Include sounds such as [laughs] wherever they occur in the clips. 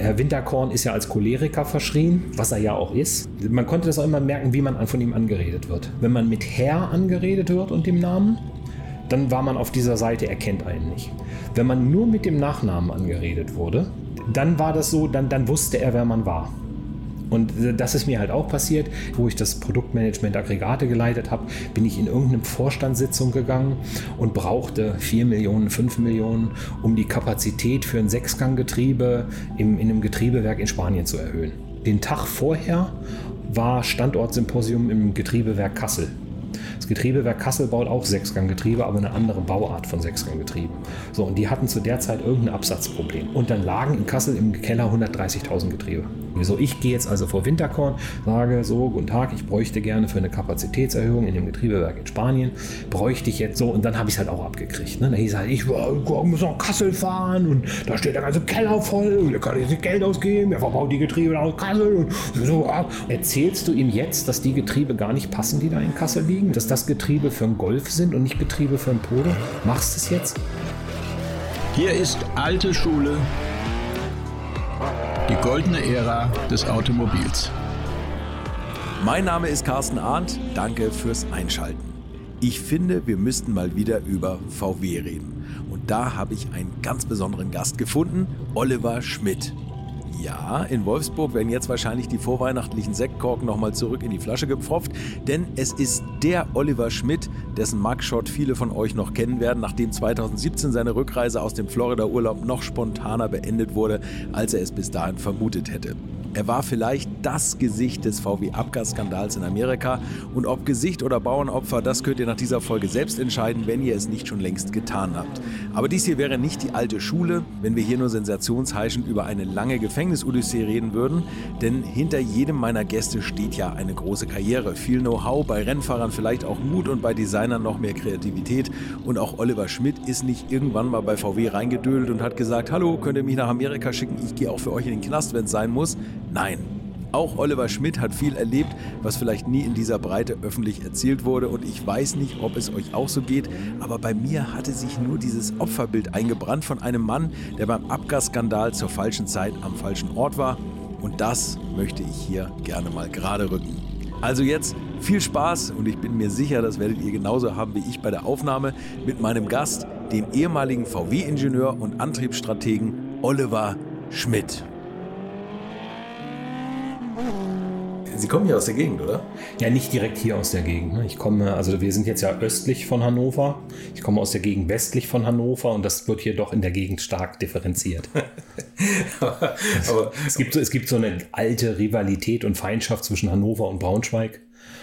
Herr Winterkorn ist ja als Choleriker verschrien, was er ja auch ist. Man konnte das auch immer merken, wie man von ihm angeredet wird. Wenn man mit Herr angeredet wird und dem Namen, dann war man auf dieser Seite, er kennt einen nicht. Wenn man nur mit dem Nachnamen angeredet wurde, dann war das so, dann, dann wusste er, wer man war. Und das ist mir halt auch passiert, wo ich das Produktmanagement Aggregate geleitet habe, bin ich in irgendeine Vorstandssitzung gegangen und brauchte 4 Millionen, 5 Millionen, um die Kapazität für ein Sechsganggetriebe in einem Getriebewerk in Spanien zu erhöhen. Den Tag vorher war Standortsymposium im Getriebewerk Kassel. Das Getriebewerk Kassel baut auch Sechsganggetriebe, aber eine andere Bauart von Sechsganggetrieben. So, und die hatten zu der Zeit irgendein Absatzproblem. Und dann lagen in Kassel im Keller 130.000 Getriebe. So, ich gehe jetzt also vor Winterkorn, sage so, guten Tag, ich bräuchte gerne für eine Kapazitätserhöhung in dem Getriebewerk in Spanien, bräuchte ich jetzt so, und dann habe ich es halt auch abgekriegt. Ne? Da hieß halt, ich muss nach Kassel fahren und da steht der ganze Keller voll, und da kann ich nicht Geld ausgeben, er verbaut die Getriebe aus Kassel und so. Erzählst du ihm jetzt, dass die Getriebe gar nicht passen, die da in Kassel liegen, dass das Getriebe für einen Golf sind und nicht Getriebe für einen Polo? Machst du es jetzt? Hier ist alte Schule die goldene Ära des Automobils. Mein Name ist Carsten Arndt. Danke fürs Einschalten. Ich finde, wir müssten mal wieder über VW reden. Und da habe ich einen ganz besonderen Gast gefunden, Oliver Schmidt. Ja, in Wolfsburg werden jetzt wahrscheinlich die vorweihnachtlichen Sektkorken nochmal zurück in die Flasche gepfropft, denn es ist der Oliver Schmidt, dessen Mugshot viele von euch noch kennen werden, nachdem 2017 seine Rückreise aus dem Florida-Urlaub noch spontaner beendet wurde, als er es bis dahin vermutet hätte. Er war vielleicht das Gesicht des VW-Abgasskandals in Amerika. Und ob Gesicht oder Bauernopfer, das könnt ihr nach dieser Folge selbst entscheiden, wenn ihr es nicht schon längst getan habt. Aber dies hier wäre nicht die alte Schule, wenn wir hier nur sensationsheischend über eine lange Gefängnisodyssee reden würden. Denn hinter jedem meiner Gäste steht ja eine große Karriere. Viel Know-how, bei Rennfahrern vielleicht auch Mut und bei Designern noch mehr Kreativität. Und auch Oliver Schmidt ist nicht irgendwann mal bei VW reingedödelt und hat gesagt, hallo, könnt ihr mich nach Amerika schicken? Ich gehe auch für euch in den Knast, wenn es sein muss. Nein. Auch Oliver Schmidt hat viel erlebt, was vielleicht nie in dieser Breite öffentlich erzählt wurde. Und ich weiß nicht, ob es euch auch so geht, aber bei mir hatte sich nur dieses Opferbild eingebrannt von einem Mann, der beim Abgasskandal zur falschen Zeit am falschen Ort war. Und das möchte ich hier gerne mal gerade rücken. Also jetzt viel Spaß und ich bin mir sicher, das werdet ihr genauso haben wie ich bei der Aufnahme mit meinem Gast, dem ehemaligen VW-Ingenieur und Antriebsstrategen Oliver Schmidt. Sie kommen hier aus der Gegend, oder? Ja, nicht direkt hier aus der Gegend. Ne? Ich komme, also wir sind jetzt ja östlich von Hannover. Ich komme aus der Gegend westlich von Hannover und das wird hier doch in der Gegend stark differenziert. aber, [laughs] aber es, gibt, es gibt so eine alte Rivalität und Feindschaft zwischen Hannover und Braunschweig.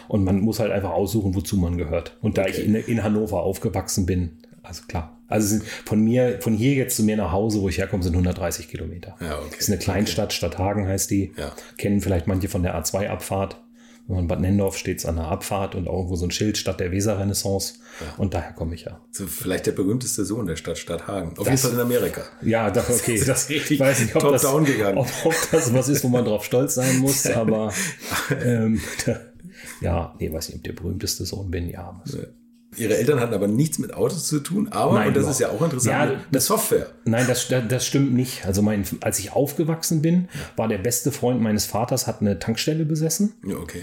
Und man muss halt einfach aussuchen, wozu man gehört. Und da okay. ich in, in Hannover aufgewachsen bin, also klar, also von mir, von hier jetzt zu mir nach Hause, wo ich herkomme, sind 130 Kilometer. Ja, okay. Das ist eine Kleinstadt, okay. Stadthagen heißt die. Ja. Kennen vielleicht manche von der A2-Abfahrt. In Bad Nendorf steht es an der Abfahrt und irgendwo so ein Schild Stadt der Weserrenaissance. Ja. Und daher komme ich ja. So vielleicht der berühmteste Sohn der Stadt Stadthagen. Auf das, jeden Fall in Amerika. Ja, das, okay. Das, [laughs] ich weiß nicht, ob das, ob, ob das was ist, wo man drauf stolz sein muss, [laughs] aber ähm, [laughs] ja, nee, weiß nicht, ob der berühmteste Sohn bin, ja. ja. Ihre Eltern hatten aber nichts mit Autos zu tun, aber, nein, und das ist ja auch interessant, ja, das, Software. Nein, das, das stimmt nicht. Also mein, als ich aufgewachsen bin, war der beste Freund meines Vaters, hat eine Tankstelle besessen. Ja, okay.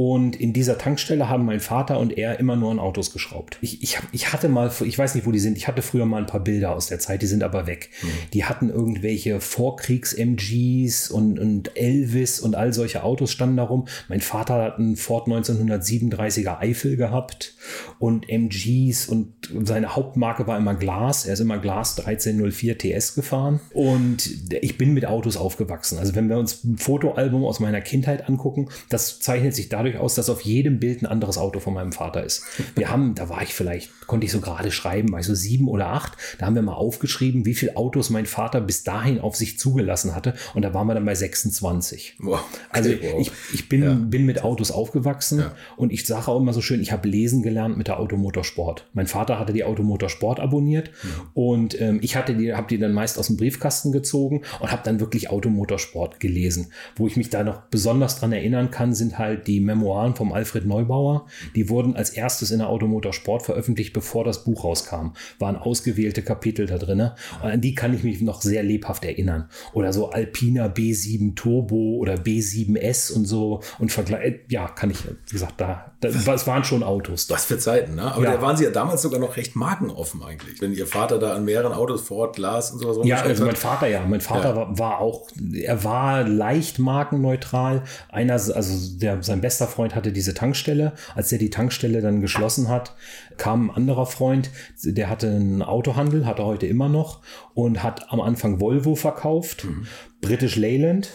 Und in dieser Tankstelle haben mein Vater und er immer nur an Autos geschraubt. Ich, ich, ich hatte mal, ich weiß nicht, wo die sind, ich hatte früher mal ein paar Bilder aus der Zeit, die sind aber weg. Mhm. Die hatten irgendwelche Vorkriegs-MGs und, und Elvis und all solche Autos standen darum. Mein Vater hat einen Ford 1937er Eifel gehabt und MGs und seine Hauptmarke war immer Glas. Er ist immer Glas 1304 TS gefahren und ich bin mit Autos aufgewachsen. Also wenn wir uns ein Fotoalbum aus meiner Kindheit angucken, das zeichnet sich dadurch aus, dass auf jedem Bild ein anderes Auto von meinem Vater ist. Wir haben, da war ich vielleicht, konnte ich so gerade schreiben, war ich so sieben oder acht, da haben wir mal aufgeschrieben, wie viele Autos mein Vater bis dahin auf sich zugelassen hatte und da waren wir dann bei 26. Wow. Also okay, wow. ich, ich bin, ja. bin mit Autos aufgewachsen ja. und ich sage auch immer so schön, ich habe lesen gelernt mit der Automotorsport. Mein Vater hatte die Automotorsport abonniert mhm. und ähm, ich hatte die, habe die dann meist aus dem Briefkasten gezogen und habe dann wirklich Automotorsport gelesen. Wo ich mich da noch besonders dran erinnern kann, sind halt die Mem Memoiren vom Alfred Neubauer. Die wurden als erstes in der Automotor Sport veröffentlicht, bevor das Buch rauskam. Waren ausgewählte Kapitel da drin. Und an die kann ich mich noch sehr lebhaft erinnern. Oder so Alpina B7 Turbo oder B7S und so. Und Vergleich, ja, kann ich, wie gesagt, da, das waren schon Autos. Was für Zeiten, ne? Aber ja. da waren sie ja damals sogar noch recht markenoffen eigentlich. Wenn ihr Vater da an mehreren Autos Ford, Glas und sowas Ja, also mein Vater ja. Mein Vater ja. War, war auch, er war leicht markenneutral. Einer, also der, sein bester Freund hatte diese Tankstelle. Als er die Tankstelle dann geschlossen hat, kam ein anderer Freund, der hatte einen Autohandel, hat er heute immer noch und hat am Anfang Volvo verkauft, mhm. British Leyland.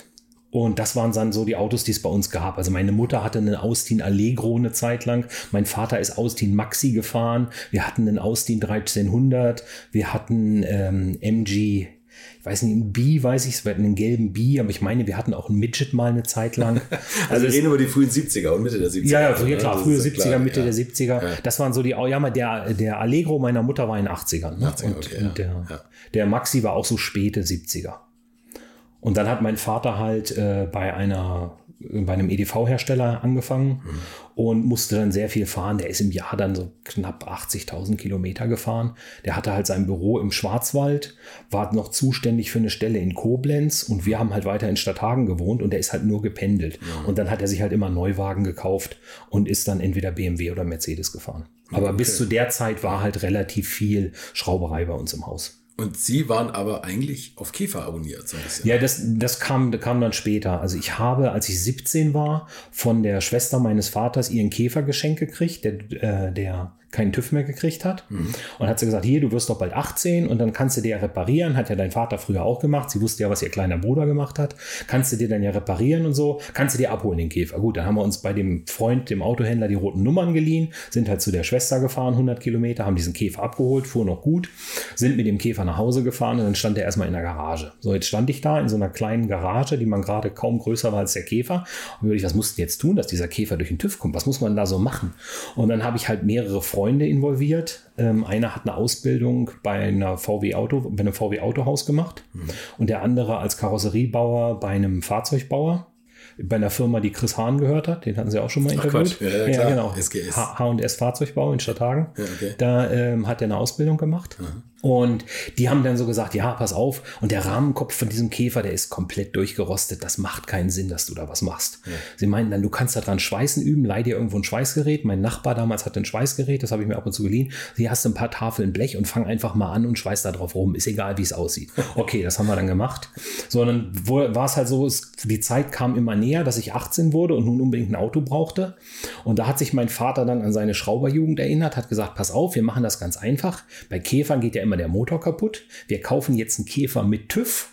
Und das waren dann so die Autos, die es bei uns gab. Also meine Mutter hatte einen Austin Allegro eine Zeit lang. Mein Vater ist Austin Maxi gefahren. Wir hatten einen Austin 1300. Wir hatten ähm, MG ich weiß nicht, ein B weiß ich, es wird einen gelben B, aber ich meine, wir hatten auch ein Midget mal eine Zeit lang. also, [laughs] also wir reden über die frühen 70er und Mitte der 70er. Ja, ja, ja klar, frühe 70er, klar, Mitte ja. der 70er. Ja. Das waren so die, ja, mal der, der Allegro meiner Mutter war in den 80ern. Ne? 80er, und, okay, und der, der Maxi war auch so späte 70er. Und dann hat mein Vater halt äh, bei einer bei einem EDV-Hersteller angefangen mhm. und musste dann sehr viel fahren. Der ist im Jahr dann so knapp 80.000 Kilometer gefahren. Der hatte halt sein Büro im Schwarzwald, war noch zuständig für eine Stelle in Koblenz und wir haben halt weiter in Stadthagen gewohnt und der ist halt nur gependelt. Mhm. Und dann hat er sich halt immer Neuwagen gekauft und ist dann entweder BMW oder Mercedes gefahren. Aber okay. bis zu der Zeit war halt relativ viel Schrauberei bei uns im Haus. Und Sie waren aber eigentlich auf Käfer abonniert, so ein bisschen. Ja, das, das kam, kam dann später. Also ich habe, als ich 17 war, von der Schwester meines Vaters ihren Käfer geschenkt gekriegt, der, äh, der keinen TÜV mehr gekriegt hat. Mhm. Und hat sie gesagt, hier, du wirst doch bald 18 und dann kannst du dir ja reparieren. Hat ja dein Vater früher auch gemacht. Sie wusste ja, was ihr kleiner Bruder gemacht hat. Kannst du dir dann ja reparieren und so. Kannst du dir abholen, den Käfer. Gut, dann haben wir uns bei dem Freund, dem Autohändler, die roten Nummern geliehen, sind halt zu der Schwester gefahren, 100 Kilometer, haben diesen Käfer abgeholt, fuhr noch gut, sind mit dem Käfer nach Hause gefahren und dann stand er erstmal in der Garage. So, jetzt stand ich da in so einer kleinen Garage, die man gerade kaum größer war als der Käfer. Und ich, was mussten jetzt tun, dass dieser Käfer durch den TÜV kommt? Was muss man da so machen? Und dann habe ich halt mehrere Freunde Freunde involviert. Ähm, einer hat eine Ausbildung bei einer VW Auto, bei einem VW Autohaus gemacht mhm. und der andere als Karosseriebauer bei einem Fahrzeugbauer bei einer Firma, die Chris Hahn gehört hat, den hatten sie auch schon mal interviewt. Ja, ja, ja, genau. H&S Fahrzeugbau in Stadthagen. Ja, okay. Da ähm, hat er eine Ausbildung gemacht. Mhm. Und die haben dann so gesagt, ja, pass auf. Und der Rahmenkopf von diesem Käfer, der ist komplett durchgerostet. Das macht keinen Sinn, dass du da was machst. Ja. Sie meinten dann, du kannst da dran Schweißen üben, leih dir irgendwo ein Schweißgerät. Mein Nachbar damals hatte ein Schweißgerät, das habe ich mir ab und zu geliehen. Hier hast du ein paar Tafeln Blech und fang einfach mal an und schweiß da drauf rum. Ist egal, wie es aussieht. [laughs] Okay, das haben wir dann gemacht. Sondern war es halt so, es, die Zeit kam immer näher, dass ich 18 wurde und nun unbedingt ein Auto brauchte. Und da hat sich mein Vater dann an seine Schrauberjugend erinnert, hat gesagt, pass auf, wir machen das ganz einfach. Bei Käfern geht ja immer immer der Motor kaputt. Wir kaufen jetzt einen Käfer mit TÜV,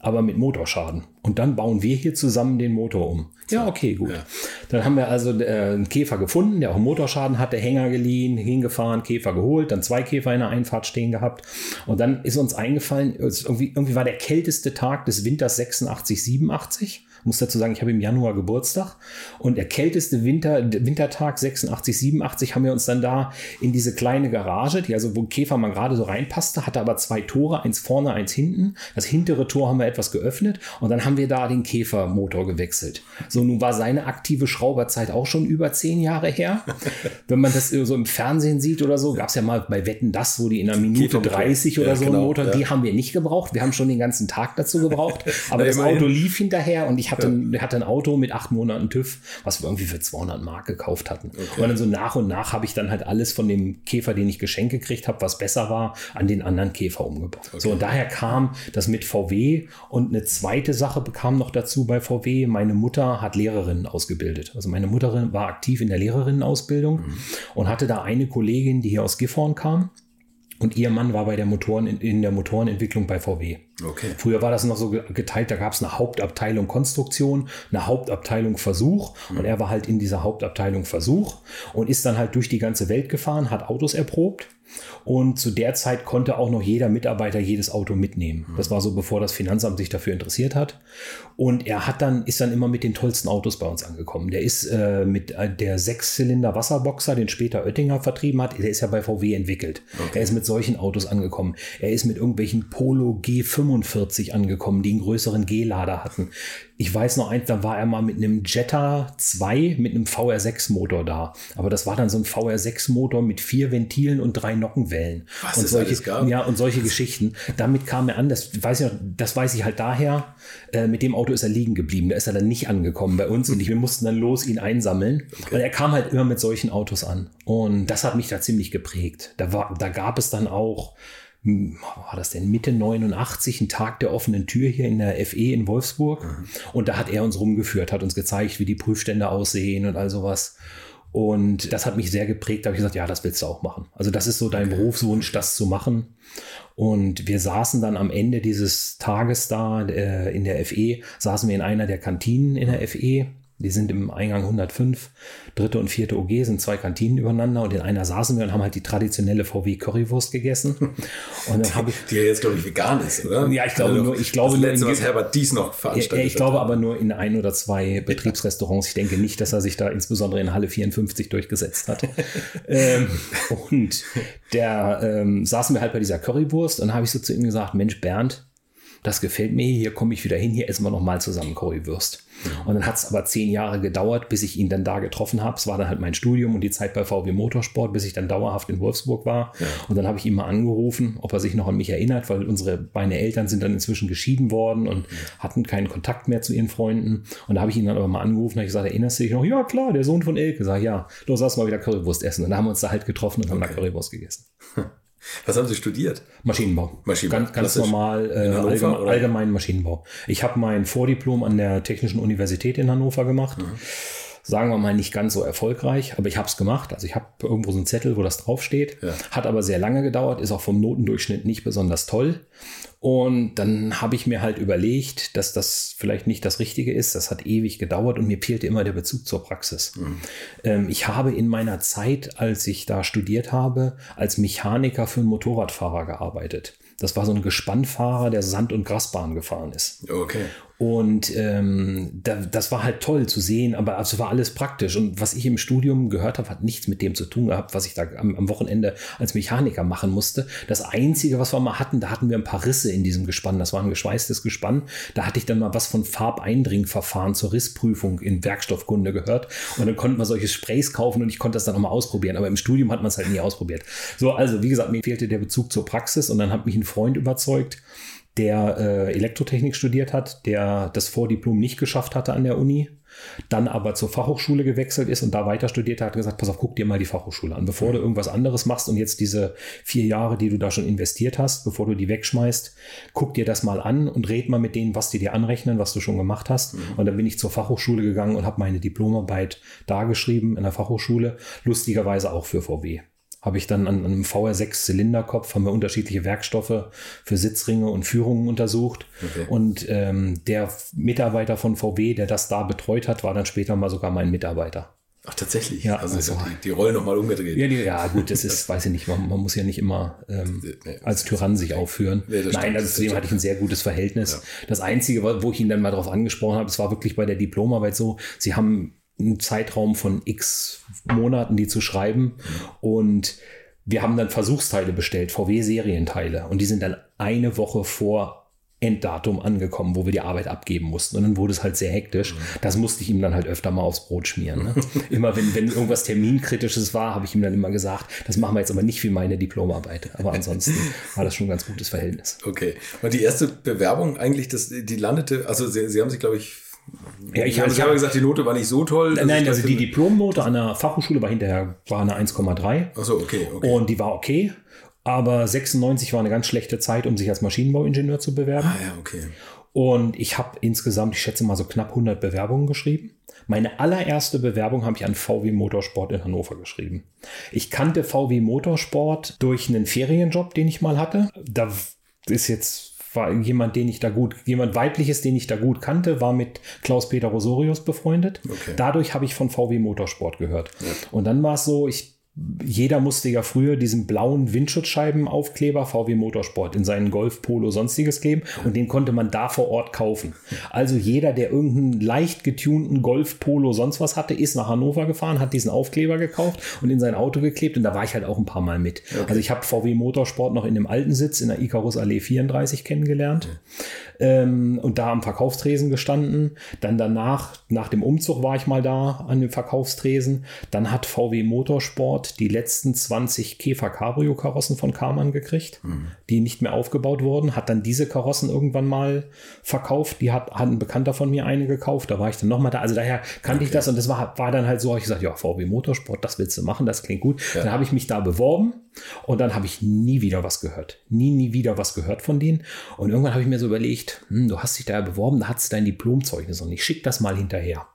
aber mit Motorschaden. Und dann bauen wir hier zusammen den Motor um. Ja, okay, gut. Ja. Dann haben wir also äh, einen Käfer gefunden, der auch Motorschaden hatte, Hänger geliehen, hingefahren, Käfer geholt, dann zwei Käfer in der Einfahrt stehen gehabt. Und dann ist uns eingefallen, irgendwie, irgendwie war der kälteste Tag des Winters 86, 87 muss dazu sagen, ich habe im Januar Geburtstag und der kälteste Winter, Wintertag 86, 87 haben wir uns dann da in diese kleine Garage, die also wo Käfer mal gerade so reinpasste, hatte aber zwei Tore, eins vorne, eins hinten. Das hintere Tor haben wir etwas geöffnet und dann haben wir da den Käfermotor gewechselt. So, nun war seine aktive Schrauberzeit auch schon über zehn Jahre her. Wenn man das so im Fernsehen sieht oder so, gab es ja mal bei Wetten das, wo die in einer Minute 30 oder ja, so genau, einen Motor, ja. die haben wir nicht gebraucht. Wir haben schon den ganzen Tag dazu gebraucht. [laughs] Aber das Auto lief hinterher und ich hatte, ja. hatte ein Auto mit acht Monaten TÜV, was wir irgendwie für 200 Mark gekauft hatten. Okay. Und dann so nach und nach habe ich dann halt alles von dem Käfer, den ich geschenkt gekriegt habe, was besser war, an den anderen Käfer umgebaut. Okay. So, und daher kam das mit VW und eine zweite Sache bekam noch dazu bei VW. Meine Mutter hat Lehrerinnen ausgebildet. Also meine Mutter war aktiv in der Lehrerinnenausbildung mhm. und hatte da eine Kollegin, die hier aus Gifhorn kam. Und ihr Mann war bei der Motoren, in der Motorenentwicklung bei VW. Okay. Früher war das noch so geteilt, da gab es eine Hauptabteilung Konstruktion, eine Hauptabteilung Versuch mhm. und er war halt in dieser Hauptabteilung Versuch und ist dann halt durch die ganze Welt gefahren, hat Autos erprobt und zu der Zeit konnte auch noch jeder Mitarbeiter jedes Auto mitnehmen. Das war so, bevor das Finanzamt sich dafür interessiert hat. Und er hat dann, ist dann immer mit den tollsten Autos bei uns angekommen. Der ist äh, mit äh, der Sechszylinder Wasserboxer, den später Oettinger vertrieben hat, der ist ja bei VW entwickelt. Okay. Er ist mit solchen Autos angekommen. Er ist mit irgendwelchen Polo G5 45 angekommen, die einen größeren G-Lader hatten. Ich weiß noch eins, da war er mal mit einem Jetta 2 mit einem VR6-Motor da. Aber das war dann so ein VR6-Motor mit vier Ventilen und drei Nockenwellen. Was und es solche, alles gab? Ja, und solche Geschichten. Damit kam er an, das weiß ich, das weiß ich halt daher. Äh, mit dem Auto ist er liegen geblieben. Da ist er dann nicht angekommen bei uns und ich, wir mussten dann los ihn einsammeln. Und er kam halt immer mit solchen Autos an. Und das hat mich da ziemlich geprägt. Da, war, da gab es dann auch war das denn Mitte 89, ein Tag der offenen Tür hier in der FE in Wolfsburg. Und da hat er uns rumgeführt, hat uns gezeigt, wie die Prüfstände aussehen und all sowas. Und das hat mich sehr geprägt. Da habe ich gesagt, ja, das willst du auch machen. Also das ist so dein Berufswunsch, das zu machen. Und wir saßen dann am Ende dieses Tages da äh, in der FE, saßen wir in einer der Kantinen in der FE. Die sind im Eingang 105. Dritte und vierte OG sind zwei Kantinen übereinander und in einer saßen wir und haben halt die traditionelle VW Currywurst gegessen. [laughs] Und dann habe ich Die ja jetzt, glaube ich, vegan ist, oder? Ja, ich glaube Also nur- ich glaube das nur letzte, in- was Herbert Dies noch Ja, veranstaltet ich glaube aber nur in ein oder zwei Betriebsrestaurants. Ich denke nicht, dass er sich da insbesondere in Halle 54 durchgesetzt hat. [laughs] ähm, und der ähm, saßen wir halt bei dieser Currywurst und habe ich so zu ihm gesagt, Mensch Bernd, das gefällt mir, hier komme ich wieder hin, hier essen wir noch mal zusammen Currywurst. Und dann hat es aber zehn Jahre gedauert, bis ich ihn dann da getroffen habe. Es war dann halt mein Studium und die Zeit bei VW Motorsport, bis ich dann dauerhaft in Wolfsburg war. Und dann habe ich ihn mal angerufen, ob er sich noch an mich erinnert, weil unsere meine Eltern sind dann inzwischen geschieden worden und hatten keinen Kontakt mehr zu ihren Freunden. Und da habe ich ihn dann aber mal angerufen, habe ich gesagt, erinnerst du dich noch? Ja, klar, der Sohn von Elke. Sag ja, los, lass mal wieder Currywurst essen. Und dann haben wir uns da halt getroffen und haben da Currywurst gegessen. Was haben Sie studiert? Maschinenbau. Maschinenbau, Ganz, ganz normal äh, Hannover, allgemein, oder? allgemeinen Maschinenbau. Ich habe mein Vordiplom an der Technischen Universität in Hannover gemacht. Mhm. Sagen wir mal nicht ganz so erfolgreich, aber ich habe es gemacht. Also ich habe irgendwo so einen Zettel, wo das draufsteht. Ja. Hat aber sehr lange gedauert, ist auch vom Notendurchschnitt nicht besonders toll. Und dann habe ich mir halt überlegt, dass das vielleicht nicht das Richtige ist. Das hat ewig gedauert und mir fehlte immer der Bezug zur Praxis. Ähm, ich habe in meiner Zeit, als ich da studiert habe, als Mechaniker für einen Motorradfahrer gearbeitet. Das war so ein Gespannfahrer, der Sand- und Grasbahn gefahren ist. Okay. Und ähm, da, das war halt toll zu sehen, aber es war alles praktisch. Und was ich im Studium gehört habe, hat nichts mit dem zu tun gehabt, was ich da am, am Wochenende als Mechaniker machen musste. Das Einzige, was wir mal hatten, da hatten wir ein paar Risse in diesem Gespann. Das war ein geschweißtes Gespann. Da hatte ich dann mal was von Farbeindringverfahren zur Rissprüfung in Werkstoffkunde gehört. Und dann konnten wir solche Sprays kaufen und ich konnte das dann auch mal ausprobieren. Aber im Studium hat man es halt nie ausprobiert. So, also wie gesagt, mir fehlte der Bezug zur Praxis und dann hat mich ein Freund überzeugt, der äh, Elektrotechnik studiert hat, der das Vordiplom nicht geschafft hatte an der Uni, dann aber zur Fachhochschule gewechselt ist und da weiter studiert hat, hat gesagt, pass auf, guck dir mal die Fachhochschule an, bevor du irgendwas anderes machst und jetzt diese vier Jahre, die du da schon investiert hast, bevor du die wegschmeißt, guck dir das mal an und red mal mit denen, was die dir anrechnen, was du schon gemacht hast. Und dann bin ich zur Fachhochschule gegangen und habe meine Diplomarbeit da geschrieben in der Fachhochschule, lustigerweise auch für VW habe ich dann an, einem VR6-Zylinderkopf, haben wir unterschiedliche Werkstoffe für Sitzringe und Führungen untersucht. Okay. Und ähm, der Mitarbeiter von VW, der das da betreut hat, war dann später mal sogar mein Mitarbeiter. Ach, tatsächlich? Ja, also, also- die, die Rollen nochmal umgedreht. Ja, die, ja gut, das ist, [laughs] weiß ich nicht, man, man muss ja nicht immer ähm, Nee, als Tyrann sich aufführen. Nee, Nein, also zu dem hatte ich ein sehr gutes Verhältnis. Das Einzige, wo wo ich ihn dann mal darauf angesprochen habe, es war wirklich bei der Diplomarbeit so, sie haben einen Zeitraum von x Monaten, die zu schreiben und wir haben dann Versuchsteile bestellt, VW-Serienteile und die sind dann eine Woche vor Enddatum angekommen, wo wir die Arbeit abgeben mussten. Und dann wurde es halt sehr hektisch. Das musste ich ihm dann halt öfter mal aufs Brot schmieren. Ne? [laughs] immer wenn, wenn irgendwas Terminkritisches war, habe ich ihm dann immer gesagt, das machen wir jetzt aber nicht wie meine Diplomarbeit. Aber ansonsten [laughs] war das schon ein ganz gutes Verhältnis. Okay. Und die erste Bewerbung eigentlich, das, die landete, also Sie, Sie haben sich, glaube ich, Ja, ich Sie haben, hab- Sie haben gesagt, die Note war nicht so toll. Nein, ich also die Diplomnote an der Fachhochschule war hinterher war eine 1,3 Ach so, okay, okay. und die war okay. Aber 96 war eine ganz schlechte Zeit, um sich als Maschinenbauingenieur zu bewerben. ah ja, okay. Und ich habe insgesamt, ich schätze mal so knapp 100 Bewerbungen geschrieben. Meine allererste Bewerbung habe ich an VW Motorsport in Hannover geschrieben. Ich kannte VW Motorsport durch einen Ferienjob, den ich mal hatte. Da ist jetzt war jemand, den ich da gut, jemand weibliches, den ich da gut kannte, war mit Klaus-Peter Rosorius befreundet. Okay. Dadurch habe ich von VW Motorsport gehört. Und dann war es so, ich jeder musste ja früher diesen blauen Windschutzscheibenaufkleber VW Motorsport in seinen Golf, Polo, sonstiges kleben und den konnte man da vor Ort kaufen. Also jeder, der irgendeinen leicht getunten Golf, Polo, sonst was hatte, ist nach Hannover gefahren, hat diesen Aufkleber gekauft und in sein Auto geklebt und da war ich halt auch ein paar Mal mit. Okay. Also ich habe VW Motorsport noch in dem alten Sitz in der Icarus Allee 34 kennengelernt. Mhm ähm, und da am Verkaufstresen gestanden. Dann danach, nach dem Umzug war ich mal da an dem Verkaufstresen. Dann hat VW Motorsport die letzten 20 Käfer Cabrio Karossen von Karmann gekriegt, mhm. die nicht mehr aufgebaut wurden. Hat dann diese Karossen irgendwann mal verkauft. Die hat, hat ein Bekannter von mir eine gekauft. Da war ich dann nochmal da. Also daher kannte okay. ich das und das war, war dann halt so, ich gesagt, ja, VW Motorsport, das willst du machen, das klingt gut. Ja. Dann habe ich mich da beworben und dann habe ich nie wieder was gehört. Nie, nie wieder was gehört von denen. Und irgendwann habe ich mir so überlegt, hm, du hast dich da beworben, da hast du dein Diplomzeugnis und ich schicke das mal hinterher.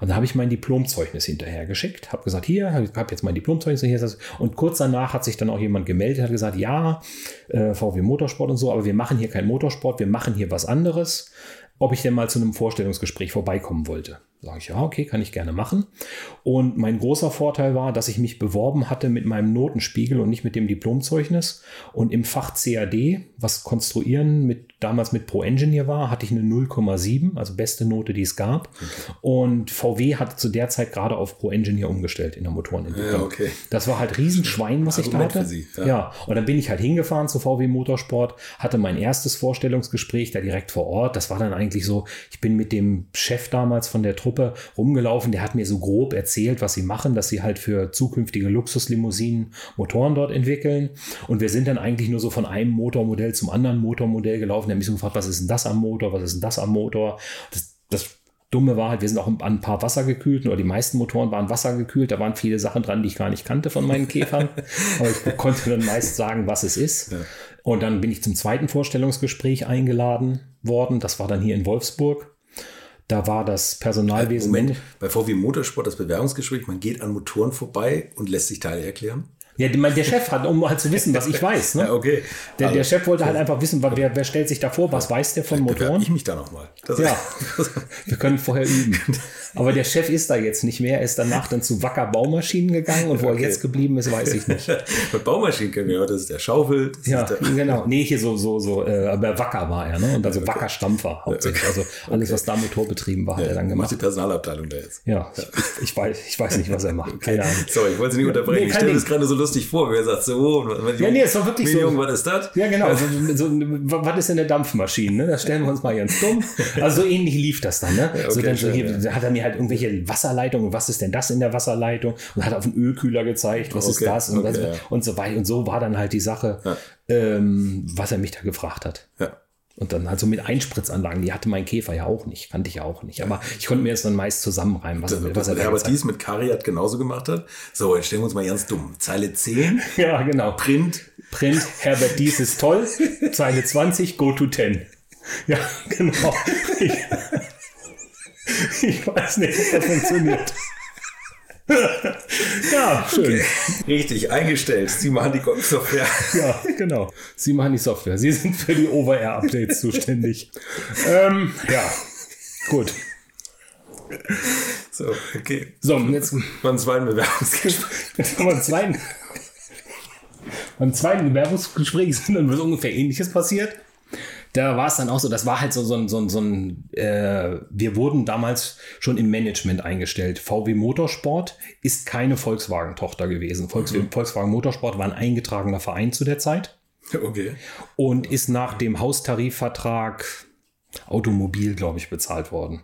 Und dann habe ich mein Diplomzeugnis hinterher geschickt, habe gesagt, hier, habe jetzt mein Diplomzeugnis hier. Und kurz danach hat sich dann auch jemand gemeldet, hat gesagt, ja, äh, VW Motorsport und so, aber wir machen hier keinen Motorsport, wir machen hier was anderes. Ob ich denn mal zu einem Vorstellungsgespräch vorbeikommen wollte. Sage ich, ja, okay, kann ich gerne machen. Und mein großer Vorteil war, dass ich mich beworben hatte mit meinem Notenspiegel und nicht mit dem Diplomzeugnis. Und im Fach CAD, was Konstruieren mit, damals mit Pro Engineer war, hatte ich eine 0,7, also beste Note, die es gab. Okay. Und VW hat zu der Zeit gerade auf Pro Engineer umgestellt in der Motorenentwicklung. Ja, okay. Das war halt Riesenschwein, was Argument ich da hatte. Sie, ja. ja, und dann bin ich halt hingefahren zu VW Motorsport, hatte mein erstes Vorstellungsgespräch da direkt vor Ort. Das war dann eigentlich so, ich bin mit dem Chef damals von der Truppe Truppe rumgelaufen, der hat mir so grob erzählt, was sie machen, dass sie halt für zukünftige Luxuslimousinen Motoren dort entwickeln. Und wir sind dann eigentlich nur so von einem Motormodell zum anderen Motormodell gelaufen. Der hat mich so gefragt, was ist denn das am Motor, was ist denn das am Motor? Das, das Dumme war halt, wir sind auch an ein paar wassergekühlten oder die meisten Motoren waren wassergekühlt. Da waren viele Sachen dran, die ich gar nicht kannte von meinen Käfern. [laughs] Aber ich konnte dann meist sagen, was es ist. Ja. Und dann bin ich zum zweiten Vorstellungsgespräch eingeladen worden. Das war dann hier in Wolfsburg. Da war das Personalwesen. Moment, bei VW Motorsport das Bewerbungsgespräch, man geht an Motoren vorbei und lässt sich Teile erklären? Ja, der Chef hat, um halt zu wissen, was ich [laughs] weiß. Ne? Ja, okay. Der, der, also, Chef wollte halt einfach wissen, wer, wer stellt sich da vor, was weiß der von Motoren. ich mich da nochmal. Ja, wir können vorher üben. [laughs] Aber der Chef ist da jetzt nicht mehr. Er ist danach dann zu Wacker Baumaschinen gegangen und wo okay. er jetzt geblieben ist, weiß ich nicht. [laughs] Bei Baumaschinen kennen wir, das ist der Schaufel. ja, genau. Nee, hier so, so, so, äh, aber Wacker war er, ne? Und also okay. Wacker Stampfer hauptsächlich. Also [laughs] alles, was da motorbetrieben war, hat er dann gemacht. Macht die Personalabteilung da jetzt. Ja, ich, ich, weiß, ich weiß nicht, was er macht. Keine Ahnung. Sorry, ich wollte Sie nicht unterbrechen. Nee, ich stelle mir das gerade so lustig vor, wie er sagt, so, ja, nee, ist doch wirklich Medium, so. was ist das? Ja, genau. So, so, was ist denn eine Dampfmaschine? Ne? Das stellen wir uns mal ganz dumm. Also so ähnlich lief das dann. Ne? Okay, so dann so hier, ja. hat er mir halt irgendwelche Wasserleitungen, was ist denn das in der Wasserleitung? Und hat auf einen Ölkühler gezeigt, was okay, ist das? Und, okay, was, ja. und so weiter. Und so war dann halt die Sache, ja. ähm, was er mich da gefragt hat. Ja. Und dann halt so mit Einspritzanlagen, die hatte mein Käfer ja auch nicht, kannte ich ja auch nicht. Aber ich konnte mir jetzt dann meist zusammenreimen, was, das, er, was er Aber dies mit Kariat genauso gemacht hat. So, jetzt stellen wir uns mal ganz dumm. Zeile 10. [laughs] ja, genau. Print. Print, Herbert Dies ist toll. Zeile 20, go to 10. Ja, [laughs] genau. Ich, [laughs] ich weiß nicht, ob das funktioniert. [laughs] ja, schön. Okay. Richtig, eingestellt. Sie machen die Software. [laughs] ja, genau. Sie machen die Software. Sie sind für die Over-Air-Updates zuständig. ähm, ja, gut. So, okay. So, jetzt. Beim zweiten Bewerbungsgespräch. Zweiten. Beim zweiten Bewerbungsgespräch ist dann was ungefähr ähnliches passiert da war es dann auch so, das war halt so, so ein, so so ein äh, wir wurden damals schon im Management eingestellt. VW Motorsport ist keine Volkswagen-Tochter gewesen. Volks mhm. Volkswagen Motorsport war ein eingetragener Verein zu der Zeit. Okay. Und ist nach dem Haustarifvertrag Automobil, glaube ich, bezahlt worden.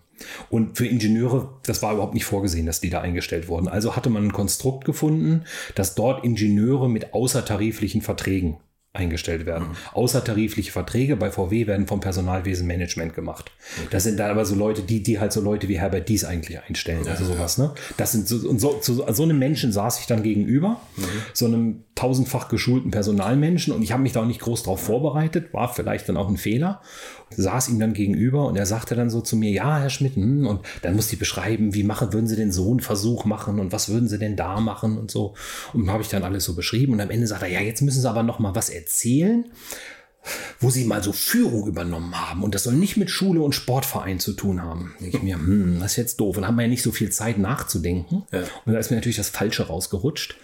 Und für Ingenieure, das war überhaupt nicht vorgesehen, dass die da eingestellt wurden. Also hatte man ein Konstrukt gefunden, dass dort Ingenieure mit außertariflichen Verträgen eingestellt werden. Mhm. Außertarifliche Verträge bei VW werden vom Personalwesen Management gemacht. Okay. Das sind dann aber so Leute, die, die halt so Leute wie Herbert Dies eigentlich einstellen. Ja, also sowas, ne? Das sind so, und so, so, so einem Menschen saß ich dann gegenüber, mhm. so einem tausendfach geschulten Personalmenschen und ich habe mich da auch nicht groß drauf vorbereitet, war vielleicht dann auch ein Fehler saß ihm dann gegenüber und er sagte dann so zu mir, ja, Herr Schmidt, hm, und dann musste ich beschreiben, wie machen, würden Sie den so einen Versuch machen und was würden Sie denn da machen und so. Und habe ich dann alles so beschrieben und am Ende sagt er, ja, jetzt müssen Sie aber noch mal was erzählen wo sie mal so Führung übernommen haben. Und das soll nicht mit Schule und Sportverein zu tun haben. Denke ich mir, hm, das ist jetzt doof. Und haben wir ja nicht so viel Zeit nachzudenken. Ja. Und da ist mir natürlich das Falsche rausgerutscht.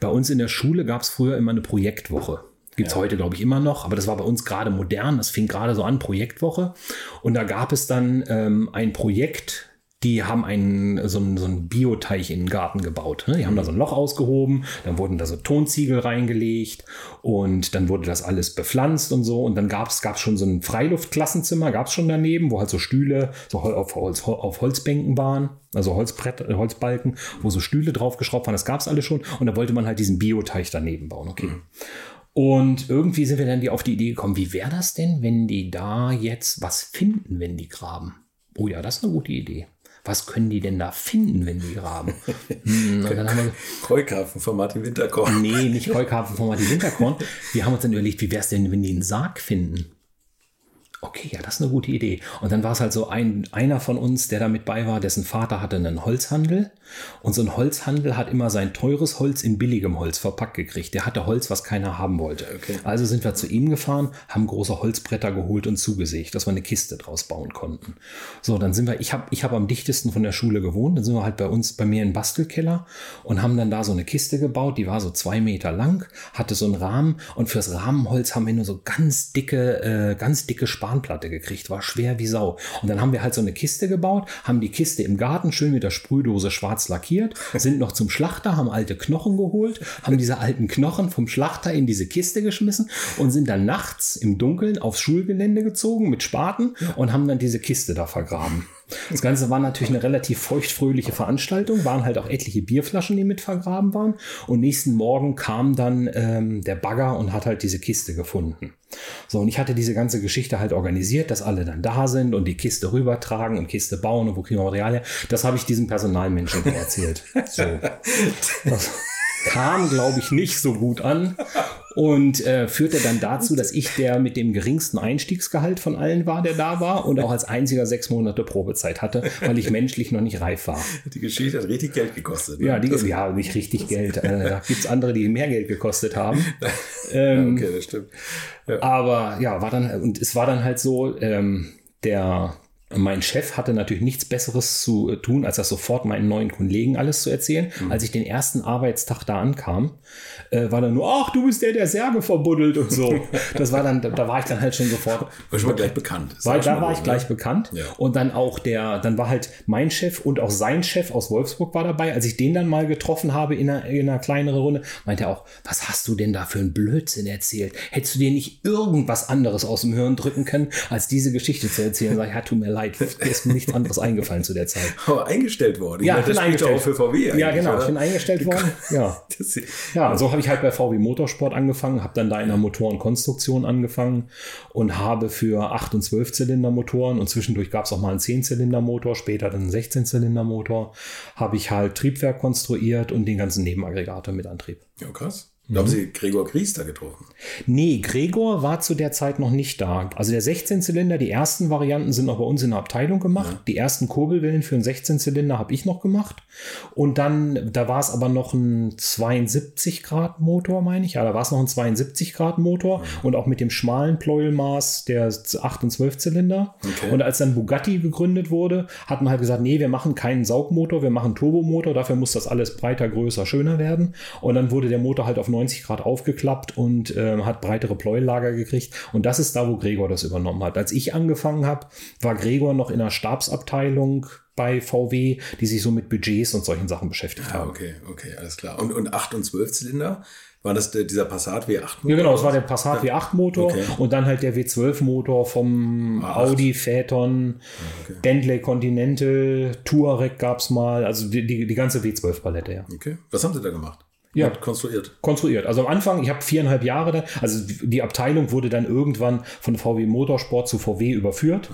Bei uns in der Schule gab es früher immer eine Projektwoche. Gibt's heute, glaube ich, immer noch, aber das war bei uns gerade modern. Das fing gerade so an, Projektwoche. Und da gab es dann ähm, ein Projekt, die haben einen, so einen, so einen Bioteich in den Garten gebaut. Ne? Die haben da so ein Loch ausgehoben, dann wurden da so Tonziegel reingelegt und dann wurde das alles bepflanzt und so. Und dann gab es schon so ein Freiluftklassenzimmer, gab es schon daneben, wo halt so Stühle so auf, Holz, auf Holzbänken waren, also Holzbrett, Holzbalken, wo so Stühle draufgeschraubt waren. Das gab es alles schon. Und da wollte man halt diesen Bioteich daneben bauen. Okay. Und irgendwie sind wir dann die auf die Idee gekommen, wie wäre das denn, wenn die da jetzt was finden, wenn die graben? Oh ja, das ist eine gute Idee. Was können die denn da finden, wenn die graben? [laughs] Hm, wir, Keukarpfen von Martin Winterkorn. nee, nicht Keukarpfen von Martin Winterkorn. Wir haben uns dann überlegt, wie wäre es denn, wenn die einen Sarg finden? Okay, ja, das ist eine gute Idee. Und dann war es halt so ein, einer von uns, der da mit bei war, dessen Vater hatte einen Holzhandel. Und so ein Holzhandel hat immer sein teures Holz in billigem Holz verpackt gekriegt. Der hatte Holz, was keiner haben wollte. Okay. Also sind wir zu ihm gefahren, haben große Holzbretter geholt und zugesägt, dass wir eine Kiste draus bauen konnten. So, dann sind wir, ich habe ich hab am dichtesten von der Schule gewohnt. Dann sind wir halt bei uns, bei mir im Bastelkeller und haben dann da so eine Kiste gebaut, die war so zwei Meter lang, hatte so einen Rahmen und fürs Rahmenholz haben wir nur so ganz dicke, äh, ganz dicke Spanplatte gekriegt, war schwer wie Sau. Und dann haben wir halt so eine Kiste gebaut, haben die Kiste im Garten schön mit der Sprühdose schwarz lackiert, sind noch zum Schlachter, haben alte Knochen geholt, haben diese alten Knochen vom Schlachter in diese Kiste geschmissen und sind dann nachts im Dunkeln aufs Schulgelände gezogen mit Spaten und haben dann diese Kiste da vergraben. Das Ganze war natürlich eine relativ feuchtfröhliche Veranstaltung, waren halt auch etliche Bierflaschen, die mit vergraben waren. Und nächsten Morgen kam dann ähm, der Bagger und hat halt diese Kiste gefunden. So, und ich hatte diese ganze Geschichte halt organisiert, dass alle dann da sind und die Kiste rübertragen und Kiste bauen und wo kriegen wir Material her. Das habe ich diesem Personalmenschen erzählt. So. [laughs] Das kam, glaube ich, nicht so gut an und äh, führte dann dazu, dass ich der mit dem geringsten Einstiegsgehalt von allen war, der da war und auch als einziger sechs Monate Probezeit hatte, weil ich menschlich noch nicht reif war. Die Geschichte hat richtig Geld gekostet. ne? Ja, die, ja nicht richtig Geld. Äh, da gibt es andere, die mehr Geld gekostet haben. [laughs] Ähm, Okay, das stimmt. aber ja, war dann, und es war dann halt so, ähm, der, mein Chef hatte natürlich nichts Besseres zu äh, tun, als das sofort meinen neuen Kollegen alles zu erzählen. Als ich den ersten Arbeitstag da ankam, äh, war dann nur, ach, du bist der, der Särge verbuddelt und so. [laughs] Das war dann, da, da war ich dann halt schon sofort War schon mal gleich bekannt. War, da war ich ne? gleich bekannt. Ja. Und dann auch der, dann war halt mein Chef und auch sein Chef aus Wolfsburg war dabei. Als ich den dann mal getroffen habe in einer, in einer kleineren Runde, meinte er auch, was hast du denn da für einen Blödsinn erzählt? Hättest du dir nicht irgendwas anderes aus dem Hirn drücken können, als diese Geschichte zu erzählen? Sag ich, ja, tut mir leid, mir ist mir nichts anderes eingefallen zu der Zeit. Aber [laughs] eingestellt worden. Ja, meine, bin das spricht eingestellt. auch für VW Ja, genau, oder? ich bin eingestellt worden. Ja. [laughs] Ja, so habe ich halt bei VW Motorsport angefangen, habe dann da in der Motorenkonstruktion angefangen und habe für 8- und 12-Zylinder-Motoren und zwischendurch gab es auch mal einen 10-Zylinder-Motor, später dann einen 16-Zylinder-Motor, habe ich halt Triebwerk konstruiert und den ganzen Nebenaggregator mit Antrieb. ja, krass. Da haben Sie Gregor Gries da getroffen. Nee, Gregor war zu der Zeit noch nicht da. Also der 16-Zylinder, die ersten Varianten sind noch bei uns in der Abteilung gemacht. Die ersten Kurbelwellen für einen 16-Zylinder habe ich noch gemacht. Und dann, da war es aber noch ein 72-Grad-Motor, meine ich. Ja, da war es noch ein 72-Grad-Motor und auch mit dem schmalen Pleuelmaß der 8- und 12-Zylinder. Okay. Und als dann Bugatti gegründet wurde, hat man halt gesagt, nee, wir machen keinen Saugmotor, wir machen Turbomotor, dafür muss das alles breiter, größer, schöner werden. Und dann wurde der Motor halt auf 90 Grad aufgeklappt und ähm, hat breitere Pleuellager gekriegt. Und das ist da, wo Gregor das übernommen hat. Als ich angefangen habe, war Gregor noch in der Stabsabteilung bei VW, die sich so mit Budgets und solchen Sachen beschäftigt Ah, haben. okay, okay, alles klar. Und, und 8 und 12 Zylinder? War das der, dieser Passat W8? Ja, genau, das war der Passat W8 Motor Okay. und dann halt der W12 Motor vom Ah, Audi Phaeton, okay. Bentley Continental, Touareg gab's mal, also die, die, die ganze W12 Palette, ja. Okay. Was haben Sie da gemacht? Ja. Konstruiert. konstruiert. Also am Anfang, ich habe viereinhalb Jahre da, also die Abteilung wurde dann irgendwann von VW Motorsport zu VW überführt.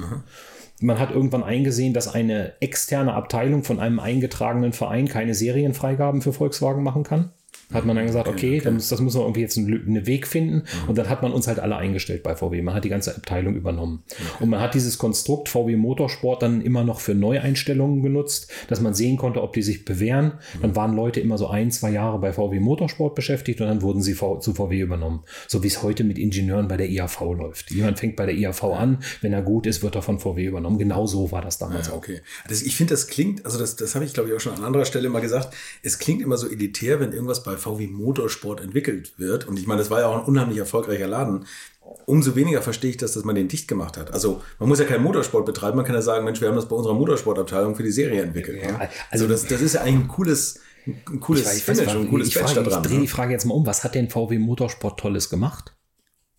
Man hat irgendwann eingesehen, dass eine externe Abteilung von einem eingetragenen Verein keine Serienfreigaben für Volkswagen machen kann. Hat man dann gesagt, okay, dann muss, das muss man irgendwie jetzt einen, einen Weg finden. Und dann hat man uns halt alle eingestellt bei VW. Man hat die ganze Abteilung übernommen. Und man hat dieses Konstrukt VW Motorsport dann immer noch für Neueinstellungen genutzt, dass man sehen konnte, ob die sich bewähren. Dann waren Leute immer so ein, zwei Jahre bei VW Motorsport beschäftigt und dann wurden sie zu VW übernommen. So wie es heute mit Ingenieuren bei der IAV läuft. Jemand fängt bei der IAV an, wenn er gut ist, wird er von VW übernommen. Genau so war das damals Ja, auch. okay. Das, ich finde, das klingt, also das, das habe ich glaube ich auch schon an anderer Stelle mal gesagt, es klingt immer so elitär, wenn irgendwas bei VW Motorsport entwickelt wird. Und ich meine, das war ja auch ein unheimlich erfolgreicher Laden. Umso weniger verstehe ich das, dass man den dicht gemacht hat. Also man muss ja keinen Motorsport betreiben, man kann ja sagen, Mensch, wir haben das bei unserer Motorsportabteilung für die Serie entwickelt. Ja, ne? also- also das, das ist ja eigentlich ein cooles, ein cooles Ich, weiß- ich, weiß, Finish ein cooles ich, frage, ich drehe die ne? Frage jetzt mal um. Was hat denn VW Motorsport Tolles gemacht?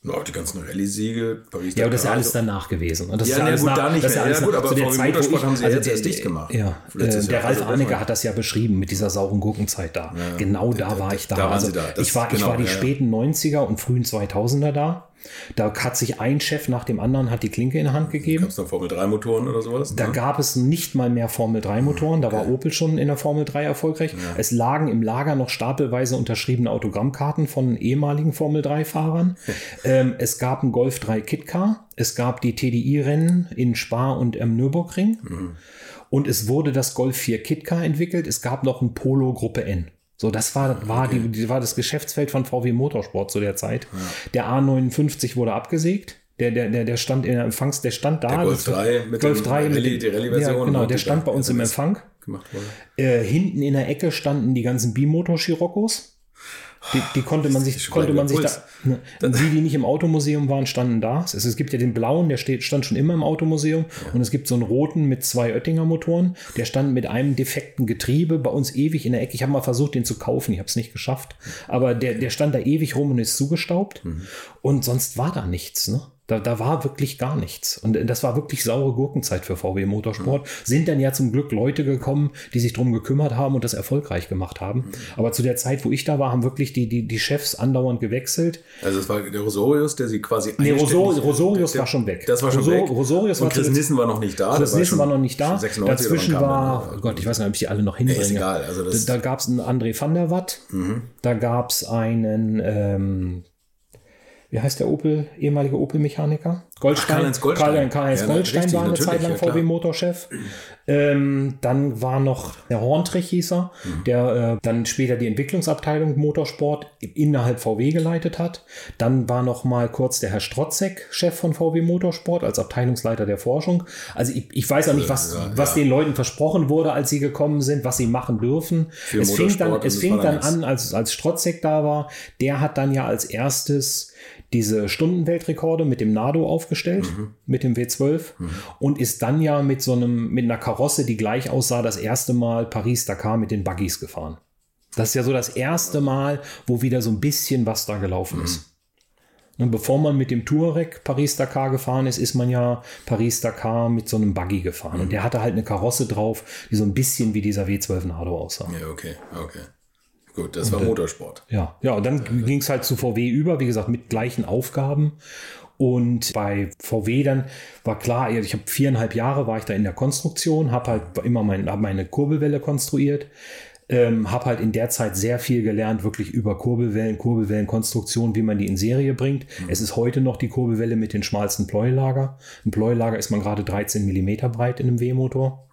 Ja, die ganzen Rallye-Siege, Paris. Ja, aber das ist ja alles so. danach gewesen. Und das Ja, ist ja alles gut, nach, da nicht ja mehr. alles Ja, gut, aber zu der Zeit, ich, haben sie ja also jetzt der, erst dicht gemacht. Ja, äh, der Jahr. Ralf Also, Arnecke das war- hat das ja beschrieben mit dieser sauren Gurkenzeit da. Genau da, da- war ich da. da also da. Ich war, ich genau, war die ja, ja. späten 90er und frühen 2000er da. Da hat sich ein Chef nach dem anderen hat die Klinke in die Hand gegeben. Gab es noch Formel 3 Motoren oder sowas? Da ne? gab es nicht mal mehr Formel 3 Motoren, da war Opel schon in der Formel 3 erfolgreich. Es lagen im Lager noch stapelweise unterschriebene Autogrammkarten von ehemaligen Formel 3 Fahrern. [laughs] ähm, es gab einen Golf 3 Kitcar, es gab die TDI-Rennen in Spa und am Nürburgring. Und es wurde das Golf 4 Kitcar entwickelt. Es gab noch ein Polo Gruppe N. So, das war, war, die, die, war das Geschäftsfeld von VW Motorsport zu der Zeit. Der A59 wurde abgesägt. Der, der, der, der stand in der Empfangs, der stand da. Der Golf Das- 3 mit Golf dem 3 mit Rallye- dem- die Rallye-Version Ja, genau, der stand bei uns im Empfang. Äh, hinten in der Ecke standen die ganzen Bimotor-Scirocco's. Die, die konnte man sich, konnte man sich da, ne, die, die nicht im Automuseum waren, standen da. Es, es gibt ja den blauen, der steht, stand schon immer im Automuseum. Und es gibt so einen roten mit zwei Oettinger Motoren. Der stand mit einem defekten Getriebe bei uns ewig in der Ecke. Ich habe mal versucht, den zu kaufen. Ich habe es nicht geschafft. Aber der, der stand da ewig rum und ist zugestaubt. Und sonst war da nichts. Ne? Da, da war wirklich gar nichts. Und das war wirklich saure Gurkenzeit für VW Motorsport. Sind dann ja zum Glück Leute gekommen, die sich drum gekümmert haben und das erfolgreich gemacht haben. Aber zu der Zeit, wo ich da war, haben wirklich die, die, die Chefs andauernd gewechselt. Also es war der Rosorius, der sie quasi Nee, Rosor, Rosorius der- war schon weg. Das war schon Rosor, weg. Rosorius und war Chris Nissen war noch nicht da. Das der Wissen war noch nicht da. 96 oder Dazwischen war, oh Gott, ich weiß nicht, ob ich die alle noch hinbringe. ist egal, also da da gab es einen André van der Watt. Da gab es einen, ähm, wie heißt der Opel, ehemalige Opel-Mechaniker? Goldstein. Karl-Heinz Goldstein. Karl- Karl-Heinz Ja, na, Goldstein richtig, war eine Zeit lang ja. VW-Motorchef. Ähm, dann war noch der Horntrich, hieß er, Mhm. der äh, dann später die Entwicklungsabteilung Motorsport innerhalb VW geleitet hat. Dann war noch mal kurz der Herr Strotzek, Chef von VW Motorsport, als Abteilungsleiter der Forschung. Also ich, ich weiß auch nicht, was, Ja, was ja. den Leuten versprochen wurde, als sie gekommen sind, was sie machen dürfen. es fing dann, es fing dann an, als, als Strotzek da war. Der hat dann ja als erstes diese Stundenweltrekorde mit dem Nado aufgestellt, Mhm. mit dem W12 und ist dann ja mit so einem, mit einer Karosse, die gleich aussah, das erste Mal Paris-Dakar mit den Buggies gefahren. Das ist ja so das erste Mal, wo wieder so ein bisschen was da gelaufen ist. Und bevor man mit dem Touareg Paris-Dakar gefahren ist, ist man ja Paris-Dakar mit so einem Buggy gefahren. Und der hatte halt eine Karosse drauf, die so ein bisschen wie dieser W12 Nado aussah. Ja, okay, okay. Gut, das war Motorsport. Ja, ja, und dann ging es halt zu VW über, wie gesagt, mit gleichen Aufgaben. Und bei VW dann war klar, ich habe viereinhalb Jahre war ich da in der Konstruktion, habe halt immer mein, hab meine Kurbelwelle konstruiert, ähm, habe halt in der Zeit sehr viel gelernt, wirklich über Kurbelwellen, Kurbelwellenkonstruktion, wie man die in Serie bringt. Es ist heute noch die Kurbelwelle mit den schmalsten Pleuelager. Ein Pleuelager ist man gerade 13 Millimeter breit in einem W-Motor.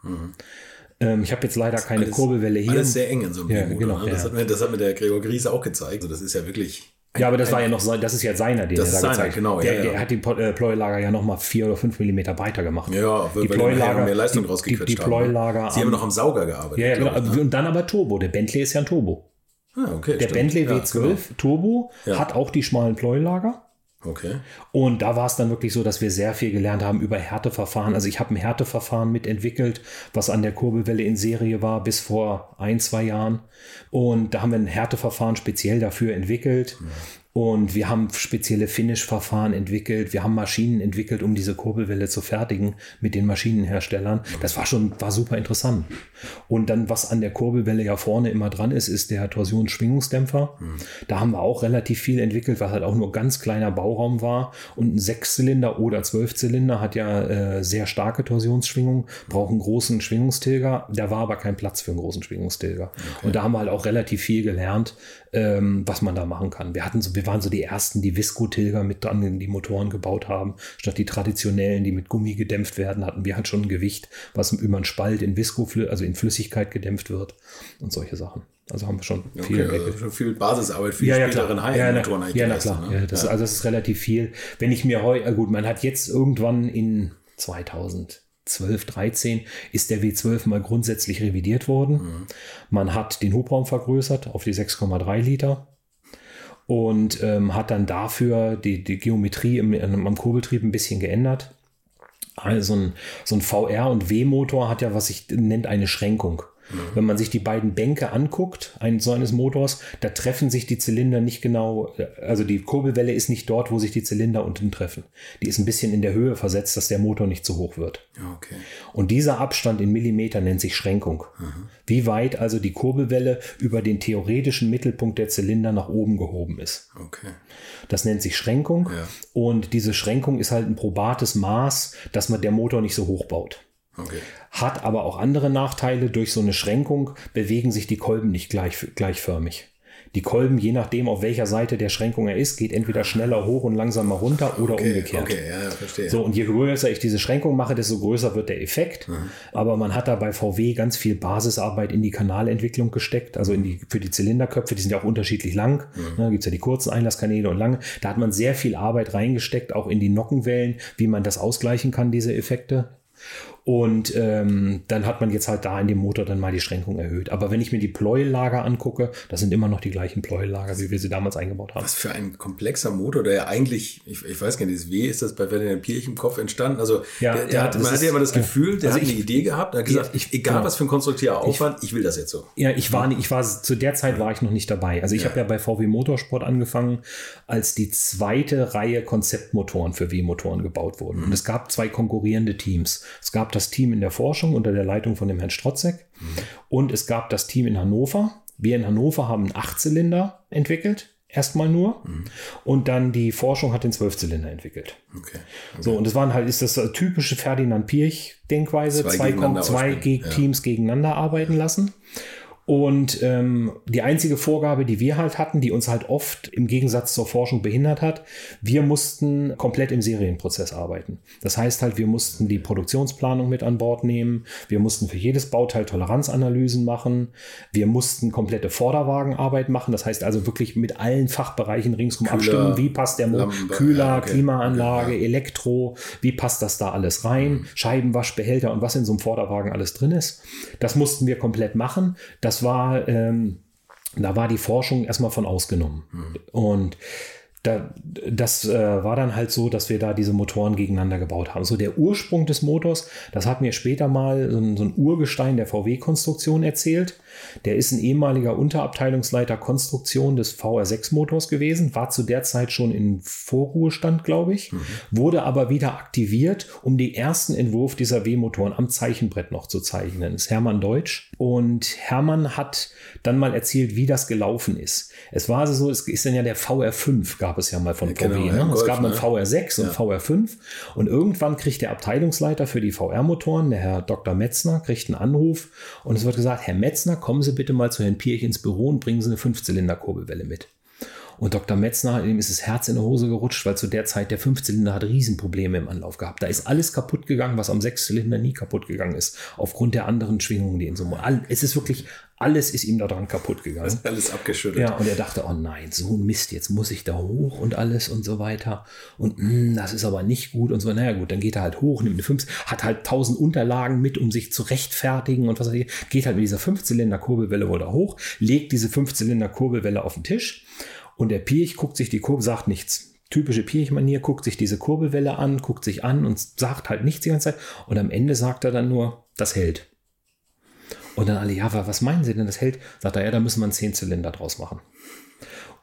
Ähm, ich habe jetzt leider keine Alles- Kurbelwelle hier. Alles sehr eng in so einem Ja, B-Motor. genau, ne? das, ja. hat mir, das hat mir der Gregor Gries auch gezeigt. Also das ist ja wirklich. Ja, aber das war ja noch, sein- das ist ja seiner, den Das er da seiner, gezeigt hat. genau, Der, ja, ja. der hat die äh, Pleulager ja noch mal vier oder fünf Millimeter breiter gemacht. Ja, weil die die Pleulager, mehr Leistung die, die, rausgequetscht die haben. Pleulager. Sie haben noch am Sauger gearbeitet. ja, ja, genau. ich, ne? Und dann aber Turbo. Der Bentley ist ja ein Turbo. Ah, okay, Der stimmt. Bentley Ja, W12 genau. Turbo Ja. hat auch die schmalen Pleulager. Okay. Und da war es dann wirklich so, dass wir sehr viel gelernt haben über Härteverfahren. Also ich habe ein Härteverfahren mitentwickelt, was an der Kurbelwelle in Serie war bis vor ein, zwei Jahren. Und da haben wir ein Härteverfahren speziell dafür entwickelt. Und wir haben spezielle Finish-Verfahren entwickelt. Wir haben Maschinen entwickelt, um diese Kurbelwelle zu fertigen mit den Maschinenherstellern. Das war schon, war super interessant. Und dann, was an der Kurbelwelle ja vorne immer dran ist, ist der Torsionsschwingungsdämpfer. Mhm. Da haben wir auch relativ viel entwickelt, was halt auch nur ganz kleiner Bauraum war. Und ein Sechszylinder oder Zwölfzylinder hat ja äh, sehr starke Torsionsschwingung, braucht einen großen Schwingungstilger. Da war aber kein Platz für einen großen Schwingungstilger. Okay. Und da haben wir halt auch relativ viel gelernt, ähm, was man da machen kann. Wir hatten so, wir waren so die ersten, die Visco-Tilger mit dran in die Motoren gebaut haben. Statt die traditionellen, die mit Gummi gedämpft werden, hatten wir halt schon ein Gewicht, was über einen Spalt in Visco, also in Flüssigkeit gedämpft wird und solche Sachen. Also haben wir schon viel, okay, also viel Basisarbeit für die ja, späteren High-Motoren ja, ja, na klar. Ne? Ja, das, ja. Also das ist relativ viel. Wenn ich mir heute, äh, gut, man hat jetzt irgendwann in 2000 12, 13 ist der W12 mal grundsätzlich revidiert worden. Mhm. Man hat den Hubraum vergrößert auf die 6,3 Liter und ähm, hat dann dafür die, die Geometrie im, am Kurbeltrieb ein bisschen geändert. Also ein, so ein VR- und W-Motor hat ja, was sich nennt, eine Schränkung. Mhm. Wenn man sich die beiden Bänke anguckt, ein, so eines Motors, da treffen sich die Zylinder nicht genau, also die Kurbelwelle ist nicht dort, wo sich die Zylinder unten treffen. Die ist ein bisschen in der Höhe versetzt, dass der Motor nicht zu hoch wird. Okay. Und dieser Abstand in Millimeter nennt sich Schränkung. Mhm. Wie weit also die Kurbelwelle über den theoretischen Mittelpunkt der Zylinder nach oben gehoben ist. Okay. Das nennt sich Schränkung. Ja. Und diese Schränkung ist halt ein probates Maß, dass man der Motor nicht so hoch baut. Okay. Hat aber auch andere Nachteile. Durch so eine Schränkung bewegen sich die Kolben nicht gleich, gleichförmig. Die Kolben, je nachdem, auf welcher Seite der Schränkung er ist, geht entweder schneller hoch und langsamer runter oder okay, umgekehrt. Okay, ja, verstehe. So, und je größer ich diese Schränkung mache, desto größer wird der Effekt. Mhm. Aber man hat da bei VW ganz viel Basisarbeit in die Kanalentwicklung gesteckt, also in die, für die Zylinderköpfe, die sind ja auch unterschiedlich lang. Mhm. Da gibt es ja die kurzen Einlasskanäle und lange. Da hat man sehr viel Arbeit reingesteckt, auch in die Nockenwellen, wie man das ausgleichen kann, diese Effekte. Und ähm, dann hat man jetzt halt da in dem Motor dann mal die Schränkung erhöht. Aber wenn ich mir die Pleuellager angucke, das sind immer noch die gleichen Pleuellager, wie wir sie damals eingebaut haben. Was für ein komplexer Motor, der ja eigentlich, ich, ich weiß gar nicht, dieses W ist das bei Werner Pirch im Kopf entstanden. Also ja, der, der ja, hat, man hat ja immer das Gefühl, der also hat ich, eine Idee gehabt, hat gesagt, ich, egal genau. was für ein konstruktiver Aufwand, ich, ich, will das jetzt so. Ja, ich war, ich war zu der Zeit war ich noch nicht dabei. Also ich ja. habe ja bei VW Motorsport angefangen, als die zweite Reihe Konzeptmotoren für W-Motoren gebaut wurden. Mhm. Und es gab zwei konkurrierende Teams. Es gab das Team in der Forschung unter der Leitung von dem Herrn Strotzek mhm. und es gab das Team in Hannover. Wir in Hannover haben einen Achtzylinder entwickelt, erstmal nur. Mhm. Und dann die Forschung hat den Zwölfzylinder entwickelt. Okay. okay. So, und es waren halt, ist das typische Ferdinand Pirch-Denkweise, zwei, zwei, zwei Geg ja. Teams gegeneinander arbeiten lassen. Und ähm, die einzige Vorgabe, die wir halt hatten, die uns halt oft im Gegensatz zur Forschung behindert hat, wir mussten komplett im Serienprozess arbeiten. Das heißt halt, wir mussten die Produktionsplanung mit an Bord nehmen, wir mussten für jedes Bauteil Toleranzanalysen machen, wir mussten komplette Vorderwagenarbeit machen, das heißt also wirklich mit allen Fachbereichen ringsum Kühler, abstimmen, wie passt der Mo Kühler, okay. Klimaanlage, okay. Elektro, wie passt das da alles rein, mhm. Scheibenwaschbehälter und was in so einem Vorderwagen alles drin ist. Das mussten wir komplett machen. Das war, ähm, da war die Forschung erstmal von ausgenommen. Mhm. Und da, das äh, war dann halt so, dass wir da diese Motoren gegeneinander gebaut haben. So der Ursprung des Motors, das hat mir später mal so ein, so ein Urgestein der VW-Konstruktion erzählt. Der ist ein ehemaliger Unterabteilungsleiter Konstruktion des VR6-Motors gewesen, war zu der Zeit schon in Vorruhestand, glaube ich, mhm. wurde aber wieder aktiviert, um den ersten Entwurf dieser W-Motoren am Zeichenbrett noch zu zeichnen. Das ist Hermann Deutsch. Und Hermann hat dann mal erzählt, wie das gelaufen ist. Es war also so, es ist dann ja der VR5, gab es ja mal von VW. Genau, ne? ja, es gab dann ne? VR6 und ja. VR5. Und irgendwann kriegt der Abteilungsleiter für die VR-Motoren, der Herr Dr. Metzner, kriegt einen Anruf und es wird gesagt, Herr Metzner, kommen Sie bitte mal zu Herrn Pirch ins Büro und bringen Sie eine Fünfzylinder-Kurbelwelle mit. Und Dr. Metzner, ihm ist das Herz in der Hose gerutscht, weil zu der Zeit der Fünfzylinder hat Riesenprobleme im Anlauf gehabt. Da ist alles kaputt gegangen, was am Sechszylinder nie kaputt gegangen ist. Aufgrund der anderen Schwingungen, die in so Es ist wirklich, alles ist ihm daran kaputt gegangen. ist alles abgeschüttet. Ja, und er dachte, oh nein, so ein Mist, jetzt muss ich da hoch und alles und so weiter. Und mh, hm, das ist aber nicht gut und so. Naja, gut, dann geht er halt hoch, nimmt eine 5, hat halt tausend Unterlagen mit, um sich zu rechtfertigen und was weiß ich. Geht halt mit dieser Fünfzylinder-Kurbelwelle wohl da hoch, legt diese Fünfzylinder-Kurbelwelle auf den Tisch und der Pirch guckt sich die Kurve, sagt nichts. Typische Pirch-Manier, guckt sich diese Kurbelwelle an, guckt sich an und sagt halt nichts die ganze Zeit. Und am Ende sagt er dann nur, das hält. Und dann alle, ja, was meinen Sie denn, das hält? Sagt er, ja, da müssen wir einen Zehnzylinder draus machen.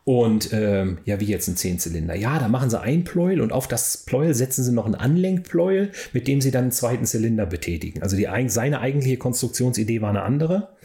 Und ähm, ja, wie jetzt ein Zehnzylinder. Ja, da machen sie ein Pleuel und auf das Pleuel setzen sie noch ein Anlenkpleuel, mit dem sie dann einen zweiten Zylinder betätigen. Also die, seine eigentliche Konstruktionsidee war eine andere.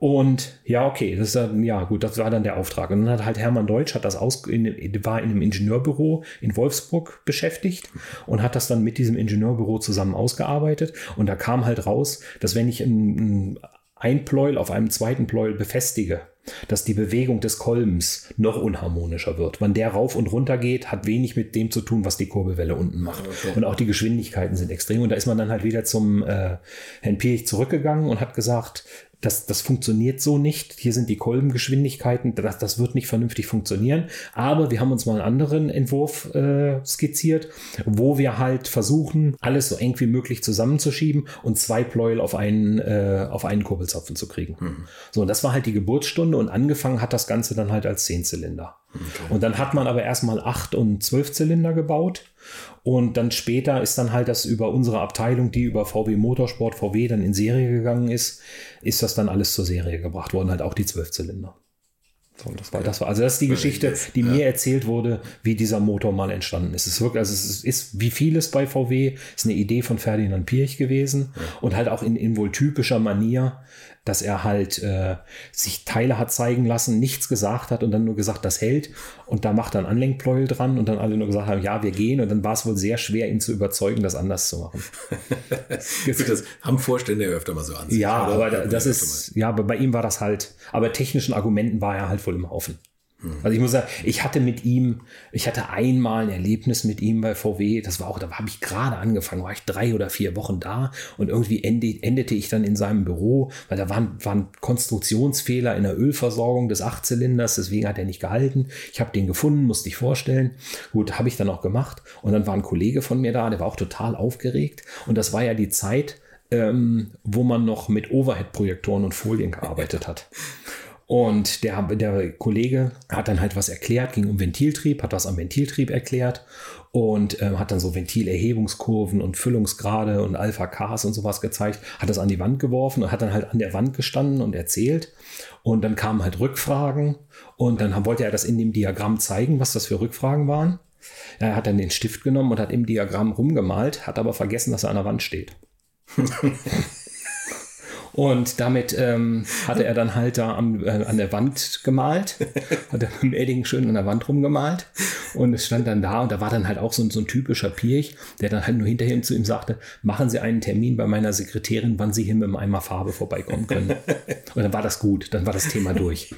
Und ja, okay, das ist dann, ja gut, das war dann der Auftrag. Und dann hat halt Hermann Deutsch, hat das aus, in, war in einem Ingenieurbüro in Wolfsburg beschäftigt und hat das dann mit diesem Ingenieurbüro zusammen ausgearbeitet. Und da kam halt raus, dass wenn ich ein, ein Pleuel auf einem zweiten Pleuel befestige, dass die Bewegung des Kolbens noch unharmonischer wird. Wenn der rauf und runter geht, hat wenig mit dem zu tun, was die Kurbelwelle unten macht. Okay. Und auch die Geschwindigkeiten sind extrem. Und da ist man dann halt wieder zum äh, Herrn Piech zurückgegangen und hat gesagt, das, das funktioniert so nicht. Hier sind die Kolbengeschwindigkeiten, das, das wird nicht vernünftig funktionieren. Aber wir haben uns mal einen anderen Entwurf äh, skizziert, wo wir halt versuchen, alles so eng wie möglich zusammenzuschieben und zwei Pleuel auf einen, äh, auf einen Kurbelzapfen zu kriegen. Mhm. So, und das war halt die Geburtsstunde und angefangen hat das Ganze dann halt als Zehnzylinder. Okay. Und dann hat man aber erstmal acht und zwölf Zylinder gebaut. Und dann später ist dann halt das über unsere Abteilung, die über VW Motorsport, VW dann in Serie gegangen ist, ist das dann alles zur Serie gebracht worden, halt auch die Zwölfzylinder. So, das war, das war, also das ist die Geschichte, die mir erzählt wurde, wie dieser Motor mal entstanden ist. Es ist wirklich, also es ist wie vieles bei VW, ist eine Idee von Ferdinand Pirch gewesen und halt auch in, in wohl typischer Manier dass er halt äh, sich Teile hat zeigen lassen, nichts gesagt hat und dann nur gesagt, das hält. Und da macht er ein Anlenkpleuel dran und dann alle nur gesagt haben, ja, wir gehen. Und dann war es wohl sehr schwer, ihn zu überzeugen, das anders zu machen. [laughs] das haben Vorstände öfter mal so an. Ja, aber das ist, ja, aber bei ihm war das halt, aber technischen Argumenten war er halt voll im Haufen. Also ich muss sagen, ich hatte mit ihm, ich hatte einmal ein Erlebnis mit ihm bei VW, das war auch, da habe ich gerade angefangen, war ich drei oder vier Wochen da und irgendwie endete ich dann in seinem Büro, weil da waren, waren Konstruktionsfehler in der Ölversorgung des Achtzylinders, deswegen hat er nicht gehalten. Ich habe den gefunden, musste ich vorstellen. Gut, habe ich dann auch gemacht und dann war ein Kollege von mir da, der war auch total aufgeregt und das war ja die Zeit, ähm, wo man noch mit Overhead-Projektoren und Folien gearbeitet hat. [laughs] Und der, der Kollege hat dann halt was erklärt, ging um Ventiltrieb, hat was am Ventiltrieb erklärt und ähm, hat dann so Ventilerhebungskurven und Füllungsgrade und Alpha-Ks und sowas gezeigt, hat das an die Wand geworfen und hat dann halt an der Wand gestanden und erzählt. Und dann kamen halt Rückfragen und dann wollte er das in dem Diagramm zeigen, was das für Rückfragen waren. Er hat dann den Stift genommen und hat im Diagramm rumgemalt, hat aber vergessen, dass er an der Wand steht. [laughs] Und damit ähm, hatte er dann halt da am, äh, an der Wand gemalt, [laughs] hat er mit dem Edding schön an der Wand rumgemalt und es stand dann da und da war dann halt auch so, so ein typischer Pirch, der dann halt nur hinterher zu ihm sagte, machen Sie einen Termin bei meiner Sekretärin, wann Sie hier mit einem Eimer Farbe vorbeikommen können. [laughs] Und dann war das gut, dann war das Thema durch.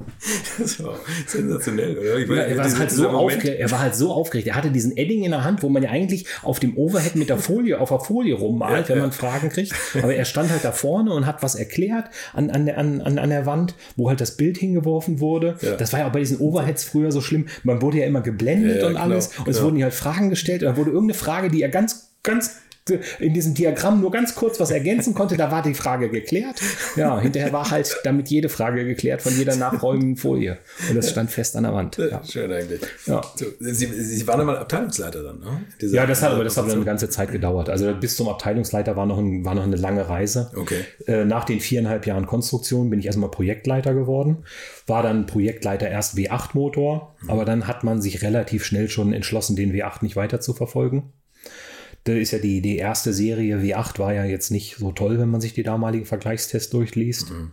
[laughs] Das war sensationell, oder? Ja, er, war halt so er war halt so aufgeregt. Er hatte diesen Edding in der Hand, wo man ja eigentlich auf dem Overhead mit der Folie, auf der Folie rummalt, ja, wenn man Fragen kriegt. Aber er stand halt da vorne und hat was erklärt an, an, der, an, an der Wand, wo halt das Bild hingeworfen wurde. Ja. Das war ja auch bei diesen Overheads früher so schlimm. Man wurde ja immer geblendet und alles. Genau, und es genau. wurden ja halt Fragen gestellt. Und dann wurde irgendeine Frage, die er ganz, ganz in diesem Diagramm nur ganz kurz was ergänzen konnte, da war die Frage geklärt. Ja, hinterher war halt damit jede Frage geklärt von jeder nachfolgenden Folie. Und das stand fest an der Wand. Ja. [laughs] Schön eigentlich. Ja. So, Sie, Sie waren einmal Abteilungsleiter dann, ne? Diese ja, das hat aber das hat eine ganze Zeit gedauert. Also bis zum Abteilungsleiter war noch, ein, war noch eine lange Reise. Okay. Äh, nach den viereinhalb Jahren Konstruktion bin ich erstmal Projektleiter geworden. War dann Projektleiter erst W8-Motor, mhm. aber dann hat man sich relativ schnell schon entschlossen, den W8 nicht weiter zu verfolgen. Da ist ja die, die erste Serie W8 war ja jetzt nicht so toll, wenn man sich die damaligen Vergleichstests durchliest. Mhm.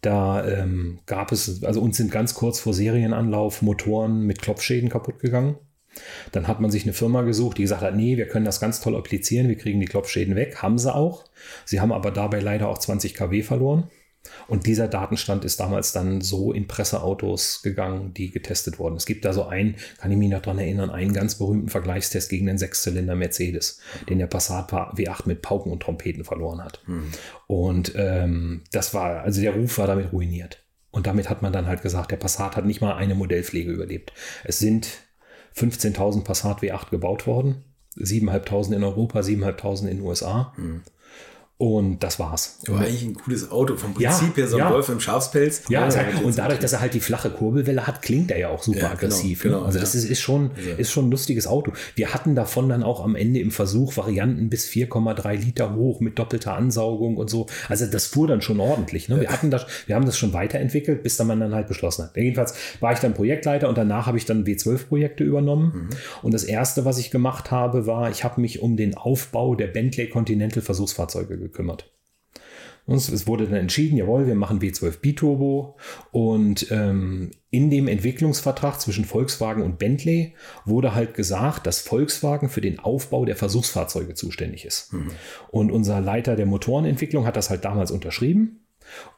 Da ähm, gab es, also uns sind ganz kurz vor Serienanlauf Motoren mit Klopfschäden kaputt gegangen. Dann hat man sich eine Firma gesucht, die gesagt hat, nee, wir können das ganz toll applizieren, wir kriegen die Klopfschäden weg. Haben sie auch. Sie haben aber dabei leider auch 20 kW verloren. Und dieser Datenstand ist damals dann so in Presseautos gegangen, die getestet wurden. Es gibt da so einen, kann ich mich noch daran erinnern, einen ganz berühmten Vergleichstest gegen den Sechszylinder Mercedes, den der Passat W8 mit Pauken und Trompeten verloren hat. Mhm. Und ähm, das war, also der Ruf war damit ruiniert. Und damit hat man dann halt gesagt, der Passat hat nicht mal eine Modellpflege überlebt. Es sind 15.000 Passat W8 gebaut worden, 7.500 in Europa, 7.500 in den USA. Mhm. Und das war's. Aber eigentlich ein cooles Auto. Vom Ja, Prinzip her so ein ja. Wolf im Schafspelz. Ja, Ja, hat, und dadurch, dass er halt die flache Kurbelwelle hat, klingt er ja auch super Ja, genau, aggressiv. genau, ne? Also das ja. ist, ist, schon, ist schon ein lustiges Auto. Wir hatten davon dann auch am Ende im Versuch Varianten bis 4,3 Liter hoch mit doppelter Ansaugung und so. Also das fuhr dann schon ordentlich. Ne? Wir hatten das, wir haben das schon weiterentwickelt, bis dann man dann halt beschlossen hat. Jedenfalls war ich dann Projektleiter und danach habe ich dann W12-Projekte übernommen. Und das erste, was ich gemacht habe, war, ich habe mich um den Aufbau der Bentley Continental Versuchsfahrzeuge gekümmert. Und es- wurde dann entschieden, jawohl, wir machen W12 Biturbo. Und ähm, in dem Entwicklungsvertrag zwischen Volkswagen und Bentley wurde halt gesagt, dass Volkswagen für den Aufbau der Versuchsfahrzeuge zuständig ist. Und unser Leiter der Motorenentwicklung hat das halt damals unterschrieben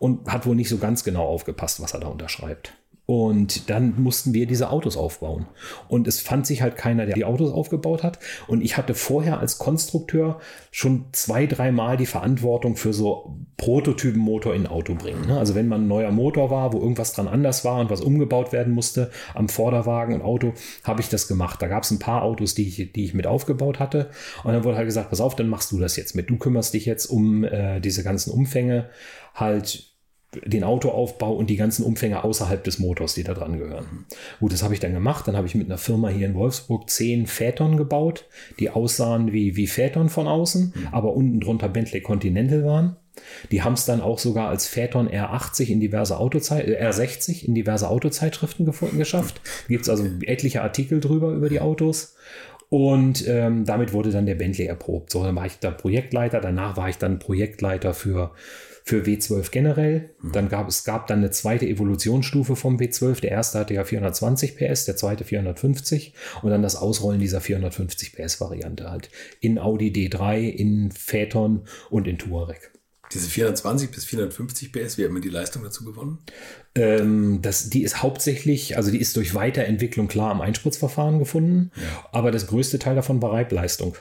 und hat wohl nicht so ganz genau aufgepasst, was er da unterschreibt. Und dann mussten wir diese Autos aufbauen. Und es fand sich halt keiner, der die Autos aufgebaut hat. Und ich hatte vorher als Konstrukteur schon zwei, dreimal die Verantwortung für so Prototypenmotor in Auto bringen. ne? Also wenn man ein neuer Motor war, wo irgendwas dran anders war und was umgebaut werden musste am Vorderwagen und Auto, habe ich das gemacht. Da gab es ein paar Autos, die ich, die ich mit aufgebaut hatte. Und dann wurde halt gesagt, pass auf, dann machst du das jetzt mit. Du kümmerst dich jetzt um äh, diese ganzen Umfänge, halt den Autoaufbau und die ganzen Umfänge außerhalb des Motors, die da dran gehören. Gut, das habe ich dann gemacht. Dann habe ich mit einer Firma hier in Wolfsburg zehn Phaeton gebaut, die aussahen wie, wie Phaeton von außen, aber unten drunter Bentley Continental waren. Die haben es dann auch sogar als Phaeton R80 in diverse Autozeit äh, R60 in diverse Autozeitschriften gefunden, geschafft. Gibt es also etliche Artikel drüber über die Autos. Und ähm, damit wurde dann der Bentley erprobt. So, dann war ich da Projektleiter. Danach war ich dann Projektleiter für, für W12 generell. Dann gab es gab dann eine zweite Evolutionsstufe vom W12. Der erste hatte ja 420 PS, der zweite 450 und dann das Ausrollen dieser 450 PS Variante halt in Audi D3, in Phaeton und in Touareg. Diese 420 bis 450 PS, wie hat man die Leistung dazu gewonnen? Ähm, das, die ist hauptsächlich, also die ist durch Weiterentwicklung klar am Einspritzverfahren gefunden, aber das größte Teil davon war Reibleistung.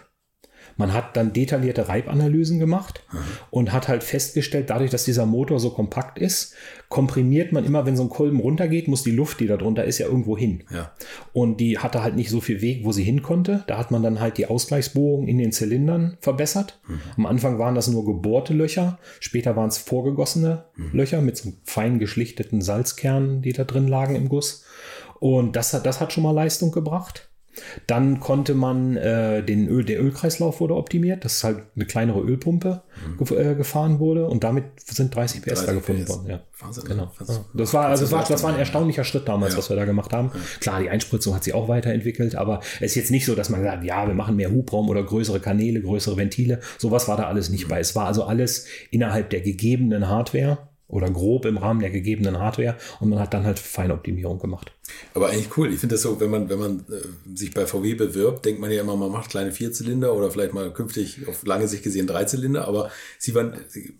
Man hat dann detaillierte Reibanalysen gemacht und hat halt festgestellt, dadurch, dass dieser Motor so kompakt ist, komprimiert man immer, wenn so ein Kolben runtergeht, muss die Luft, die da drunter ist, ja irgendwo hin. Ja. Und die hatte halt nicht so viel Weg, wo sie hin konnte. Da hat man dann halt die Ausgleichsbohrung in den Zylindern verbessert. Am Anfang waren das nur gebohrte Löcher, später waren es vorgegossene Löcher mit so fein geschlichteten Salzkernen, die da drin lagen im Guss. Und das hat, das hat schon mal Leistung gebracht. Dann konnte man äh, den Öl, der Ölkreislauf wurde optimiert, dass halt eine kleinere Ölpumpe gef äh, gefahren wurde und damit sind 30 PS da 30 gefunden PS. worden. Ja. Wahnsinn, Genau. ne? Ja. Das war also das war, das war ein erstaunlicher Schritt damals, Ja. was wir da gemacht haben. Klar, die Einspritzung hat sich auch weiterentwickelt, aber es ist jetzt nicht so, dass man sagt, ja, wir machen mehr Hubraum oder größere Kanäle, größere Ventile. Sowas war da alles nicht bei. Es war also alles innerhalb der gegebenen Hardware oder grob im Rahmen der gegebenen Hardware und man hat dann halt Feinoptimierung gemacht. Aber eigentlich cool. Ich finde das so, wenn man, wenn man äh, sich bei VW bewirbt, denkt man ja immer, man macht kleine Vierzylinder oder vielleicht mal künftig auf lange Sicht gesehen Dreizylinder. Aber sie waren,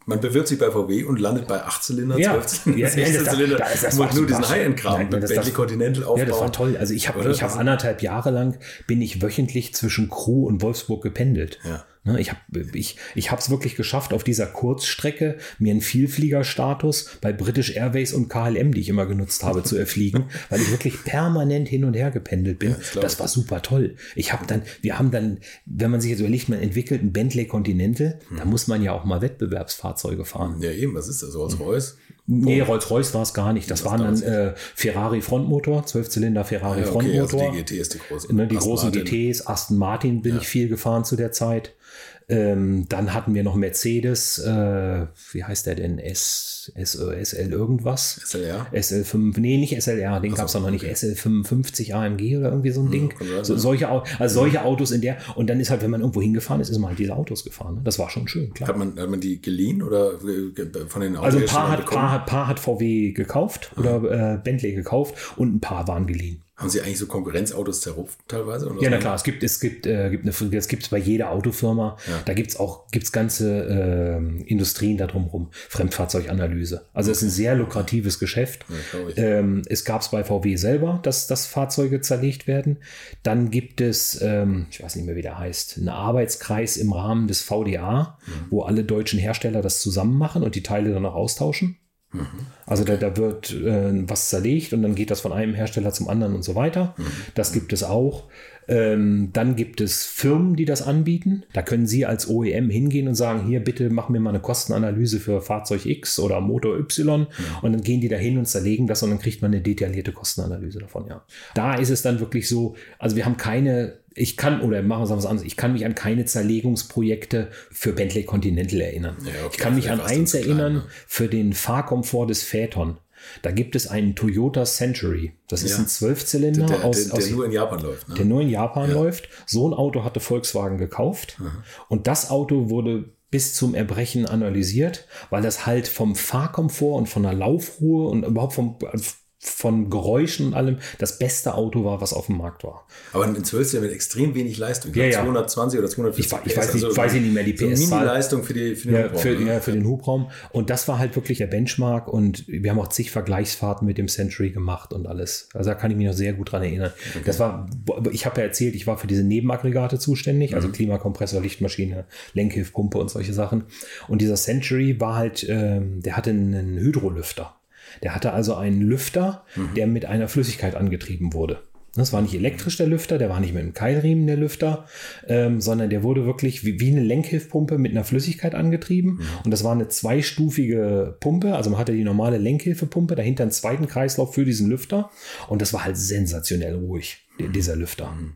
man bewirbt sich bei VW und landet bei Achtzylinder, Ja. Zwölfzylinder, Ja, Sechzehnzylinder. da das war nur diesen High-End-Kram mit das- Bentley Continental aufbauen. Ja, das war toll. Also ich habe ich hab anderthalb Jahre lang bin ich wöchentlich zwischen Crew und Wolfsburg gependelt. Ja. Ne, Ich habe ich, ich es wirklich geschafft, auf dieser Kurzstrecke mir einen Vielfliegerstatus bei British Airways und KLM, die ich immer genutzt habe, zu erfliegen, [laughs] weil ich wirklich permanent hin und her gependelt bin. das glaub das war super toll. Ich habe dann, wir haben dann, wenn man sich jetzt überlegt, man entwickelt einen Bentley Continental, da muss man ja auch mal Wettbewerbsfahrzeuge fahren. Ja, eben, was ist das? Rolls-Royce? Nee, Rolls-Royce war es gar nicht. Das Was waren dann äh, Ferrari Frontmotor, 12-Zylinder Ferrari Ja, okay, also Frontmotor. die GT ist die große. Ne, die Aston großen Martin. GTs, Aston Martin bin ich viel gefahren zu der Zeit. Ähm, dann hatten wir noch Mercedes, äh, wie heißt der denn? S, S, SL irgendwas? SLR? SL5, nee, nicht SLR, den gab es noch nicht. SL55 AMG oder irgendwie so ein Ding. kann sein, So, solche, also solche Autos in der, und dann ist halt, wenn man irgendwo hingefahren ist, ist man halt diese Autos gefahren. Ne? Das war schon schön, klar. Hat man, hat man die geliehen oder äh, von den Also ein paar hat, paar, hat, paar hat VW gekauft oder äh, Bentley gekauft und ein paar waren geliehen. Haben sie eigentlich so Konkurrenzautos zerrupft teilweise? Oder Ja, na klar, es gibt, es gibt, äh, gibt eine, das gibt es bei jeder Autofirma. Da gibt es auch gibt's ganze ähm, Industrien da drumherum. Fremdfahrzeuganalyse. Also es ist ein sehr lukratives Geschäft. ich. ähm, es gab es bei VW selber, dass, dass Fahrzeuge zerlegt werden. Dann gibt es, ähm, ich weiß nicht mehr, wie der heißt, einen Arbeitskreis im Rahmen des VDA, wo alle deutschen Hersteller das zusammen machen und die Teile dann auch austauschen. Also da, da wird äh, was zerlegt und dann geht das von einem Hersteller zum anderen und so weiter. Das gibt es auch. Ähm, dann gibt es Firmen, die das anbieten. Da können Sie als OEM hingehen und sagen, hier bitte mach mir mal eine Kostenanalyse für Fahrzeug X oder Motor Y. Mhm. Und dann gehen die da hin und zerlegen das und dann kriegt man eine detaillierte Kostenanalyse davon, ja. Da ist es dann wirklich so, also wir haben keine ich kann, oder machen wir was anderes, ich kann mich an keine Zerlegungsprojekte für Bentley Continental erinnern. Ja, okay, ich kann mich an eins erinnern, klein, ne? für den Fahrkomfort des Phaeton. Da gibt es einen Toyota Century. Das ist ja. ein Zwölfzylinder der, aus, der, der aus, nur in Japan läuft. Ne? Der nur in Japan ja. läuft. So ein Auto hatte Volkswagen gekauft. Mhm. Und das Auto wurde bis zum Erbrechen analysiert, weil das halt vom Fahrkomfort und von der Laufruhe und überhaupt vom, von Geräuschen und allem das beste Auto war, was auf dem Markt war. Aber ein 12 mit extrem wenig Leistung. Ja, ja. 220 oder 240 ich, ich weiß, nicht, also weiß ich nicht mehr die PS. So Mini-Leistung für, die, für den ja, Hubraum. Für, ne? ja, für den Hubraum. Und das war halt wirklich der Benchmark und wir haben auch zig Vergleichsfahrten mit dem Century gemacht und alles. Also da kann ich mich noch sehr gut dran erinnern. Okay. Das war, ich habe ja erzählt, ich war für diese Nebenaggregate zuständig, also mhm. Klimakompressor, Lichtmaschine, Lenkhilfpumpe und solche Sachen. Und dieser Century war halt, ähm, der hatte einen Hydrolüfter. Der hatte also einen Lüfter, mhm. der mit einer Flüssigkeit angetrieben wurde. Das war nicht elektrisch der Lüfter, der war nicht mit einem Keilriemen der Lüfter, ähm, sondern der wurde wirklich wie, wie, eine Lenkhilfpumpe mit einer Flüssigkeit angetrieben. Mhm. Und das war eine zweistufige Pumpe. Also man hatte die normale Lenkhilfepumpe, dahinter einen zweiten Kreislauf für diesen Lüfter. Und das war halt sensationell ruhig, dieser Lüfter. Mhm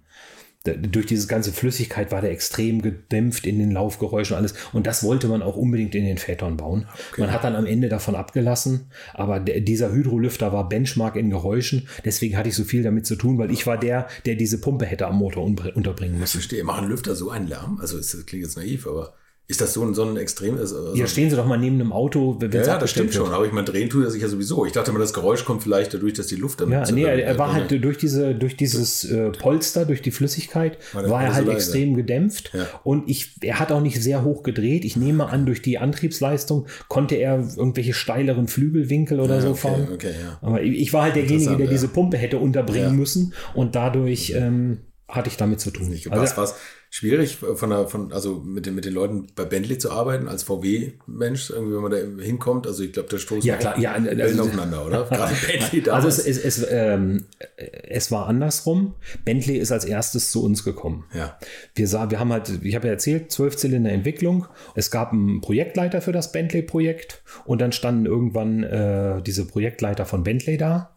durch diese ganze Flüssigkeit war der extrem gedämpft in den Laufgeräuschen und alles. Und das wollte man auch unbedingt in den Phaeton bauen. Okay. Man hat dann am Ende davon abgelassen, aber der, dieser Hydrolüfter war Benchmark in Geräuschen. Deswegen hatte ich so viel damit zu tun, weil ich war der, der diese Pumpe hätte am Motor unterbringen müssen. Ich verstehe, machen Lüfter so einen Lärm? Also das klingt jetzt naiv, aber ist das so ein, so ein extrem? Also ja, stehen Sie doch mal neben einem Auto. Wenn ja, ja das stimmt wird. schon. Aber ich meine, drehen tut er sich ja sowieso. Ich dachte mal, das Geräusch kommt vielleicht dadurch, dass die Luft damit. Ja, nee, er war halt durch diese, durch dieses äh, Polster, durch die Flüssigkeit, war, war er halt so extrem gedämpft. Ja. Und ich, er hat auch nicht sehr hoch gedreht. Ich nehme an, durch die Antriebsleistung konnte er irgendwelche steileren Flügelwinkel oder ja, so okay, fahren. Okay, ja. Aber ich, ich, war halt derjenige, der diese Pumpe hätte unterbringen müssen. Und dadurch ähm, hatte ich damit zu tun. Nicht also, was, schwierig, von der, von, also mit den, mit den Leuten bei Bentley zu arbeiten, als VW-Mensch, irgendwie, wenn man da hinkommt. Also ich glaube, da stoßen ja, klar, ja, also, aufeinander, oder? [laughs] Gerade Bentley damals. Also es, es, es, ähm, es war andersrum. Bentley ist als erstes zu uns gekommen. Ja. Wir, sah, wir haben halt, ich habe ja erzählt, Zwölfzylinder Entwicklung. Es gab einen Projektleiter für das Bentley-Projekt und dann standen irgendwann äh, diese Projektleiter von Bentley da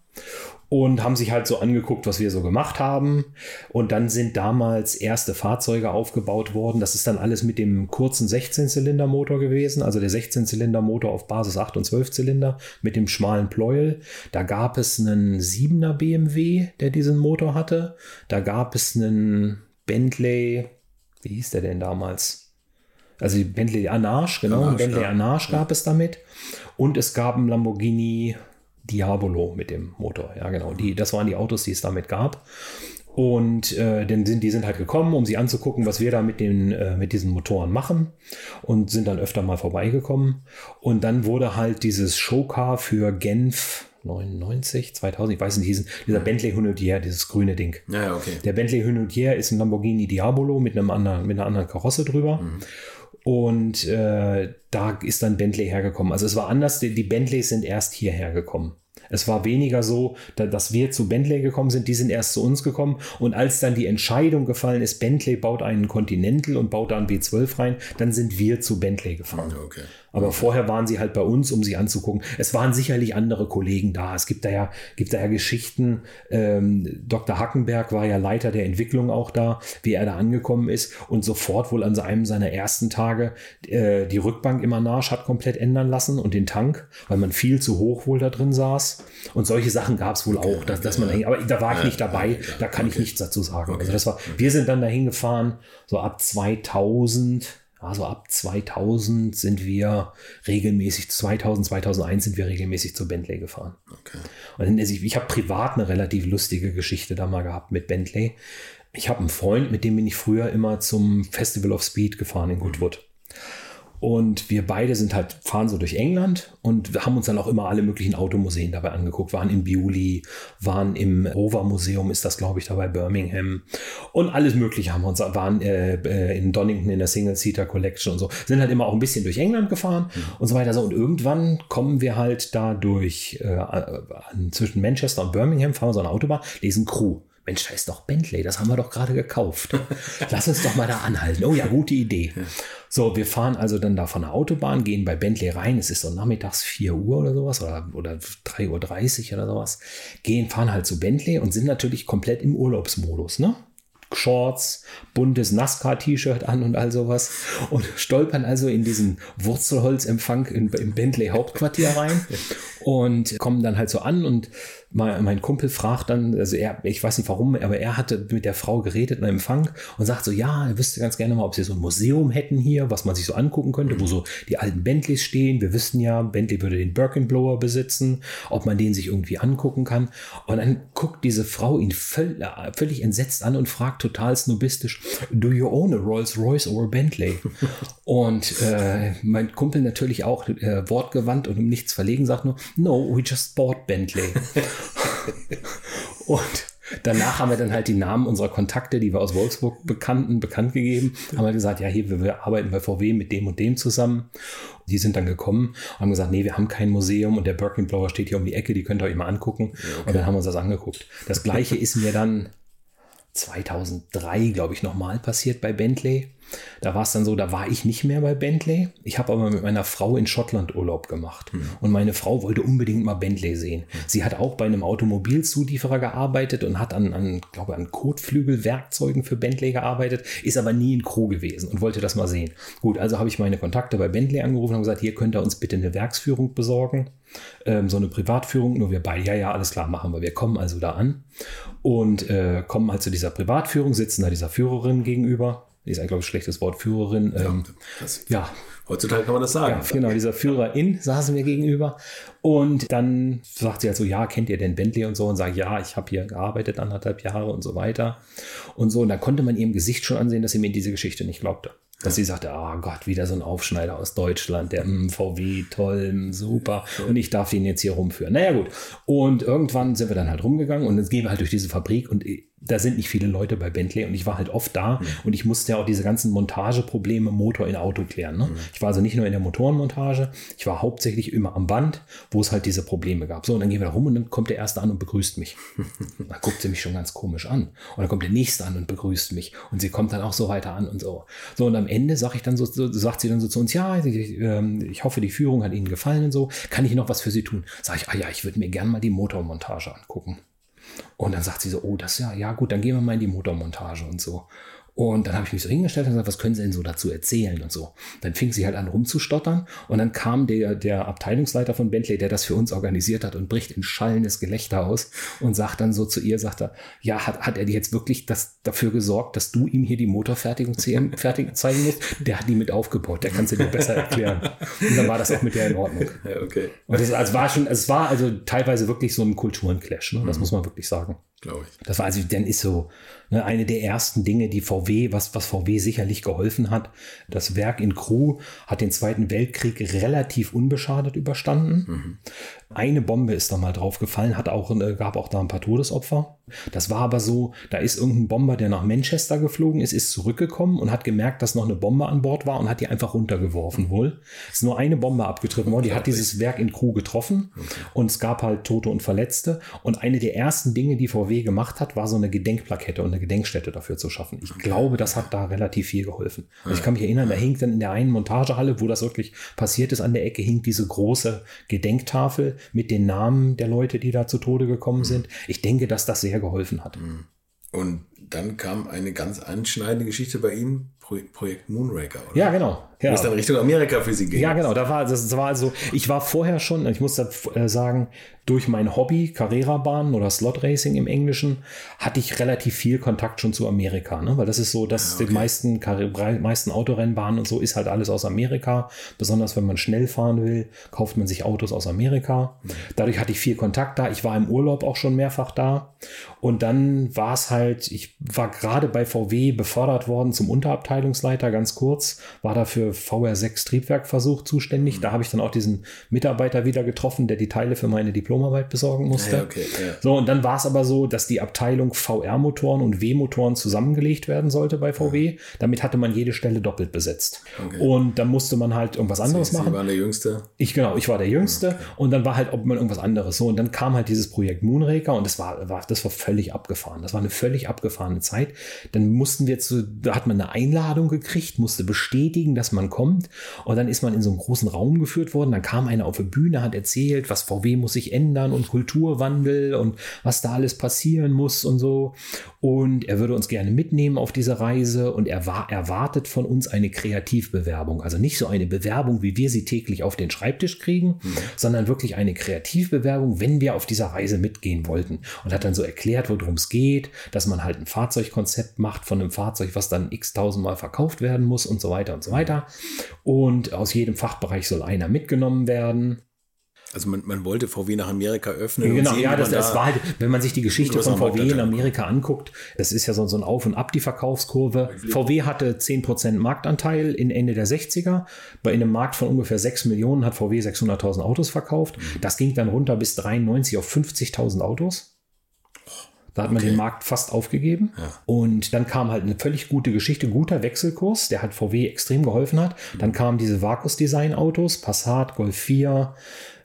und haben sich halt so angeguckt, was wir so gemacht haben. Und dann sind damals erste Fahrzeuge aufgebaut worden. Das ist dann alles mit dem kurzen 16-Zylinder-Motor gewesen, also der 16-Zylinder-Motor auf Basis 8 und 12 Zylinder mit dem schmalen Pleuel. Da gab es einen 7er BMW, der diesen Motor hatte. Da gab es einen Bentley, wie hieß der denn damals? Also die Bentley Anarch, genau, Anarch, Bentley ja. Anarch gab ja. es damit. Und es gab einen Lamborghini Diabolo mit dem Motor. Ja, genau. Die, das waren die Autos, die es damit gab. Und äh, denn sind, die sind halt gekommen, um sie anzugucken, was wir da mit, den, äh, mit diesen Motoren machen. Und sind dann öfter mal vorbeigekommen. Und dann wurde halt dieses Showcar für Genf 99, 2000, ich weiß nicht, diesen, dieser Bentley Hunaudier, dieses grüne Ding. Ja, okay. Der Bentley Hunaudier ist ein Lamborghini Diabolo mit, einem anderen, mit einer anderen Karosse drüber. Mhm. Und äh, da ist dann Bentley hergekommen. Also es war anders, die, die Bentleys sind erst hierher gekommen. Es war weniger so, dass wir zu Bentley gekommen sind, die sind erst zu uns gekommen. Und als dann die Entscheidung gefallen ist, Bentley baut einen Continental und baut da einen B12 rein, dann sind wir zu Bentley gefahren. Okay. Aber vorher waren sie halt bei uns, um sie anzugucken. Es waren sicherlich andere Kollegen da. Es gibt da ja, gibt da ja Geschichten. Ähm, Dr. Hackenberg war ja Leiter der Entwicklung auch da, wie er da angekommen ist und sofort wohl an einem seiner ersten Tage äh, die Rückbank im Anarch hat komplett ändern lassen und den Tank, weil man viel zu hoch wohl da drin saß. Und solche Sachen gab es wohl auch, dass, dass man, aber da war ich nicht dabei, da kann ich nichts dazu sagen. Also das war, wir sind dann dahin gefahren, so ab 2000 also ab 2000 sind wir regelmäßig, 2000, 2001 sind wir regelmäßig zu Bentley gefahren. Okay. Und ich, ich habe privat eine relativ lustige Geschichte da mal gehabt mit Bentley. Ich habe einen Freund, mit dem bin ich früher immer zum Festival of Speed gefahren in Goodwood. Und wir beide sind halt, fahren so durch England und haben uns dann auch immer alle möglichen Automuseen dabei angeguckt. Waren in Bewley, waren im Rover Museum, ist das glaube ich dabei, Birmingham. Und alles Mögliche haben wir uns, waren äh, äh, in Donington in der Single-Seater Collection und so. Sind halt immer auch ein bisschen durch England gefahren mhm. und so weiter. So. Und irgendwann kommen wir halt da durch, äh, zwischen Manchester und Birmingham, fahren wir so eine Autobahn, lesen Crew Mensch, da ist doch Bentley, das haben wir doch gerade gekauft. [laughs] Lass uns doch mal da anhalten. Oh ja, gute Idee. So, wir fahren also dann da von der Autobahn, gehen bei Bentley rein. Es ist so nachmittags 4 Uhr oder sowas oder, oder 3.30 Uhr oder sowas. Gehen, fahren halt zu Bentley und sind natürlich komplett im Urlaubsmodus, ne? Shorts, buntes NASCAR-T-Shirt an und all sowas und [laughs] stolpern also in diesen Wurzelholzempfang im, im Bentley Hauptquartier rein [laughs] und kommen dann halt so an und mein, Kumpel fragt dann, also er, ich weiß nicht warum, aber er hatte mit der Frau geredet im Empfang und sagt so, ja, er wüsste ganz gerne mal, ob sie so ein Museum hätten hier, was man sich so angucken könnte, wo so die alten Bentleys stehen. Wir wüssten ja, Bentley würde den Birkin Blower besitzen, ob man den sich irgendwie angucken kann. Und dann guckt diese Frau ihn völ völlig entsetzt an und fragt total snobistisch, do you own a Rolls Royce or a Bentley? [laughs] und äh, mein Kumpel natürlich auch äh, wortgewandt und um nichts verlegen sagt nur, no, we just bought Bentley. [laughs] [laughs] und danach haben wir dann halt die Namen unserer Kontakte, die wir aus Wolfsburg bekannten, bekannt gegeben. Haben wir gesagt, ja, hier, wir arbeiten bei VW mit dem und dem zusammen. Die sind dann gekommen und haben gesagt, nee, wir haben kein Museum und der Birkin Blower steht hier um die Ecke, die könnt ihr euch mal angucken. Ja, okay. Und dann haben wir uns das angeguckt. Das gleiche ist mir dann 2003, glaube ich, nochmal passiert bei Bentley. Da war es dann so, da war ich nicht mehr bei Bentley. Ich habe aber mit meiner Frau in Schottland Urlaub gemacht. Mhm. Und meine Frau wollte unbedingt mal Bentley sehen. Mhm. Sie hat auch bei einem Automobilzulieferer gearbeitet und hat an, an glaube an Kotflügelwerkzeugen für Bentley gearbeitet, ist aber nie in Crew gewesen und wollte das mal sehen. Gut, also habe ich meine Kontakte bei Bentley angerufen und gesagt, hier könnt ihr uns bitte eine Werksführung besorgen. Ähm, so eine Privatführung, nur wir beide, ja, ja, alles klar, machen wir. Wir kommen also da an und äh, kommen halt zu dieser Privatführung, sitzen da dieser Führerin gegenüber ist ein, glaube ich, schlechtes Wort, Führerin. Ja, ähm, ja. Heutzutage kann man das sagen. Ja, genau, dieser Führerin saßen mir gegenüber. Und dann sagt sie halt so, ja, kennt ihr denn Bentley und so? Und sagt, ja, ich habe hier gearbeitet anderthalb Jahre und so weiter. Und so, und da konnte man ihrem Gesicht schon ansehen, dass sie mir diese Geschichte nicht glaubte. Dass sie sagte, oh Gott, wieder so ein Aufschneider aus Deutschland, der mm, VW, toll, mm, super. Und ich darf ihn jetzt hier rumführen. Naja, gut. Und irgendwann sind wir dann halt rumgegangen und jetzt gehen wir halt durch diese Fabrik und da sind nicht viele Leute bei Bentley und ich war halt oft da mhm. und ich musste ja auch diese ganzen Montageprobleme Motor in Auto klären. Ne? Mhm. Ich war also nicht nur in der Motorenmontage, ich war hauptsächlich immer am Band, wo es halt diese Probleme gab. So, und dann gehen wir da rum und dann kommt der Erste an und begrüßt mich. [laughs] dann guckt sie mich schon ganz komisch an. Und dann kommt der Nächste an und begrüßt mich. Und sie kommt dann auch so weiter an und so. So, und am Ende sage ich dann so, so, sagt sie dann so zu uns, ja, ich, ähm, ich hoffe, die Führung hat Ihnen gefallen und so. Kann ich noch was für Sie tun? Sag ich, ah ja, ich würde mir gerne mal die Motormontage angucken. Und dann sagt sie so, oh, das ja, ja gut, dann gehen wir mal in die Motormontage und so. Und dann habe ich mich so hingestellt und gesagt, was können Sie denn so dazu erzählen und so. Dann fing sie halt an rumzustottern und dann kam der, der Abteilungsleiter von Bentley, der das für uns organisiert hat und bricht in schallendes Gelächter aus und sagt dann so zu ihr, sagt er, ja, hat, hat er dir jetzt wirklich das, dafür gesorgt, dass du ihm hier die Motorfertigung [laughs] fertig zeigen musst? Der hat die mit aufgebaut, der kann sie dir besser erklären. Und dann war das auch mit der in Ordnung. [laughs] Ja, okay. Und das also war schon, es war also teilweise wirklich so ein Kulturenclash, ne? das mhm. muss man wirklich sagen. Glaube ich. Das war also, dann ist so, eine der ersten Dinge, die VW, was, was VW sicherlich geholfen hat. Das Werk in Crew hat den Zweiten Weltkrieg relativ unbeschadet überstanden. Mhm. Eine Bombe ist da mal drauf gefallen, hat auch, äh, gab auch da ein paar Todesopfer. Das war aber so, da ist irgendein Bomber, der nach Manchester geflogen ist, ist zurückgekommen und hat gemerkt, dass noch eine Bombe an Bord war und hat die einfach runtergeworfen wohl. Es ist nur eine Bombe abgetrieben worden, die hat dieses Werk in Crew getroffen okay. und es gab halt Tote und Verletzte. Und eine der ersten Dinge, die VW gemacht hat, war so eine Gedenkplakette und eine Gedenkstätte dafür zu schaffen. Ich glaube, das hat da relativ viel geholfen. Also ich kann mich erinnern, da hing dann in der einen Montagehalle, wo das wirklich passiert ist, an der Ecke hing diese große Gedenktafel mit den Namen der Leute, die da zu Tode gekommen mhm. sind. Ich denke, dass das sehr geholfen hat. Mhm. Und dann kam eine ganz anschneidende Geschichte bei Ihnen, Projekt Moonraker, oder? Ja, genau. Ja. Wo es dann Richtung Amerika für Sie ging. Ja, genau. Da war, das war also, ich war vorher schon, ich muss äh, sagen, durch mein Hobby, Carrera-Bahn oder Slot Racing im Englischen, hatte ich relativ viel Kontakt schon zu Amerika. Ne? Weil das ist so, dass ah, okay. die meisten, meisten Autorennbahnen und so ist halt alles aus Amerika. Besonders wenn man schnell fahren will, kauft man sich Autos aus Amerika. Mhm. Dadurch hatte ich viel Kontakt da. Ich war im Urlaub auch schon mehrfach da. Und dann war es halt, ich war gerade bei VW befördert worden zum Unterabteilungsleiter, ganz kurz, war dafür für VR6 Triebwerkversuch zuständig. Da habe ich dann auch diesen Mitarbeiter wieder getroffen, der die Teile für meine Diplomarbeit besorgen musste. Ja, okay, ja. So, und dann war es aber so, dass die Abteilung VR-Motoren und W-Motoren zusammengelegt werden sollte bei VW. Damit hatte man jede Stelle doppelt besetzt. Okay. Und dann musste man halt irgendwas anderes Sie machen. waren der Jüngste. Ich genau, ich war der Jüngste und dann war halt, ob man irgendwas anderes so und dann kam halt dieses Projekt Moonraker und das war, war das war völlig abgefahren. Das war eine völlig abgefahrene Zeit. Dann mussten wir zu, da hat man eine Einladung gekriegt, musste bestätigen, dass man kommt und dann ist man in so einen großen Raum geführt worden. Dann kam einer auf die Bühne, hat erzählt, was VW muss sich ändern und Kulturwandel und was da alles passieren muss und so. Und er würde uns gerne mitnehmen auf diese Reise und er war erwartet von uns eine Kreativbewerbung, also nicht so eine Bewerbung, wie wir sie täglich auf den Schreibtisch kriegen, sondern wirklich eine Kreativbewerbung, wenn wir auf dieser Reise mitgehen wollten. Und hat dann so erklärt, worum es geht, dass man halt ein Fahrzeugkonzept macht von einem Fahrzeug, was dann x tausendmal verkauft werden muss und so weiter und so weiter. Und aus jedem Fachbereich soll einer mitgenommen werden. Also man, man wollte VW nach Amerika öffnen. Genau, sehen, ja, das, das da- war halt, wenn man sich die Geschichte von VW in Amerika anguckt, das ist ja so, so ein Auf und Ab, die Verkaufskurve. VW hatte 10% Marktanteil in Ende der 60er. Bei einem Markt von ungefähr 6 Millionen hat VW 600.000 Autos verkauft. Mhm. Das ging dann runter bis 93 auf 50.000 Autos. Da hat man Okay. den Markt fast aufgegeben. Ja. Und dann kam halt eine völlig gute Geschichte, guter Wechselkurs, der hat VW extrem geholfen hat. Mhm. Dann kamen diese Vakus-Design-Autos, Passat, Golf 4,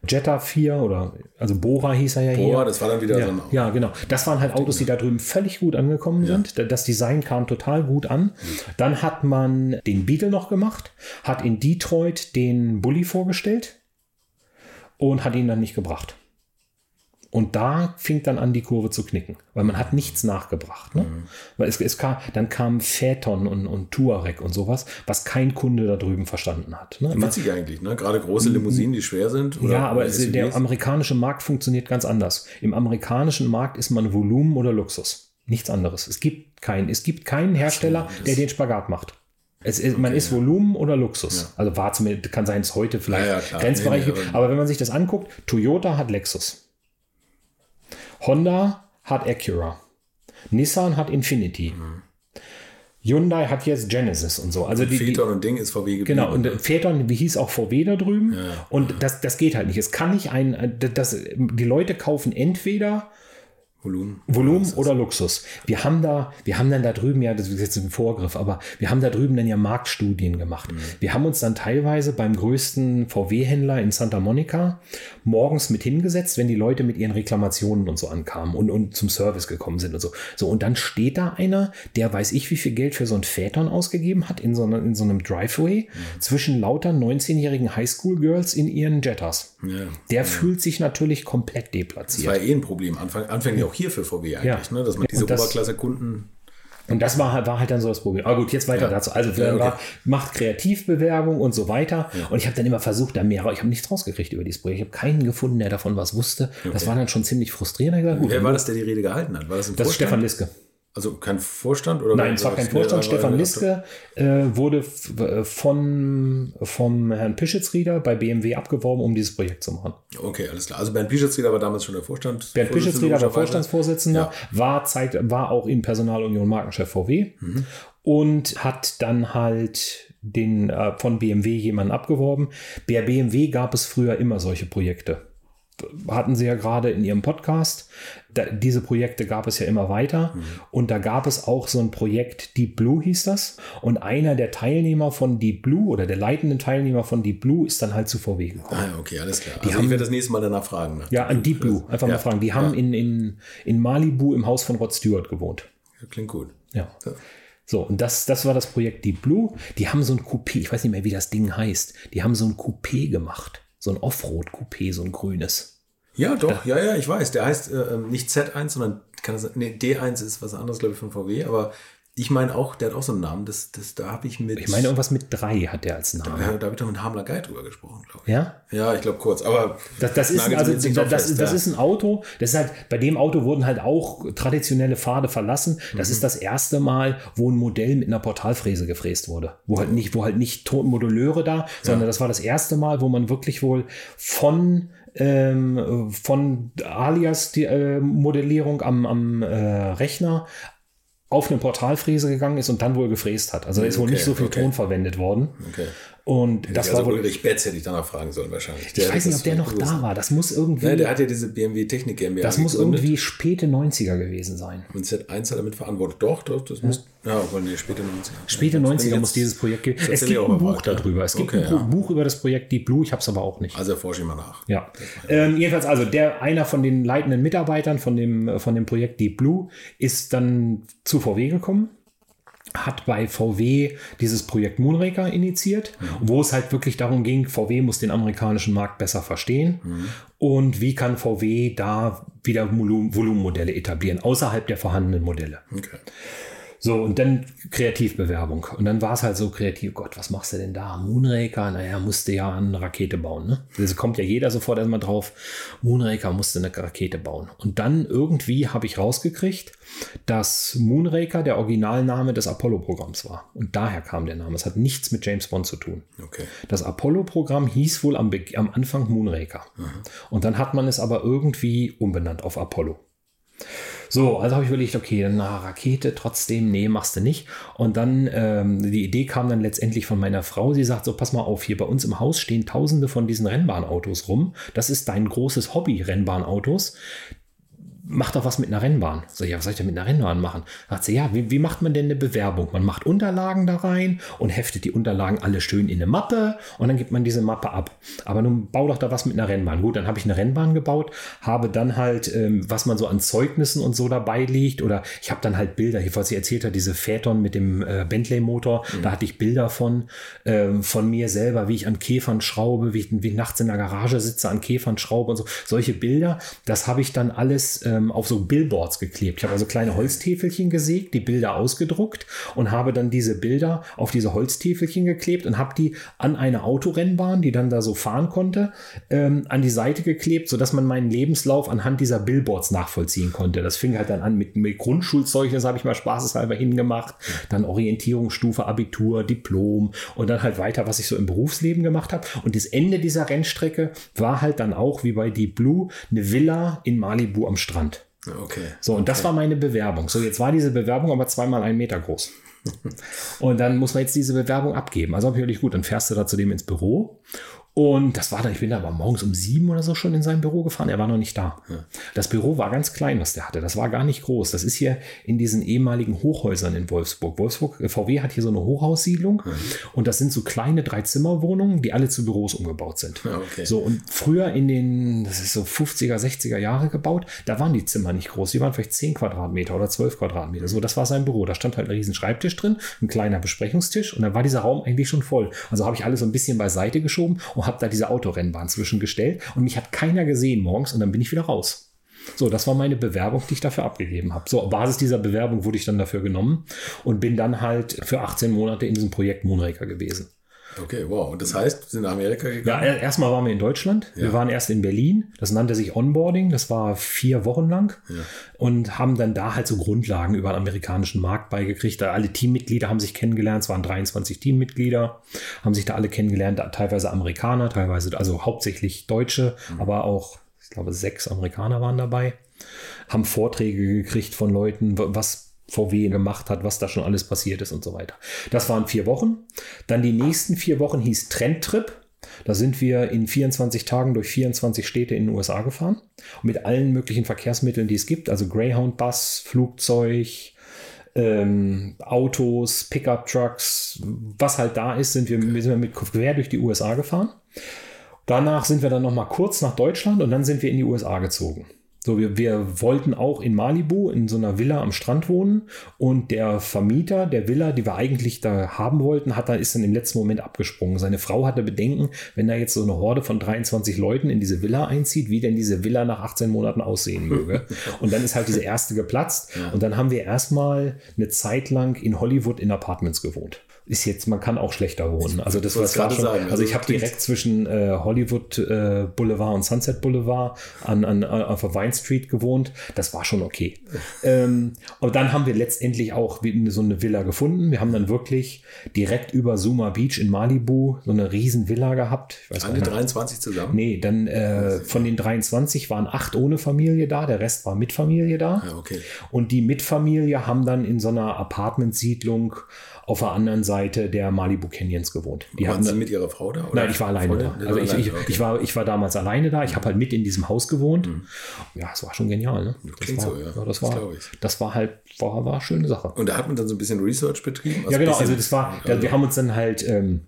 Jetta 4 oder, also Bora hieß er ja hier. Boah, das war dann wieder Ja, so ein ja, genau. Das waren halt Autos, die da drüben völlig gut angekommen sind. Da- Das Design kam total gut an. Dann hat man den Beetle noch gemacht, hat in Detroit den Bully vorgestellt und hat ihn dann nicht gebracht. Und da fing dann an, die Kurve zu knicken, weil man hat nichts nachgebracht. Ne? Weil es, es kam, dann kamen Phaeton und, und Touareg und sowas, was kein Kunde da drüben verstanden hat. Ne? Man, Witzig eigentlich, ne? Gerade große Limousinen, die schwer sind. Oder ja, aber es, der SUVs. amerikanische Markt funktioniert ganz anders. Im amerikanischen Markt ist man Volumen oder Luxus. Nichts anderes. Es gibt keinen, es gibt keinen Hersteller, der den Spagat macht. Es ist, man ist Volumen oder Luxus. Also war zumindest, kann sein, es heute vielleicht Ja, ja, klar. Grenzbereich Nee, nee, aber, wenn man sich das anguckt, Toyota hat Lexus. Honda hat Acura. Nissan hat Infinity. Hyundai hat jetzt Genesis und so. Also die, die, Phaeton und Ding ist VW geblieben. Genau, und Phaeton, wie hieß auch VW da drüben. Und das, das geht halt nicht. Es kann nicht ein, das, die Leute kaufen entweder Volumen. Volumen oder Luxus. Wir haben da, wir haben dann da drüben ja, das ist jetzt ein Vorgriff, aber wir haben da drüben dann ja Marktstudien gemacht. Wir haben uns dann teilweise beim größten VW-Händler in Santa Monica morgens mit hingesetzt, wenn die Leute mit ihren Reklamationen und so ankamen und, und zum Service gekommen sind und so. So, und dann steht da einer, der weiß ich, wie viel Geld für so ein Phaeton ausgegeben hat in so, einer, in so einem Driveway zwischen lauter 19-jährigen Highschool-Girls in ihren Jettas. Ja. Der fühlt sich natürlich komplett Das deplatziert. war ja eh ein Problem. Anfang, anfänglich auch hier für VW eigentlich, Ja. ne? dass man diese das- Oberklasse-Kunden. Und das war, halt- war halt dann so das Problem. Aber gut, jetzt weiter Ja. dazu. Also Ja, okay. war, macht Kreativbewerbung und so weiter. Und ich habe dann immer versucht, da mehr, ich habe nichts rausgekriegt über dieses Projekt. Ich habe keinen gefunden, der davon was wusste. Das war dann schon ziemlich frustrierend. Gesagt, gut, Wer war das, der die Rede gehalten hat? War das ein das ist? Stefan Liske. Also kein Vorstand? Oder Nein, es war kein Vorstand. Stefan Liske äh, wurde äh, von, vom Herrn Pischitzrieder bei BMW abgeworben, um dieses Projekt zu machen. Okay, alles klar. Also Bernd Pischitzrieder war damals schon der Vorstand. Bernd Pischitzrieder war. Vorstandsvorsitzender, Ja. war, Zeit, war auch in Personalunion Markenchef VW Mhm. und hat dann halt den äh, von BMW jemanden abgeworben. Bei BMW gab es früher immer solche Projekte. Hatten sie ja gerade in ihrem Podcast. Da, diese Projekte gab es ja immer weiter. Mhm. Und da gab es auch so ein Projekt, Deep Blue hieß das. Und einer der Teilnehmer von Deep Blue oder der leitende Teilnehmer von Deep Blue ist dann halt zu VW gekommen. Ah, okay, alles klar. Also haben- ich werde das nächste Mal danach fragen. nach Ja, an Deep Blue. Einfach Ja. mal fragen. Die haben in, in, in Malibu im Haus von Rod Stewart gewohnt. Ja, Klingt gut. Ja. So, und das, das war das Projekt Deep Blue. Die haben so ein Coupé, ich weiß nicht mehr, wie das Ding heißt. Die haben so ein Coupé gemacht. So ein Offroad-Coupé, so ein grünes. Ja, doch, ja, ja, ich weiß. Der heißt äh, ähm, nicht Z1, sondern kann das, nee, D1 ist was anderes, glaube ich, von VW, aber ich meine auch, der hat auch so einen Namen. Das, das, da habe ich mit. Ich meine, irgendwas mit drei hat der als Name. ja, da habe ich doch mit Hamler Guy drüber gesprochen, glaube ich. Ja? Ja, ich glaube kurz, aber Das, das ist, also, das, das, fest, das ja. ist ein Auto, das ist halt, bei dem Auto wurden halt auch traditionelle Pfade verlassen. Das Mhm. ist das erste Mal, wo ein Modell mit einer Portalfräse gefräst wurde. Wo halt nicht, wo halt nicht Moduleure da, sondern das war das erste Mal, wo man wirklich wohl von ähm, von Alias die äh, Modellierung am, am äh, Rechner auf eine Portalfräse gegangen ist und dann wohl gefräst hat. Also da ist wohl Okay, nicht so viel okay. Ton verwendet worden. Okay. Und das also war wohl. Ulrich Betz hätte ich danach fragen sollen wahrscheinlich. Ich weiß nicht, ob der noch da war. Das muss irgendwie. Ja, der hat ja diese BMW Technik GmbH das muss gegründet. irgendwie späte 90er gewesen sein. Und Z1 hat damit verantwortet. Doch, doch, das muss. Ja, obwohl, nee, späte 90er. Späte Ja, 90er jetzt- muss dieses Projekt geben. Es gibt ein Buch weiter. darüber. Es gibt Okay, ein ja. Buch über das Projekt Deep Blue. Ich habe es aber auch nicht. Also erforsche ich mal nach. Ja. Ähm, jedenfalls, also der einer von den leitenden Mitarbeitern von dem, äh, von dem Projekt Deep Blue ist dann zu VW gekommen, hat bei VW dieses Projekt Moonraker initiiert, wo es halt wirklich darum ging, VW muss den amerikanischen Markt besser verstehen und wie kann VW da wieder Volum- Volumenmodelle etablieren, außerhalb der vorhandenen Modelle. Okay. So, und dann Kreativbewerbung. Und dann war es halt so kreativ, Gott, was machst du denn da? Moonraker, naja, musste ja eine Rakete bauen. Ne? Das kommt ja jeder sofort erstmal drauf. Moonraker musste eine Rakete bauen. Und dann irgendwie habe ich rausgekriegt, dass Moonraker der Originalname des Apollo-Programms war. Und daher kam der Name. Es hat nichts mit James Bond zu tun. Okay. Das Apollo-Programm hieß wohl am, Be am Anfang Moonraker. Und dann hat man es aber irgendwie umbenannt auf Apollo. So, also habe ich überlegt, okay, na, Rakete trotzdem, nee, machst du nicht. Und dann, ähm, die Idee kam dann letztendlich von meiner Frau. Sie sagt so, pass mal auf, hier bei uns im Haus stehen tausende von diesen Rennbahnautos rum. Das ist dein großes Hobby, Rennbahnautos mach doch was mit einer Rennbahn. So, ja, was soll ich denn mit einer Rennbahn machen? Sagt sie, ja, wie, wie macht man denn eine Bewerbung? Man macht Unterlagen da rein und heftet die Unterlagen alle schön in eine Mappe und dann gibt man diese Mappe ab. Aber nun bau doch da was mit einer Rennbahn. Gut, dann habe ich eine Rennbahn gebaut, habe dann halt, ähm, was man so an Zeugnissen und so dabei liegt oder ich habe dann halt Bilder, hier, was sie erzählt hat, diese Phaeton mit dem äh, Bentley-Motor, da hatte ich Bilder von, ähm, von mir selber, wie ich an Käfern schraube, wie ich, wie ich nachts in der Garage sitze, an Käfern schraube und so. Solche Bilder, das habe ich dann alles ähm, auf so Billboards geklebt. Ich habe also kleine Holztäfelchen gesägt, die Bilder ausgedruckt und habe dann diese Bilder auf diese Holztäfelchen geklebt und habe die an eine Autorennbahn, die dann da so fahren konnte, ähm, an die Seite geklebt, sodass man meinen Lebenslauf anhand dieser Billboards nachvollziehen konnte. Das fing halt dann an mit, mit Grundschulzeug, das habe ich mal spaßeshalber hingemacht, dann Orientierungsstufe, Abitur, Diplom und dann halt weiter, was ich so im Berufsleben gemacht habe. Und das Ende dieser Rennstrecke war halt dann auch, wie bei Deep Blue, eine Villa in Malibu am Strand. Okay. So, und das war meine Bewerbung. So, jetzt war diese Bewerbung aber zweimal einen Meter groß. [laughs] Und dann muss man jetzt diese Bewerbung abgeben. Also habe ich wirklich gut, dann fährst du da zu dem ins Büro. Und das war dann, ich bin da aber morgens um sieben oder so schon in sein Büro gefahren. Er war noch nicht da. Das Büro war ganz klein, was der hatte. Das war gar nicht groß. Das ist hier in diesen ehemaligen Hochhäusern in Wolfsburg. Wolfsburg, äh, VW hat hier so eine Hochhaussiedlung. Und das sind so kleine Dreizimmerwohnungen, die alle zu Büros umgebaut sind. Okay. So, und früher in den, das ist so 50er, 60er Jahre gebaut, da waren die Zimmer nicht groß. Die waren vielleicht 10 Quadratmeter oder 12 Quadratmeter. So, das war sein Büro. Da stand halt ein riesen Schreibtisch drin, ein kleiner Besprechungstisch und dann war dieser Raum eigentlich schon voll. Also habe ich alles so ein bisschen beiseite geschoben und habe da diese Autorennbahn zwischengestellt und mich hat keiner gesehen morgens und dann bin ich wieder raus. So, das war meine Bewerbung, die ich dafür abgegeben habe. So, auf Basis dieser Bewerbung wurde ich dann dafür genommen und bin dann halt für 18 Monate in diesem Projekt Moonraker gewesen. Okay, wow. Und das heißt, wir sind nach Amerika Ja, gegangen? er- erstmal waren wir in Deutschland. Wir Ja. waren erst in Berlin. Das nannte sich Onboarding. Das war vier Wochen lang. Und haben dann da halt so Grundlagen über den amerikanischen Markt beigekriegt. Da alle Teammitglieder haben sich kennengelernt. Es waren 23 Teammitglieder. Haben sich da alle kennengelernt. Teilweise Amerikaner, teilweise, also hauptsächlich Deutsche, aber auch, ich glaube, sechs Amerikaner waren dabei. Haben Vorträge gekriegt von Leuten, wa- was VW gemacht hat, was da schon alles passiert ist und so weiter. Das waren vier Wochen. Dann die nächsten vier Wochen hieß Trendtrip. Da sind wir in 24 Tagen durch 24 Städte in den USA gefahren. Mit allen möglichen Verkehrsmitteln, die es gibt. Also Greyhound-Bus, Flugzeug, ähm, Autos, Pickup-Trucks, was halt da ist, sind wir, wir sind mit quer durch die USA gefahren. Danach sind wir dann noch mal kurz nach Deutschland und dann sind wir in die USA gezogen. So, wir, wir wollten auch in Malibu in so einer Villa am Strand wohnen und der Vermieter der Villa, die wir eigentlich da haben wollten, hat dann, ist dann im letzten Moment abgesprungen. Seine Frau hatte Bedenken, wenn da jetzt so eine Horde von 23 Leuten in diese Villa einzieht, wie denn diese Villa nach 18 Monaten aussehen möge. [laughs] Und dann ist halt diese erste geplatzt und dann haben wir erstmal eine Zeit lang in Hollywood in Apartments gewohnt. Ist jetzt, man kann auch schlechter wohnen. Also das, was war gerade schon, sagen, also also ich habe direkt zwischen äh, Hollywood äh, Boulevard und Sunset Boulevard an, an, auf der Vine Street gewohnt. Das war schon okay. ähm, und dann haben wir letztendlich auch so eine Villa gefunden. Wir haben dann wirklich direkt über Zuma Beach in Malibu so eine riesen Villa gehabt. Alle gar nicht. 23 zusammen? Nee, dann äh, von den 23 waren acht ohne Familie da, der Rest war mit Familie da. Ja, okay. Und die mit Familie haben dann in so einer Apartmentsiedlung auf der anderen Seite der Malibu Canyons gewohnt. Die Waren Sie mit Ihrer Frau da? oder? Nein, ich war alleine Freundin? da. Also ich, alleine, ich, okay. ich, war, ich war damals alleine da. Ich habe halt mit in diesem Haus gewohnt. Ja, es war schon genial. Ne? Das klingt war, so, ja. das, Das war, ich. das war halt, war, war eine schöne Sache. Und da hat man dann so ein bisschen Research betrieben? Ja, genau. Also das war, da, wir haben uns dann halt, ähm,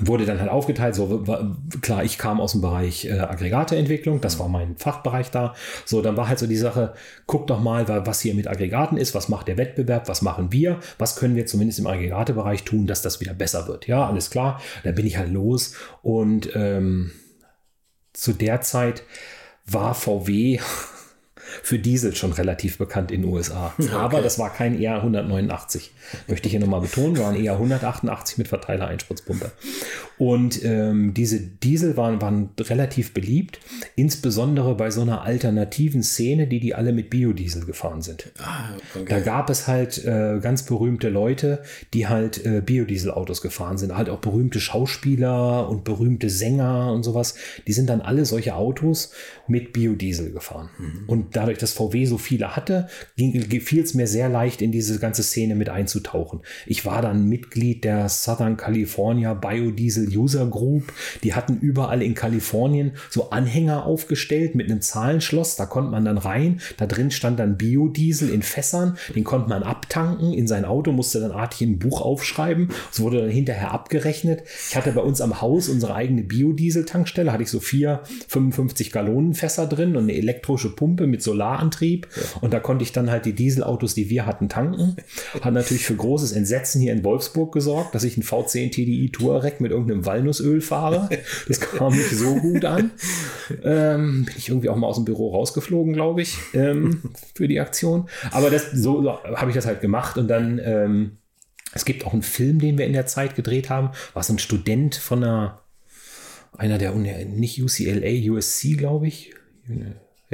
wurde dann halt aufgeteilt. So, war, klar, ich kam aus dem Bereich äh, Aggregateentwicklung, das war mein Fachbereich da. So, dann war halt so die Sache, guck doch mal, wa- was hier mit Aggregaten ist, was macht der Wettbewerb, was machen wir, was können wir zumindest im Aggregatebereich tun, dass das wieder besser wird. Ja, alles klar. Dann bin ich halt los und ähm, zu der Zeit war VW [laughs] für Diesel schon relativ bekannt in den USA. Aber das war kein ER 189. Möchte ich hier nochmal betonen, war ein ER 188 mit Verteiler-Einspritzpumpe. Und ähm, diese Diesel waren, waren relativ beliebt, insbesondere bei so einer alternativen Szene, die die alle mit Biodiesel gefahren sind. Ah, okay. Da gab es halt äh, ganz berühmte Leute, die halt äh, Biodieselautos gefahren sind. Halt auch berühmte Schauspieler und berühmte Sänger und sowas. Die sind dann alle solche Autos mit Biodiesel gefahren. Und dadurch, dass VW so viele hatte, fiel es mir sehr leicht, in diese ganze Szene mit einzutauchen. Ich war dann Mitglied der Southern California Biodiesel User Group. Die hatten überall in Kalifornien so Anhänger aufgestellt mit einem Zahlenschloss. Da konnte man dann rein. Da drin stand dann Biodiesel in Fässern. Den konnte man abtanken in sein Auto, musste dann artig ein Buch aufschreiben. Es wurde dann hinterher abgerechnet. Ich hatte bei uns am Haus unsere eigene Biodiesel-Tankstelle. Hatte ich so vier 55 Gallonen Fässer drin und eine elektrische Pumpe mit Solarantrieb. Und da konnte ich dann halt die Dieselautos, die wir hatten, tanken. Hat natürlich für großes Entsetzen hier in Wolfsburg gesorgt, dass ich einen V10 TDI Touareg mit irgendeinem Walnussöl fahre. Das kam nicht so gut an. Ähm, bin ich irgendwie auch mal aus dem Büro rausgeflogen, glaube ich, ähm, für die Aktion. Aber das, so, so habe ich das halt gemacht und dann, ähm, es gibt auch einen Film, den wir in der Zeit gedreht haben, war so ein Student von einer, einer der, Uni- nicht UCLA, USC, glaube ich.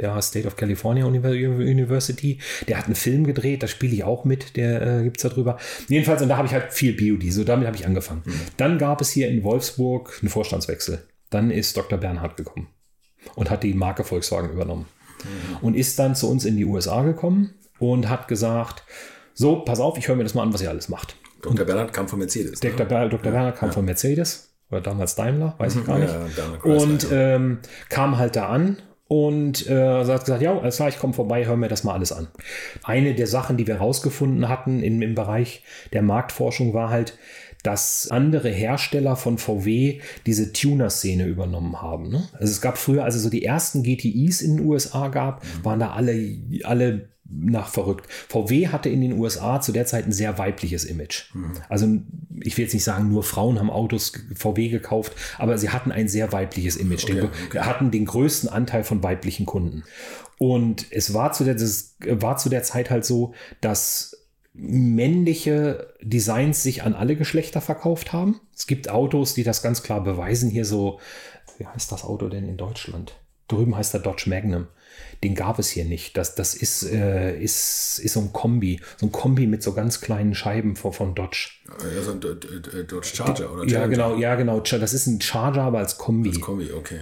Ja, State of California Univer- University. Der hat einen Film gedreht, da spiele ich auch mit, der äh, gibt es da drüber. Jedenfalls, und da habe ich halt viel Biodiesel, damit habe ich angefangen. Dann gab es hier in Wolfsburg einen Vorstandswechsel. Dann ist Dr. Bernhard gekommen und hat die Marke Volkswagen übernommen. Und ist dann zu uns in die USA gekommen und hat gesagt, so, pass auf, ich höre mir das mal an, was ihr alles macht. Dr. Bernhard kam von Mercedes. ne? Dr. Ber Dr. Werner kam von Mercedes oder damals Daimler, weiß ich gar Ja, nicht. Chrysler, und ähm, kam halt da an und äh, hat gesagt, ja, alles klar, ich komme vorbei, hör mir das mal alles an. Eine der Sachen, die wir rausgefunden hatten im, im Bereich der Marktforschung, war halt, dass andere Hersteller von VW diese Tuner-Szene übernommen haben. Ne? Also es gab früher, also so die ersten GTIs in den USA gab, waren da alle, alle nach verrückt. VW hatte in den USA zu der Zeit ein sehr weibliches Image. Also ich will jetzt nicht sagen, nur Frauen haben Autos VW gekauft, aber sie hatten ein sehr weibliches Image. Okay, den, okay. hatten den größten Anteil von weiblichen Kunden. Und es war zu der, das war zu der Zeit halt so, dass männliche Designs sich an alle Geschlechter verkauft haben. Es gibt Autos, die das ganz klar beweisen. Hier so, wie heißt das Auto denn in Deutschland? Drüben heißt der Dodge Magnum. Den gab es hier nicht. Das, das ist, äh, ist, ist so ein Kombi. So ein Kombi mit so ganz kleinen Scheiben von, von Dodge. Ja, so ein Dodge Charger oder Ja, Challenger. genau, ja, genau. Das ist ein Charger, aber als Kombi. Als Kombi, okay.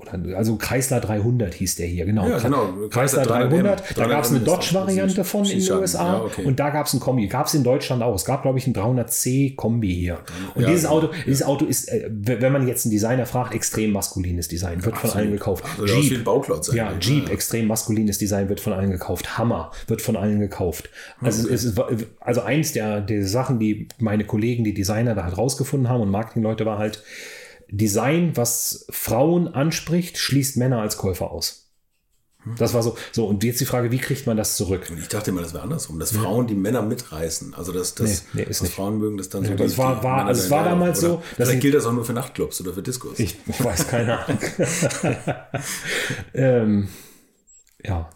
Oder, also Chrysler 300 hieß der hier, genau. Ja, genau. Chrysler Chrysler 300, 300M. da gab es eine 300M ist Dodge-Variante von in den USA ja, okay. und da gab es ein Kombi. Gab es in Deutschland auch. Es gab, glaube ich, ein 300C Kombi hier. Und Ja, dieses ja, Auto, dieses Auto ist, äh, wenn man jetzt einen Designer fragt, extrem maskulines Design, wird von allen gekauft. Also ein Bauklotz Ja, Jeep, extrem maskulines Design wird von allen gekauft. Hammer wird von allen gekauft. Also, es ist, also eins der, der Sachen, die meine Kollegen, die Designer da halt rausgefunden haben und Marketingleute war halt, Design, was Frauen anspricht, schließt Männer als Käufer aus. Das war so. So, und jetzt die Frage, wie kriegt man das zurück? Und ich dachte immer, das wäre andersrum, dass Frauen die Männer mitreißen. Also dass, dass, Nee, nee, ist dass. Frauen mögen das dann so. Ja, das war- war- also es war damals so, ein- gilt das auch nur für Nachtclubs oder für Diskos. Ich, weiß keine [laughs] Ahnung. [laughs] ähm, ja.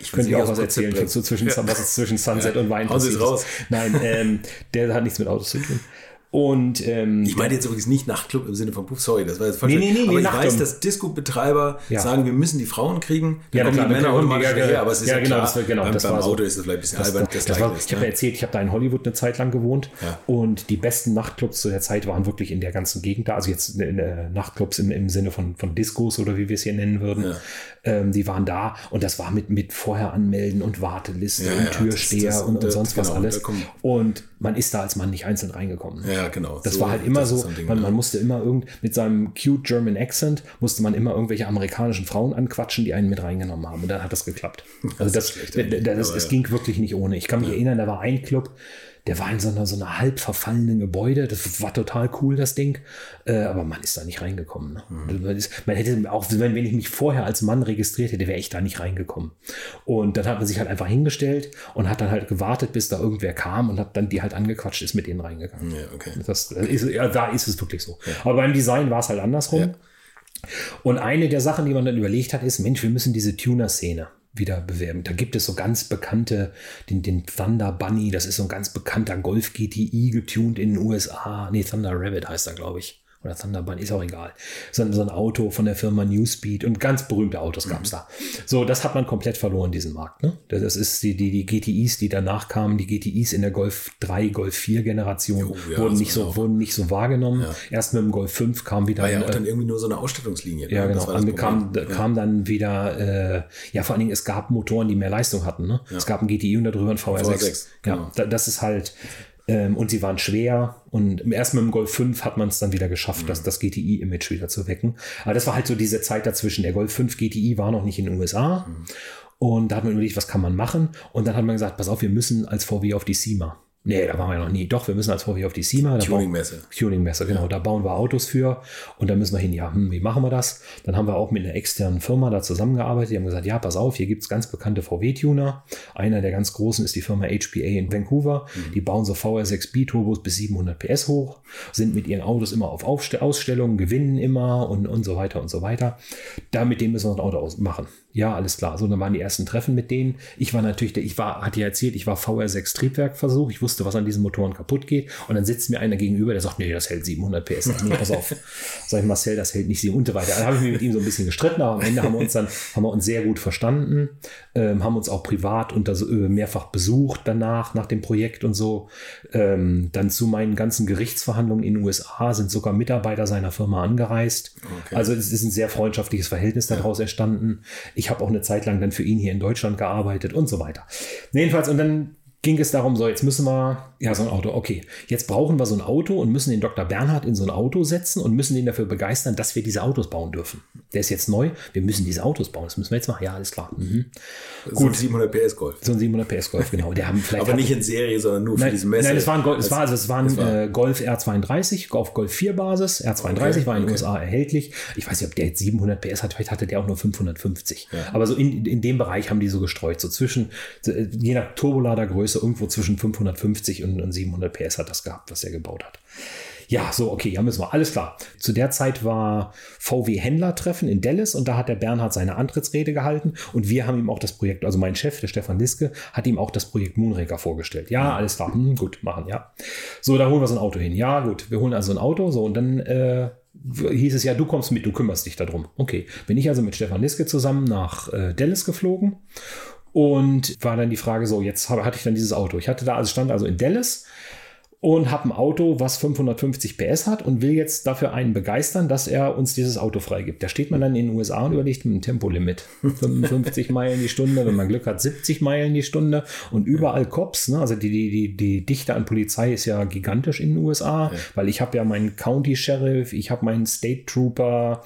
Ich könnte dir auch was erzählen zu, zwischen, ja. was ist zwischen Sunset ja. und Wein passiert raus. Nein, ähm, der hat nichts mit Autos zu tun. Und ähm, ich meine jetzt übrigens nicht Nachtclub im Sinne von Puff, sorry, das war jetzt falsch. Nee, nee, nee, aber nee, ich Nachtclub. weiß, dass Disco-Betreiber Ja. sagen, wir müssen die Frauen kriegen, dann Ja, kommen klar, die Männer automatisch ja, ja, aber es ist ja, genau, klar, das genau, beim, das beim war so. Auto ist es vielleicht ein bisschen Das, albern, das, das, war, ist, ich habe ne? ja erzählt, ich habe da in Hollywood eine Zeit lang gewohnt Ja. und die besten Nachtclubs zu der Zeit waren wirklich in der ganzen Gegend da. Also jetzt äh, Nachtclubs im, im Sinne von, von Discos oder wie wir es hier nennen würden. Ja. Ähm, die waren da und das war mit, mit vorher anmelden und Warteliste und Türsteher und, und sonst was genau, alles. Und man ist da als Mann nicht einzeln reingekommen. Ja, genau. Das So, war halt immer das so, Ding, man, ja. man musste immer irgend, mit seinem cute German Accent musste man immer irgendwelche amerikanischen Frauen anquatschen, die einen mit reingenommen haben. Und dann hat das geklappt. [laughs] Also ist das, schlecht, das, das, es ja. ging wirklich nicht ohne. Ich kann mich erinnern, da war ein Club, der war in so einer, so einer halb verfallenen Gebäude. Das war total cool, das Ding. Äh, aber man ist da nicht reingekommen. Ne? Mhm. Man, ist, man hätte auch, wenn, wenn ich mich vorher als Mann registriert hätte, wäre ich da nicht reingekommen. Und dann hat man sich halt einfach hingestellt und hat dann halt gewartet, bis da irgendwer kam und hat dann die halt angequatscht, ist mit denen reingegangen. Ja, okay. Das ist, ja, da ist es wirklich so. Aber beim Design war es halt andersrum. Ja. Und eine der Sachen, die man dann überlegt hat, ist, Mensch, wir müssen diese Tuner-Szene wieder bewerben. Da gibt es so ganz bekannte, den, den Thunder Bunny, das ist so ein ganz bekannter Golf GTI getuned in den USA. Nee, Thunder Rabbit heißt er, glaube ich. Oder Thunder Bunny, ist auch egal. So ein, so ein Auto von der Firma Newspeed und ganz berühmte Autos gab es da. So, das hat man komplett verloren, diesen Markt. Ne? Das das ist die, die, die GTIs, die danach kamen, die GTIs in der Golf 3, Golf 4 Generation Jo, ja, wurden, nicht so, auch- wurden nicht so wahrgenommen. Erst mit dem Golf 5 kam wieder War ja auch äh, dann irgendwie nur so eine Ausstattungslinie. ne? ja, Das genau. Dann kam. Ja. kam dann wieder, äh, ja, vor allen Dingen, es gab Motoren, die mehr Leistung hatten. Ne? Es gab ein GTI und darüber ein VR6. VR6, Ja, genau. da, das ist halt, ähm, und sie waren schwer. Und erst mit dem Golf 5 hat man es dann wieder geschafft, Mhm. das, das GTI-Image wieder zu wecken. Aber das war halt so diese Zeit dazwischen. Der Golf 5 GTI war noch nicht in den USA. Mhm. Und da hat man überlegt, was kann man machen? Und dann hat man gesagt, pass auf, wir müssen als VW auf die SEMA. Nee, da waren wir noch nie. Doch, wir müssen als VW auf die SEMA. Tuningmesse. Tuningmesse, genau. Da bauen wir Autos für und da müssen wir hin. Ja, hm, wie machen wir das? Dann haben wir auch mit einer externen Firma da zusammengearbeitet. Die haben gesagt, ja, pass auf, hier gibt's ganz bekannte VW-Tuner. Einer der ganz großen ist die Firma HPA in Vancouver. Die bauen so VR6 B-Turbos bis 700 PS hoch, sind mit ihren Autos immer auf Ausstellungen, gewinnen immer und, und so weiter und so weiter. Da mit dem müssen wir ein Auto machen. Ja, alles klar. So, dann waren die ersten Treffen mit denen. Ich war natürlich, der, ich war, hatte ja erzählt, ich war VR6 Triebwerkversuch. Ich wusste, was an diesen Motoren kaputt geht. Und dann sitzt mir einer gegenüber, der sagt, nee, das hält 700 PS. Nee, pass auf. [laughs] Sag ich, Marcel, das hält nicht 7 und so weiter. Dann habe ich mich mit ihm so ein bisschen gestritten, aber am Ende haben wir uns dann, haben wir uns sehr gut verstanden, ähm, haben uns auch privat unter, äh, mehrfach besucht danach, nach dem Projekt und so. Ähm, dann zu meinen ganzen Gerichtsverhandlungen in den USA sind sogar Mitarbeiter seiner Firma angereist. Okay. Also es ist ein sehr freundschaftliches Verhältnis daraus entstanden. Ich habe auch eine Zeit lang dann für ihn hier in Deutschland gearbeitet und so weiter. Jedenfalls, und dann ging es darum, so, jetzt müssen wir, ja, so ein Auto, okay, jetzt brauchen wir so ein Auto und müssen den Dr. Bernhard in so ein Auto setzen und müssen ihn dafür begeistern, dass wir diese Autos bauen dürfen. Der ist jetzt neu, wir müssen diese Autos bauen, das müssen wir jetzt machen. Ja, alles klar. Mhm. So ein 700 PS Golf. So ein 700 PS Golf, genau. Der haben vielleicht Aber nicht in Serie, sondern nur für Nein, diese Messe. nein, es war ein, Golf, es war, also es war ein war- äh, Golf R32 auf Golf 4 Basis. R32 Okay, war in den okay. USA erhältlich. Ich weiß nicht, ob der jetzt 700 PS hat, vielleicht hatte der auch nur 550. Aber so in, in dem Bereich haben die so gestreut. So zwischen, äh, je nach Turboladergröße, irgendwo zwischen 550 und, und 700 PS hat das gehabt, was er gebaut hat. Ja, so, okay, ja, müssen wir. Alles klar. Zu der Zeit war VW-Händlertreffen in Dallas und da hat der Bernhard seine Antrittsrede gehalten und wir haben ihm auch das Projekt, also mein Chef, der Stefan Liske, hat ihm auch das Projekt Moonraker vorgestellt. Ja, alles klar, hm, gut, machen, ja. So, da holen wir so ein Auto hin. Ja, gut, wir holen also ein Auto, so, und dann äh, hieß es ja, du kommst mit, du kümmerst dich darum. Okay, bin ich also mit Stefan Liske zusammen nach äh, Dallas geflogen und war dann die Frage so, jetzt hatte ich dann dieses Auto. Ich hatte da, also stand also in Dallas und habe ein Auto, was 550 PS hat und will jetzt dafür einen begeistern, dass er uns dieses Auto freigibt. Da steht man dann in den USA und überlegt mit einem Tempolimit. 55 [laughs] Meilen die Stunde, wenn man Glück hat, 70 Meilen die Stunde und überall Cops. Ne? Also die, die, die, die Dichte an Polizei ist ja gigantisch in den USA, weil ich habe ja meinen County Sheriff, ich habe meinen State Trooper,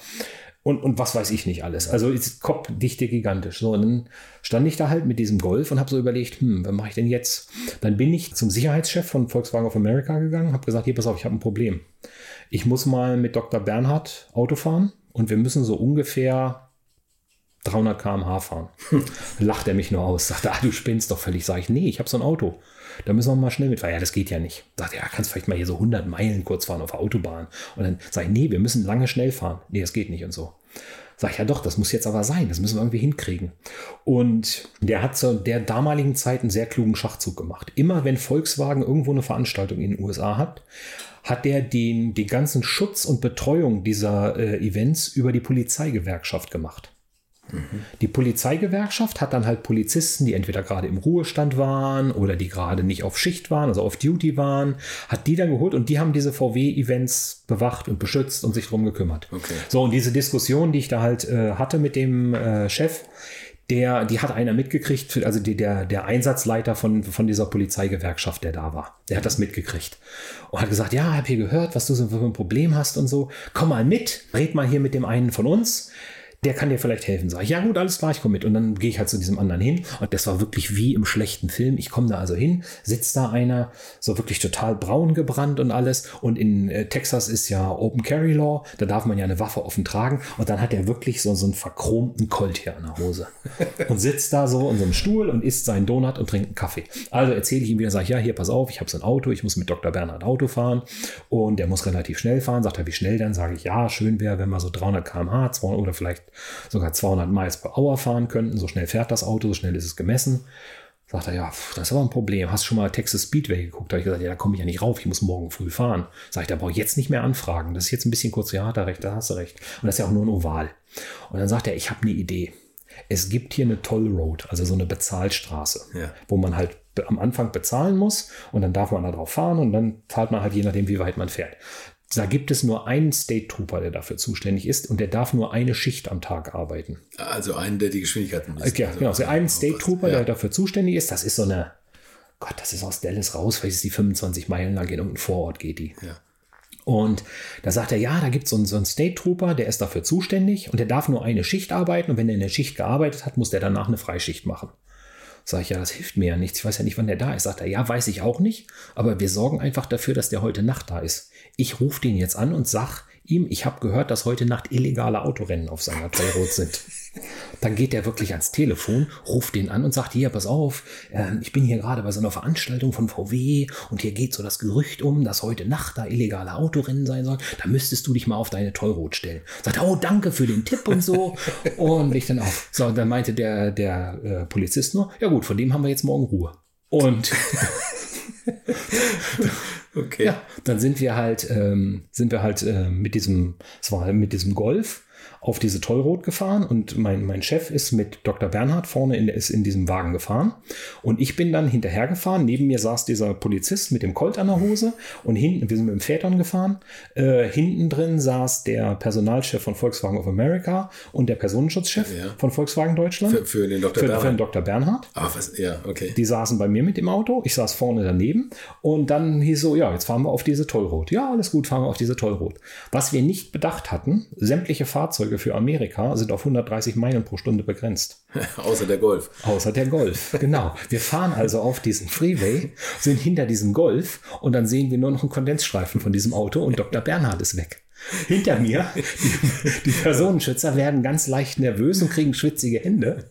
und, und was weiß ich nicht alles. Also ist Kopfdichte gigantisch. So, und dann stand ich da halt mit diesem Golf und habe so überlegt, hm, was mache ich denn jetzt? Dann bin ich zum Sicherheitschef von Volkswagen of America gegangen, habe gesagt, hier, pass auf, ich habe ein Problem. Ich muss mal mit Dr. Bernhard Auto fahren und wir müssen so ungefähr 300 km/h fahren. [laughs] Lacht er mich nur aus, sagt, ah, du spinnst doch völlig. Sag ich, nee, ich habe so ein Auto. Da müssen wir mal schnell mitfahren. Ja, das geht ja nicht. Sagt ja, kannst vielleicht mal hier so 100 Meilen kurz fahren auf der Autobahn. Und dann sage ich, nee, wir müssen lange schnell fahren. Nee, das geht nicht und so. Sag ich, ja doch, das muss jetzt aber sein, das müssen wir irgendwie hinkriegen. Und der hat zu der damaligen Zeit einen sehr klugen Schachzug gemacht. Immer wenn Volkswagen irgendwo eine Veranstaltung in den USA hat, hat der den, den ganzen Schutz und Betreuung dieser äh, Events über die Polizeigewerkschaft gemacht. Die Polizeigewerkschaft hat dann halt Polizisten, die entweder gerade im Ruhestand waren oder die gerade nicht auf Schicht waren, also auf Duty waren, hat die dann geholt und die haben diese VW-Events bewacht und beschützt und sich drum gekümmert. Okay. So, und diese Diskussion, die ich da halt äh, hatte mit dem äh, Chef, der, die hat einer mitgekriegt, also die, der, der Einsatzleiter von, von dieser Polizeigewerkschaft, der da war. Der hat das mitgekriegt. Und hat gesagt, ja, hab hier gehört, was du so für ein Problem hast und so. Komm mal mit, red mal hier mit dem einen von uns. Der kann dir vielleicht helfen. Sag ich, ja gut, alles klar, ich komme mit. Und dann gehe ich halt zu diesem anderen hin. Und das war wirklich wie im schlechten Film. Ich komme da also hin, sitzt da einer, so wirklich total braun gebrannt und alles. Und in äh, Texas ist ja Open Carry Law, da darf man ja eine Waffe offen tragen. Und dann hat er wirklich so, so einen verchromten Colt hier an der Hose. und sitzt da so in so einem Stuhl und isst seinen Donut und trinkt einen Kaffee. Also erzähle ich ihm wieder, sage ich, ja, hier, pass auf, ich habe so ein Auto, ich muss mit Dr. Bernhard Auto fahren. Und der muss relativ schnell fahren. Sagt er, wie schnell dann? Sage ich, ja, schön wäre, wenn wir so 300 km/h 200 oder vielleicht sogar 200 Miles per Hour fahren könnten. So schnell fährt das Auto, so schnell ist es gemessen. Sagt er, ja, das ist aber ein Problem. Hast du schon mal Texas Speedway geguckt? Da habe ich gesagt, ja, da komme ich ja nicht rauf. Ich muss morgen früh fahren. Sag ich, da brauche ich jetzt nicht mehr anfragen. Das ist jetzt ein bisschen kurz. Ja, er recht, da hast du recht. Und das ist ja auch nur ein Oval. Und dann sagt er, ich habe eine Idee. Es gibt hier eine Toll Road, also so eine Bezahlstraße, Ja. wo man halt am Anfang bezahlen muss und dann darf man da drauf fahren und dann zahlt man halt je nachdem, wie weit man fährt. Da gibt es nur einen State Trooper, der dafür zuständig ist und der darf nur eine Schicht am Tag arbeiten. Also einen, der die Geschwindigkeiten misst. Ja, also, genau. So einen State Trooper, ja. der dafür zuständig ist, das ist so eine, Gott, das ist aus Dallas raus, vielleicht ist die 25 Meilen lang in irgendein Vorort geht die. Ja. Und da sagt er, ja, da gibt es so einen, so einen State Trooper, der ist dafür zuständig und der darf nur eine Schicht arbeiten und wenn er eine Schicht gearbeitet hat, muss der danach eine Freischicht machen. Sag ich, ja, das hilft mir ja nichts. Ich weiß ja nicht, wann der da ist. Sagt er, ja, weiß ich auch nicht, aber wir sorgen einfach dafür, dass der heute Nacht da ist. Ich rufe den jetzt an und sag ihm, ich habe gehört, dass heute Nacht illegale Autorennen auf seiner Tollrot sind. Dann geht er wirklich ans Telefon, ruft den an und sagt, hier, pass auf, äh, ich bin hier gerade bei so einer Veranstaltung von VW und hier geht so das Gerücht um, dass heute Nacht da illegale Autorennen sein sollen. Da müsstest du dich mal auf deine Tollrot stellen. Sagt oh, danke für den Tipp und so. und ich dann auf. So, dann meinte der, der äh, Polizist nur, ja gut, von dem haben wir jetzt morgen Ruhe. Und [laughs] Okay. ja, dann sind wir halt, ähm, sind wir halt äh, mit diesem, es war mit diesem Golf auf diese Tollrot gefahren und mein, mein Chef ist mit Dr. Bernhard vorne in, ist in diesem Wagen gefahren und ich bin dann hinterher gefahren. Neben mir saß dieser Polizist mit dem Colt an der Hose und hinten, wir sind mit dem Vätern gefahren. Äh, hinten drin saß der Personalchef von Volkswagen of America und der Personenschutzchef Ja. von Volkswagen Deutschland. Für, für den Dr. für, für Bernhard. den Dr. Bernhard. Ah, was? Ja, okay. Die saßen bei mir mit im Auto, ich saß vorne daneben und dann hieß so, ja, jetzt fahren wir auf diese Tollrot. Ja, alles gut, fahren wir auf diese Tollrot. Was wir nicht bedacht hatten, sämtliche Fahrzeuge für Amerika sind auf 130 Meilen pro Stunde begrenzt. [laughs] Außer der Golf. Außer der Golf, genau. Wir fahren also auf diesen Freeway, sind hinter diesem Golf und dann sehen wir nur noch einen Kondensstreifen von diesem Auto und Dr. Bernhard ist weg. Hinter mir, die, die Personenschützer werden ganz leicht nervös und kriegen schwitzige Hände.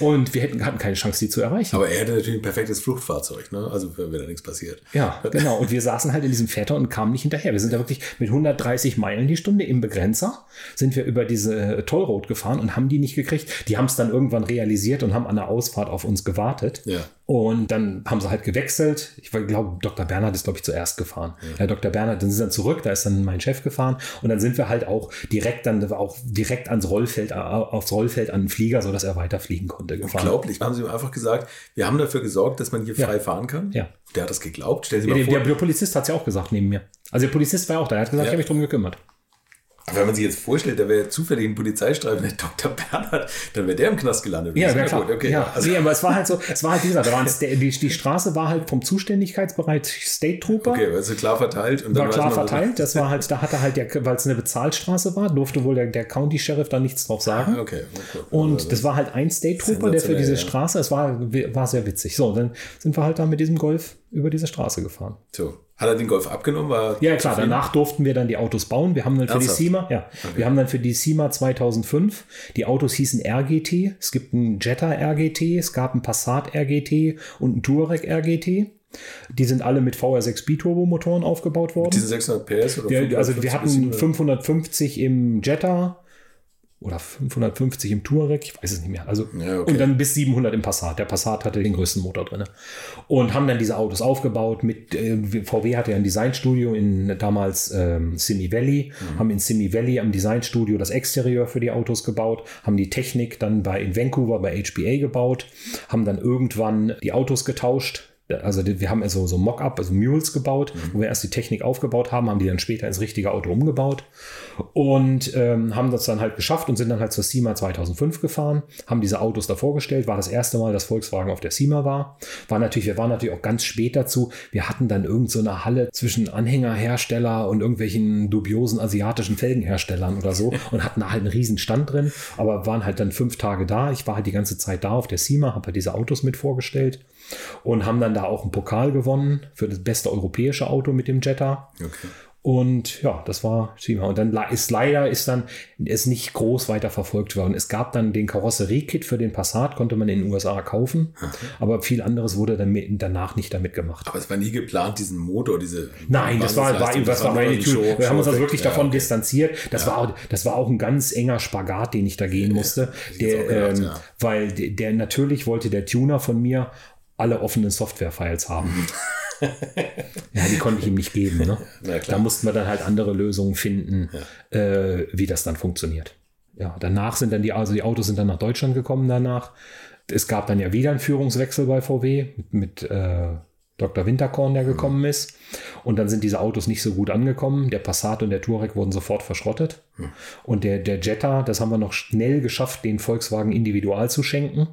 Und wir hätten, hatten keine Chance, die zu erreichen. Aber er hätte natürlich ein perfektes Fluchtfahrzeug, ne? Also wenn da nichts passiert. Ja, genau. Und wir saßen halt in diesem Väter und kamen nicht hinterher. Wir sind da wirklich mit 130 Meilen die Stunde im Begrenzer, sind wir über diese Tollroad gefahren und haben die nicht gekriegt. Die haben es dann irgendwann realisiert und haben an der Ausfahrt auf uns gewartet. Ja. Und dann haben sie halt gewechselt. Ich glaube, Dr. Bernhard ist, glaube ich, zuerst gefahren. Ja. Dr. Bernhard, dann sind sie dann zurück, da ist dann mein Chef gefahren. Und dann sind wir halt auch direkt dann auch direkt ans Rollfeld, äh, aufs Rollfeld an den Flieger, sodass er weiterfliegen konnte, gefahren. Unglaublich. Haben sie ihm einfach gesagt, wir haben dafür gesorgt, dass man hier frei fahren kann? Ja. Der hat das geglaubt. Stellen Sie Ja, mal der, vor, der, der Polizist hat es ja auch gesagt neben mir. Also der Polizist war auch da, er hat gesagt, Ja. ich habe mich drum gekümmert. Wenn man sich jetzt vorstellt, da wäre zufällig ein Polizeistreifen, der Dr. Bernhard, dann wäre der im Knast gelandet. Ja, ja klar. gut. Okay, ja, Also, nee, aber es war halt so, es war halt, wie gesagt, da die, die Straße war halt vom Zuständigkeitsbereich State Trooper. okay, also klar verteilt. Und dann war klar verteilt. Das war halt, da hatte halt der, weil es eine Bezahlstraße war, durfte wohl der, der County Sheriff da nichts drauf sagen. Ah, Okay, okay. Und das war halt ein State Trooper, der für diese ja. Straße, es war, war sehr witzig. So, dann sind wir halt da mit diesem Golf über diese Straße gefahren. So. Hat er den Golf abgenommen? War Ja, klar, zufrieden? danach durften wir dann die Autos bauen. Wir haben dann für Ernsthaft? die SEMA, ja, wir haben dann für die SEMA 2005, die Autos hießen RGT, es gibt einen Jetta RGT, es gab einen Passat RGT und einen Touareg RGT. Die sind alle mit VR6 Biturbo-Motoren aufgebaut worden. Diese 600 PS oder Ja, also wir 550 hatten oder? 550 im Jetta oder 550 im Touareg, ich weiß es nicht mehr. Also Ja, okay. und dann bis 700 im Passat. Der Passat hatte den größten Motor drin. Und haben dann diese Autos aufgebaut mit äh, VW hatte ja ein Designstudio in damals ähm, Simi Valley, Mhm. haben in Simi Valley am Designstudio das Exterieur für die Autos gebaut, haben die Technik dann bei in Vancouver bei HBA gebaut, haben dann irgendwann die Autos getauscht. Also wir haben also so Mock-up, also Mules gebaut, Mhm. wo wir erst die Technik aufgebaut haben, haben die dann später ins richtige Auto umgebaut und ähm, haben das dann halt geschafft und sind dann halt zur SEMA 2005 gefahren, haben diese Autos da vorgestellt, war das erste Mal, dass Volkswagen auf der SEMA war. War natürlich, wir waren natürlich auch ganz spät dazu. Wir hatten dann irgend so eine Halle zwischen Anhängerhersteller und irgendwelchen dubiosen asiatischen Felgenherstellern oder so [laughs] und hatten da halt einen riesen Stand drin, aber waren halt dann fünf Tage da. Ich war halt die ganze Zeit da auf der SEMA, habe halt diese Autos mit vorgestellt und haben dann da auch einen Pokal gewonnen für das beste europäische Auto mit dem Jetta. Okay. Und ja, das war Schima. Und dann ist leider ist dann es nicht groß weiter verfolgt worden. Es gab dann den Karosseriekit für den Passat, konnte man in den USA kaufen, aber viel anderes wurde dann danach nicht damit gemacht. Aber es war nie geplant, diesen Motor, diese. Nein, das war, war, das war meine ein Tür. Show- Wir haben uns also wirklich Ja, davon okay. distanziert. Das, war, auch- das war auch ein ganz enger Spagat, den ich da gehen musste. jetzt Der, gedacht, ähm, ja. Weil der, der natürlich wollte der Tuner von mir alle offenen Software-Files haben. [laughs] ja, die konnte ich ihm nicht geben. Ne? Da mussten wir dann halt andere Lösungen finden, äh, wie das dann funktioniert. Ja, danach sind dann die, also die Autos sind dann nach Deutschland gekommen danach. Es gab dann ja wieder einen Führungswechsel bei VW mit, mit äh, Dr. Winterkorn, der gekommen ist. Und dann sind diese Autos nicht so gut angekommen. Der Passat und der Touareg wurden sofort verschrottet. Und der, der Jetta, das haben wir noch schnell geschafft, den Volkswagen individual zu schenken,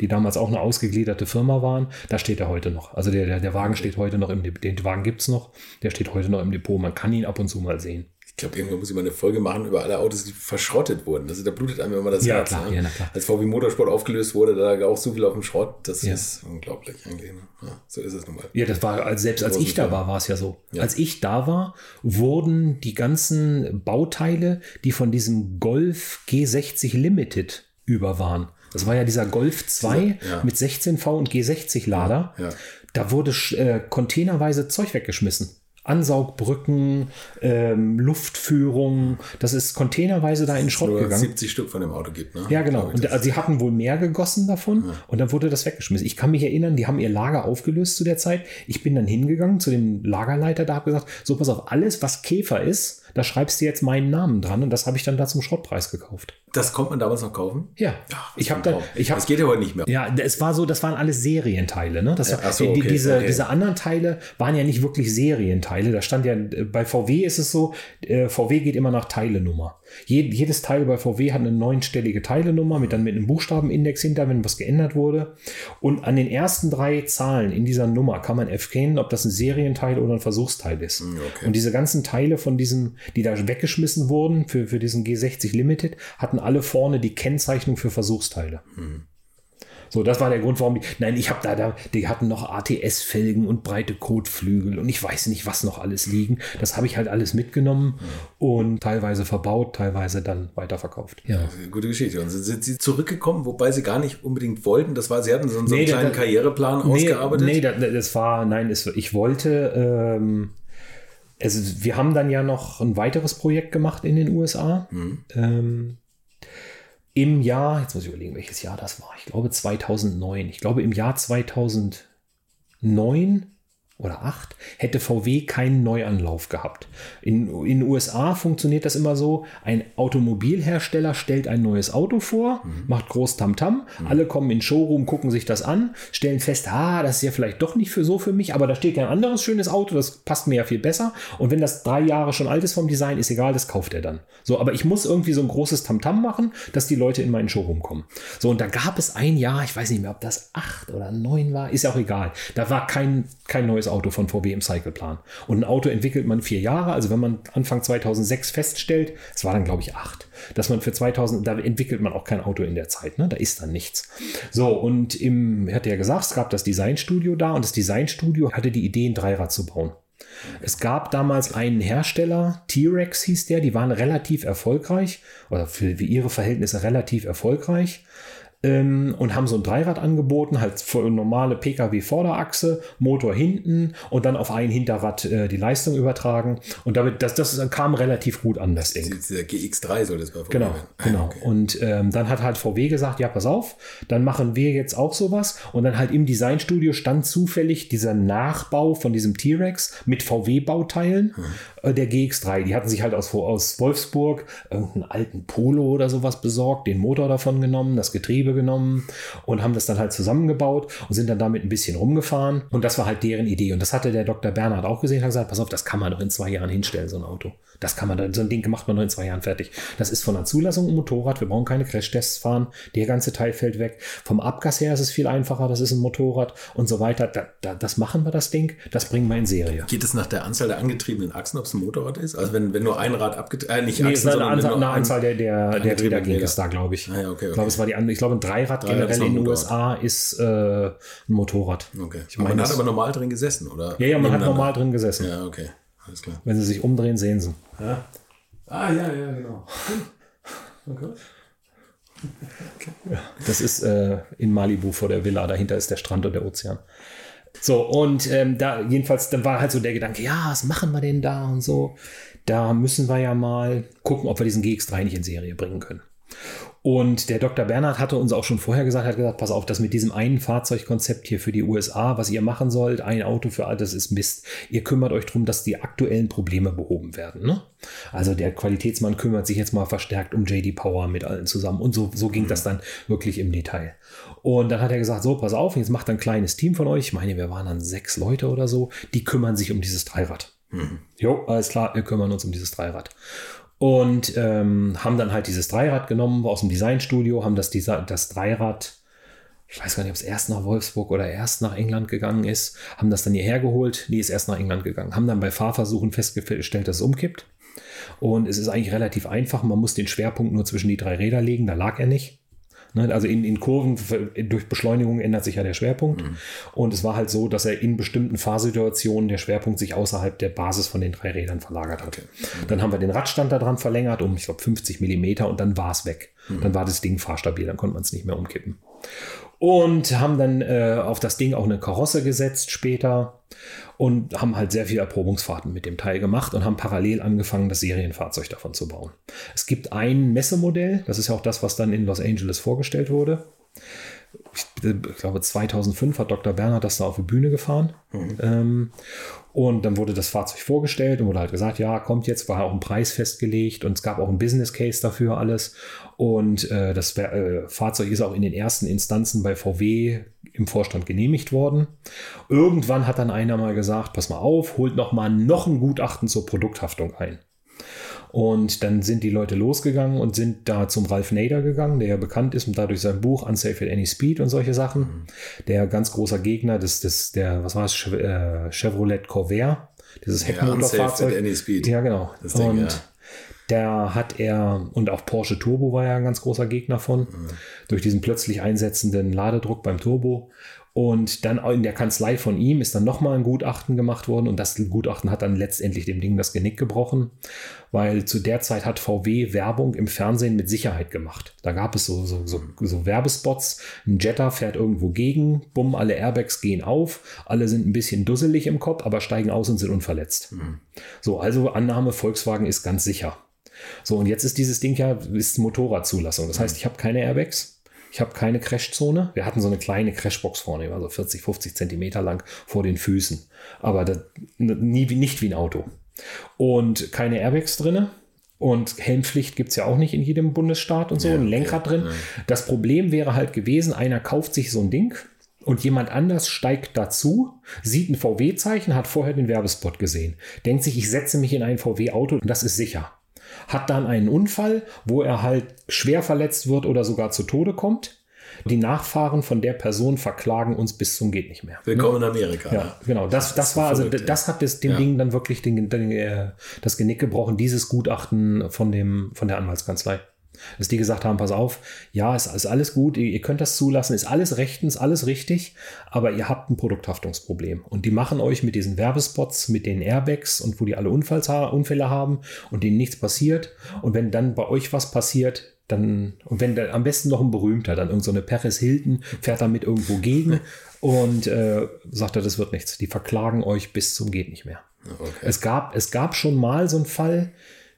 die damals auch eine ausgegliederte Firma waren. Da steht er heute noch. Also der, der, der Wagen steht heute noch im Depot. Den Wagen gibt es noch. Der steht heute noch im Depot. Man kann ihn ab und zu mal sehen. Ich glaube, irgendwann muss ich mal eine Folge machen über alle Autos, die verschrottet wurden. Also da blutet einem immer das Ja, Herz. klar, ne? ja, na klar. Als VW Motorsport aufgelöst wurde, da lag auch so viel auf dem Schrott. Das Ja. ist unglaublich eigentlich. Ne? Ja, so ist es nun mal. Ja, das war, als- selbst als ich da war, war es ja so. Ja. Als ich da war, wurden die ganzen Bauteile, die von diesem Golf G60 Limited über waren. Das war ja dieser Golf 2 Dieser- ja. mit 16V und G60 Lader. Ja. Da wurde äh, containerweise Zeug weggeschmissen. Ansaugbrücken, ähm, Luftführung, das ist containerweise da in den Schrott Nur gegangen. 70 Stück von dem Auto gibt, ne? Ja, genau. Ich, Und also, sie hatten wohl mehr gegossen davon und dann wurde das weggeschmissen. Ich kann mich erinnern, die haben ihr Lager aufgelöst zu der Zeit. Ich bin dann hingegangen zu dem Lagerleiter, da habe gesagt, so pass auf, alles, was Käfer ist, da schreibst du jetzt meinen Namen dran und das habe ich dann da zum Schrottpreis gekauft. das konnte man damals noch kaufen? Ja, Ach, ich habe da, ich habe Das geht ja heute nicht mehr. ja, es war so, das waren alles Serienteile. Ne? Das Ja, so, die, okay, diese, okay. diese anderen Teile waren ja nicht wirklich Serienteile. Da stand ja, äh, bei VW ist es so, äh, VW geht immer nach Teilenummer. Je, jedes Teil bei VW hat eine neunstellige Teilenummer mit dann mit einem Buchstabenindex hinter, wenn was geändert wurde. Und an den ersten drei Zahlen in dieser Nummer kann man erkennen, ob das ein Serienteil oder ein Versuchsteil ist. okay. Und diese ganzen Teile von diesen, die da weggeschmissen wurden für, für diesen G60 Limited, hatten alle vorne die Kennzeichnung für Versuchsteile. So, das war der Grund, warum die. Nein, ich habe da, da, die hatten noch ATS-Felgen und breite Kotflügel und ich weiß nicht, was noch alles liegen. Das habe ich halt alles mitgenommen und teilweise verbaut, teilweise dann weiterverkauft. Ja. Gute Geschichte. Und sind, sie zurückgekommen, wobei sie gar nicht unbedingt wollten. Das war, sie hatten so, so einen Nee, da- kleinen da- Karriereplan ausgearbeitet. Nee, das, das war, nein, es, ich wollte, ähm, also wir haben dann ja noch ein weiteres Projekt gemacht in den USA. Ähm, Im Jahr, jetzt muss ich überlegen, welches Jahr das war. Ich glaube 2009. Ich glaube im Jahr 2009 oder 8 hätte VW keinen Neuanlauf gehabt. In, den USA funktioniert das immer so, ein Automobilhersteller stellt ein neues Auto vor, macht groß Tamtam, alle kommen in den Showroom, gucken sich das an, stellen fest, ah, das ist ja vielleicht doch nicht für so für mich, aber da steht ja ein anderes schönes Auto, das passt mir ja viel besser. Und wenn das drei Jahre schon alt ist vom Design, ist egal, das kauft er dann. So, aber ich muss irgendwie so ein großes Tamtam machen, dass die Leute in meinen Showroom kommen. So, und da gab es ein Jahr, ich weiß nicht mehr, ob das acht oder neun war, ist ja auch egal. Da war kein, kein neues Auto von VW im Cycleplan. Und ein Auto entwickelt man vier Jahre, also wenn man Anfang 2006 feststellt, es war dann glaube ich acht, dass man für 2000, da entwickelt man auch kein Auto in der Zeit, ne? da ist dann nichts. So, und im, hatte ja gesagt, es gab das Designstudio da und das Designstudio hatte die Idee, ein Dreirad zu bauen. Es gab damals einen Hersteller, T-Rex hieß der, die waren relativ erfolgreich oder für ihre Verhältnisse relativ erfolgreich. Ähm, und haben so ein Dreirad angeboten, halt für normale Pkw-Vorderachse, Motor hinten und dann auf ein Hinterrad äh, die Leistung übertragen. Und damit, das, das kam relativ gut an, das Ding. Dieser GX3 soll das bei VW Genau, werden. Ah, genau. okay. Und ähm, dann hat halt VW gesagt, ja, pass auf, dann machen wir jetzt auch sowas. Und dann halt im Designstudio stand zufällig dieser Nachbau von diesem T-Rex mit VW-Bauteilen äh, der GX3. Die hatten sich halt aus, aus Wolfsburg irgendeinen alten Polo oder sowas besorgt, den Motor davon genommen, das Getriebe genommen und haben das dann halt zusammengebaut und sind dann damit ein bisschen rumgefahren. Und das war halt deren Idee. Und das hatte der Dr. Bernhard auch gesehen, hat gesagt, pass auf, das kann man doch in zwei Jahren hinstellen, so ein Auto. Das kann man, dann- so ein Ding macht man doch in zwei Jahren fertig. Das ist von der Zulassung ein Motorrad, wir brauchen keine Crashtests fahren, der ganze Teil fällt weg. Vom Abgas her ist es viel einfacher, das ist ein Motorrad und so weiter. Da, da, das machen wir, das Ding, das bringen wir in Serie. Geht es nach der Anzahl der angetriebenen Achsen, ob es ein Motorrad ist? Also wenn, wenn nur ein Rad abgetrieben, äh, nicht Nee, Achsen, sondern Anzahl, nur eine ein- Anzahl der, der, der Räder ging es da, glaube ich. Ah ja, okay, okay. Ich glaube, es war die andere. Ich glaube, ein Dreirad, Dreirad generell in den. USA ist äh, ein Motorrad. Okay. Ich meine, man hat aber normal drin gesessen, oder? Ja, ja, man hat normal drin gesessen. Ja, okay. Alles klar. Wenn sie sich umdrehen, sehen sie. Ah, ja, ja, genau. [laughs] Okay. [laughs] Das ist äh, in Malibu vor der Villa. Dahinter ist der Strand und der Ozean. So, und ähm, da jedenfalls, dann war halt so der Gedanke, ja, was machen wir denn da und so. Da müssen wir ja mal gucken, ob wir diesen GX3 nicht in Serie bringen können. Und der Dr. Bernhard hatte uns auch schon vorher gesagt, hat gesagt, pass auf, das mit diesem einen Fahrzeugkonzept hier für die USA, was ihr machen sollt, ein Auto für all das ist Mist. Ihr kümmert euch darum, dass die aktuellen Probleme behoben werden. Ne? Also der Qualitätsmann kümmert sich jetzt mal verstärkt um JD Power mit allen zusammen. Und so, so ging das dann wirklich im Detail. Und dann hat er gesagt, so, pass auf, jetzt macht ein kleines Team von euch. Ich meine, wir waren dann sechs Leute oder so, die kümmern sich um dieses Dreirad. Jo, alles klar, wir kümmern uns um dieses Dreirad. Und ähm, haben dann halt dieses Dreirad genommen aus dem Designstudio, haben das, Desi- das Dreirad, ich weiß gar nicht, ob es erst nach Wolfsburg oder erst nach England gegangen ist, haben das dann hierher geholt. Nee, ist erst nach England gegangen. Haben dann bei Fahrversuchen festgestellt, dass es umkippt. Und es ist eigentlich relativ einfach. Man muss den Schwerpunkt nur zwischen die drei Räder legen. Da lag er nicht. Ne, Also in, in Kurven durch Beschleunigung ändert sich ja der Schwerpunkt. Und es war halt so, dass er in bestimmten Fahrsituationen der Schwerpunkt sich außerhalb der Basis von den drei Rädern verlagert hat. Dann haben wir den Radstand da dran verlängert um, ich glaube, 50 Millimeter und dann war es weg. Dann war das Ding fahrstabil, dann konnte man es nicht mehr umkippen. Und haben dann äh, auf das Ding auch eine Karosse gesetzt später und haben halt sehr viele Erprobungsfahrten mit dem Teil gemacht und haben parallel angefangen, das Serienfahrzeug davon zu bauen. Es gibt ein Messemodell, das ist ja auch das, was dann in Los Angeles vorgestellt wurde. Ich, ich glaube, 2005 hat Dr. Bernhard das da auf die Bühne gefahren. Ähm, und dann wurde das Fahrzeug vorgestellt und wurde halt gesagt, ja, kommt jetzt, war auch ein Preis festgelegt und es gab auch ein Business Case dafür alles. Und äh, das äh, Fahrzeug ist auch in den ersten Instanzen bei VW im Vorstand genehmigt worden. Irgendwann hat dann einer mal gesagt, pass mal auf, holt noch mal noch ein Gutachten zur Produkthaftung ein. Und dann sind die Leute losgegangen und sind da zum Ralph Nader gegangen, der ja bekannt ist und dadurch sein Buch Unsafe at Any Speed und solche Sachen. Der ganz großer Gegner des, des der, was war es, äh, Chevrolet Corvair, dieses Ja, Unsafe Heckmotorfahrzeug. at Any Speed. Ja, genau. Das Ding, und ja. Da hat er, und auch Porsche Turbo war ja ein ganz großer Gegner von, Mhm. durch diesen plötzlich einsetzenden Ladedruck beim Turbo. Und dann in der Kanzlei von ihm ist dann nochmal ein Gutachten gemacht worden und das Gutachten hat dann letztendlich dem Ding das Genick gebrochen, weil zu der Zeit hat VW Werbung im Fernsehen mit Sicherheit gemacht. Da gab es so, so, so, so Werbespots, ein Jetta fährt irgendwo gegen, bumm, alle Airbags gehen auf, alle sind ein bisschen dusselig im Kopf, aber steigen aus und sind unverletzt. So, also Annahme, Volkswagen ist ganz sicher. So, und jetzt ist dieses Ding ja ist Motorradzulassung. Das heißt, ich habe keine Airbags. Ich habe keine Crashzone. Wir hatten so eine kleine Crashbox vorne, also 40, 50 Zentimeter lang vor den Füßen. Aber das, nie, nicht wie ein Auto. Und keine Airbags drinne. Und Helmpflicht gibt es ja auch nicht in jedem Bundesstaat und so. Ja, ein okay. Lenkrad drin. Das Problem wäre halt gewesen, einer kauft sich so ein Ding und jemand anders steigt dazu, sieht ein VW-Zeichen, hat vorher den Werbespot gesehen, denkt sich, ich setze mich in ein VW-Auto und das ist sicher. Hat dann einen Unfall, wo er halt schwer verletzt wird oder sogar zu Tode kommt. Die Nachfahren von der Person verklagen uns bis zum geht nicht mehr. Willkommen in Amerika. Ja, genau. Das, das so war also, verrückt, das hat das, dem Ja. Ding dann wirklich den, den, äh, das Genick gebrochen, dieses Gutachten von dem, von der Anwaltskanzlei. Dass die gesagt haben, pass auf, ja, es ist alles gut, ihr, ihr könnt das zulassen, ist alles rechtens, alles richtig, aber ihr habt ein Produkthaftungsproblem. Und die machen euch mit diesen Werbespots, mit den Airbags und wo die alle Unfalls, Unfälle haben und denen nichts passiert. Und wenn dann bei euch was passiert, dann, und wenn der, am besten noch ein berühmter, dann irgendeine so Paris Hilton fährt damit irgendwo gegen [laughs] und äh, sagt er, das wird nichts. Die verklagen euch bis zum geht nicht mehr. Okay. Es gab, es gab schon mal so einen Fall,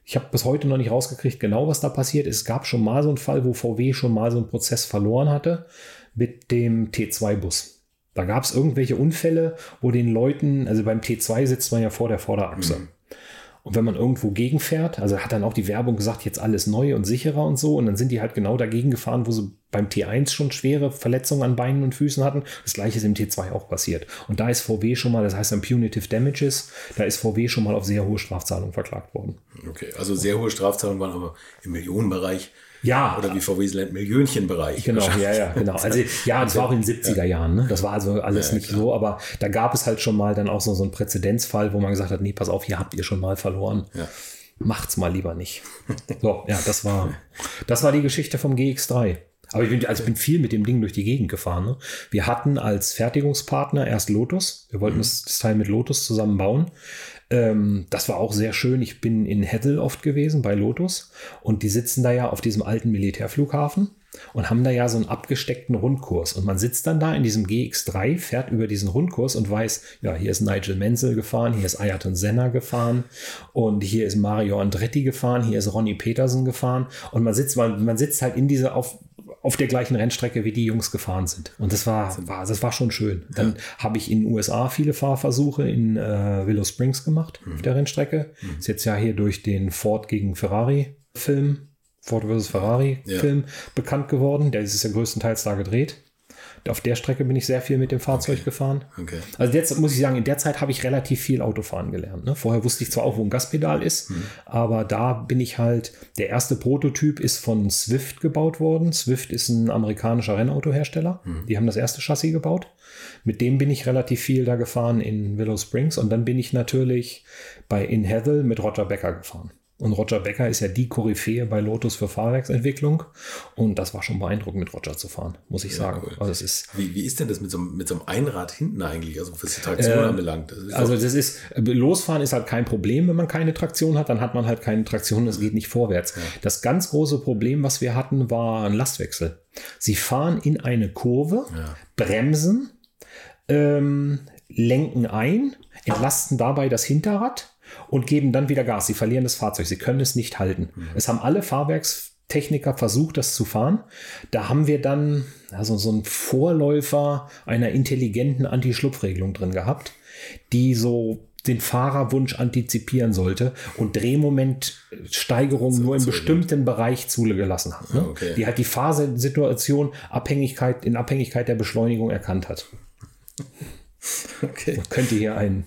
ich habe bis heute noch nicht rausgekriegt, genau was da passiert ist. Es gab schon mal so einen Fall, wo VW schon mal so einen Prozess verloren hatte mit dem T2-Bus. Da gab es irgendwelche Unfälle, wo den Leuten, also beim T2 sitzt man ja vor der Vorderachse. Mhm. Und wenn man irgendwo gegenfährt, also hat dann auch die Werbung gesagt, jetzt alles neu und sicherer und so, und dann sind die halt genau dagegen gefahren, wo sie beim T1 schon schwere Verletzungen an Beinen und Füßen hatten. Das gleiche ist im T2 auch passiert. Und da ist VW schon mal, das heißt dann Punitive Damages, da ist VW schon mal auf sehr hohe Strafzahlungen verklagt worden. Okay, also sehr hohe Strafzahlungen waren aber im Millionenbereich. Ja, Oder wie VW nennt, Millionenbereich. Genau, ja, ja, genau. Also ja, das war auch in den 70er Jahren, ne? Das war also alles Ja, nicht so, aber da gab es halt schon mal dann auch so, so einen Präzedenzfall, wo man gesagt hat, nee, pass auf, hier habt ihr schon mal verloren. Ja. Macht's mal lieber nicht. [laughs] So, ja, das war, das war die Geschichte vom GX3. Aber ich bin, also ich bin viel mit dem Ding durch die Gegend gefahren. Ne? Wir hatten als Fertigungspartner erst Lotus. Wir wollten das, das Teil mit Lotus zusammen bauen. Ähm, das war auch sehr schön. Ich bin in Heddel oft gewesen bei Lotus und die sitzen da ja auf diesem alten Militärflughafen und haben da ja so einen abgesteckten Rundkurs. Und man sitzt dann da in diesem GX3, fährt über diesen Rundkurs und weiß, ja, hier ist Nigel Menzel gefahren, hier ist Ayrton Senna gefahren und hier ist Mario Andretti gefahren, hier ist Ronnie Peterson gefahren. Und man sitzt, man, man sitzt halt in dieser auf auf der gleichen Rennstrecke, wie die Jungs gefahren sind. Und das war, war das war schon schön. Dann habe ich in den USA viele Fahrversuche in äh, Willow Springs gemacht, auf der Rennstrecke. Ist jetzt ja hier durch den Ford gegen Ferrari Film, Ford vs. Ferrari Ja. Film bekannt geworden. Der ist ja größtenteils da gedreht. Auf der Strecke bin ich sehr viel mit dem Fahrzeug gefahren. Okay. Also jetzt muss ich sagen, in der Zeit habe ich relativ viel Autofahren gelernt. Ne? Vorher wusste ich zwar auch, wo ein Gaspedal ist, aber da bin ich halt, der erste Prototyp ist von Swift gebaut worden. Swift ist ein amerikanischer Rennautohersteller. Die haben das erste Chassis gebaut. Mit dem bin ich relativ viel da gefahren in Willow Springs und dann bin ich natürlich bei In Heathel mit Roger Becker gefahren. Und Roger Becker ist ja die Koryphäe bei Lotus für Fahrwerksentwicklung. Und das war schon beeindruckend, mit Roger zu fahren, muss ich sagen. cool. Also es ist, Wie, wie ist denn das mit so, einem- mit so einem Einrad hinten eigentlich, also was die Traktion Äh, anbelangt? Das Also das ist, losfahren ist halt kein Problem, wenn man keine Traktion hat, dann hat man halt keine Traktion, das geht nicht vorwärts. Das ganz große Problem, was wir hatten, war ein Lastwechsel. Sie fahren in eine Kurve, bremsen, ähm, lenken ein, entlasten dabei das Hinterrad und geben dann wieder Gas. Sie verlieren das Fahrzeug, sie können es nicht halten. Es haben alle Fahrwerkstechniker versucht, das zu fahren. Da haben wir dann also so einen Vorläufer einer intelligenten Anti-Schlupfregelung drin gehabt, die so den Fahrerwunsch antizipieren sollte und Drehmomentsteigerungen nur im bestimmten Bereich zugelassen hat. Ne? Okay. Die halt die Fahrsituation Abhängigkeit, in Abhängigkeit der Beschleunigung erkannt hat. [laughs] okay. Könnte hier einen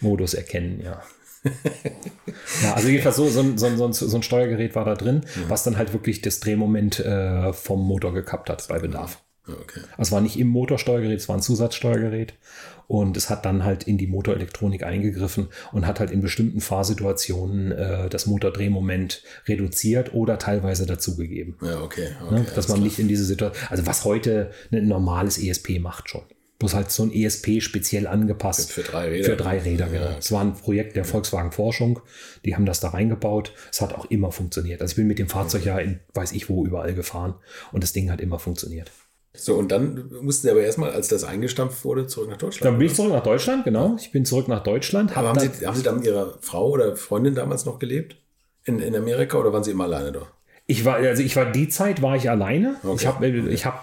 Modus erkennen, ja. [laughs] ja, also jedenfalls so, so, ein, so, ein, so ein Steuergerät war da drin, was dann halt wirklich das Drehmoment äh, vom Motor gekappt hat bei Bedarf. okay. Also es war nicht im Motorsteuergerät, es war ein Zusatzsteuergerät und es hat dann halt in die Motorelektronik eingegriffen und hat halt in bestimmten Fahrsituationen äh, das Motordrehmoment reduziert oder teilweise dazugegeben. Ja, okay. okay Ne? Dass man klar. nicht in diese Situation, also was heute ein normales ESP macht schon. Bloß halt so ein ESP speziell angepasst. Für drei Räder. Für drei Räder, genau. Ja. Es war ein Projekt der Volkswagen Forschung. Die haben das da reingebaut. Es hat auch immer funktioniert. Also ich bin mit dem Fahrzeug ja in weiß ich wo überall gefahren und das Ding hat immer funktioniert. So, und dann mussten sie aber erstmal, als das eingestampft wurde, zurück nach Deutschland. Dann bin ich zurück nach Deutschland, genau. Ich bin zurück nach Deutschland. aber hab haben sie, haben sie da mit ihrer Frau oder Freundin damals noch gelebt? In, in Amerika oder waren sie immer alleine da? Ich war, also ich war die Zeit war ich alleine. Okay. Ich habe, ich habe,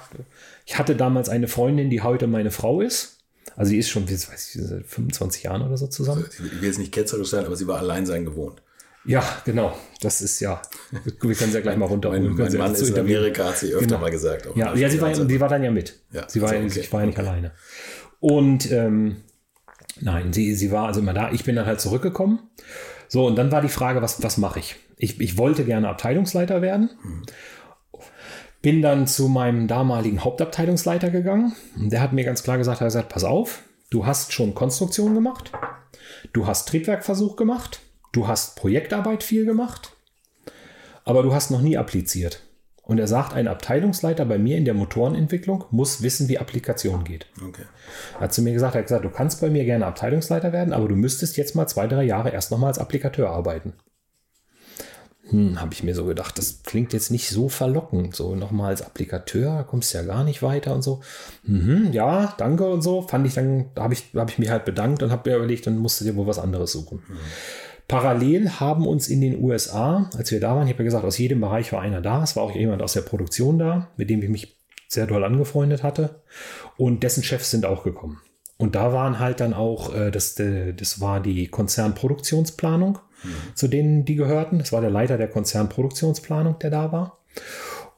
ich hatte damals eine Freundin, die heute meine Frau ist. Also die ist schon, weiß ich, seit 25 Jahren oder so zusammen. Ich will ich will jetzt nicht ketzerisch sein, aber sie war allein sein gewohnt. Ja, genau. Das ist ja. Wir können sie ja gleich mal runterholen. Mein, mein sie Mann ist in. Amerika, hat sie öfter Genau. mal gesagt. Ja, ja sie, war, sie war dann ja mit. Ja, sie war, also okay. ich war ja nicht Okay. alleine. Und ähm, nein, sie, sie war also immer da. Ich bin dann halt zurückgekommen. So, und dann war die Frage, was, was mache ich? ich? Ich wollte gerne Abteilungsleiter werden. Bin dann zu meinem damaligen Hauptabteilungsleiter gegangen. Und der hat mir ganz klar gesagt, er hat gesagt, pass auf, du hast schon Konstruktion gemacht, du hast Triebwerkversuch gemacht, du hast Projektarbeit viel gemacht, aber du hast noch nie appliziert. Und er sagt, ein Abteilungsleiter bei mir in der Motorenentwicklung muss wissen, wie Applikation geht. Okay. Er hat zu mir gesagt, er hat gesagt, du kannst bei mir gerne Abteilungsleiter werden, aber du müsstest jetzt mal zwei, drei Jahre erst nochmal als Applikateur arbeiten. Hm, habe ich mir so gedacht, das klingt jetzt nicht so verlockend. So nochmal als Applikateur, kommst ja gar nicht weiter und so. Mhm, ja, danke und so. Fand ich dann, da habe ich, hab ich mich halt bedankt und habe mir überlegt, dann musst du dir wohl was anderes suchen. Mhm. Parallel haben uns in den USA, als wir da waren, ich habe ja gesagt, aus jedem Bereich war einer da. Es war auch jemand aus der Produktion da, mit dem ich mich sehr doll angefreundet hatte. Und dessen Chefs sind auch gekommen. Und da waren halt dann auch, äh, das, äh, das war die Konzernproduktionsplanung, mhm. zu denen die gehörten. Das war der Leiter der Konzernproduktionsplanung, der da war.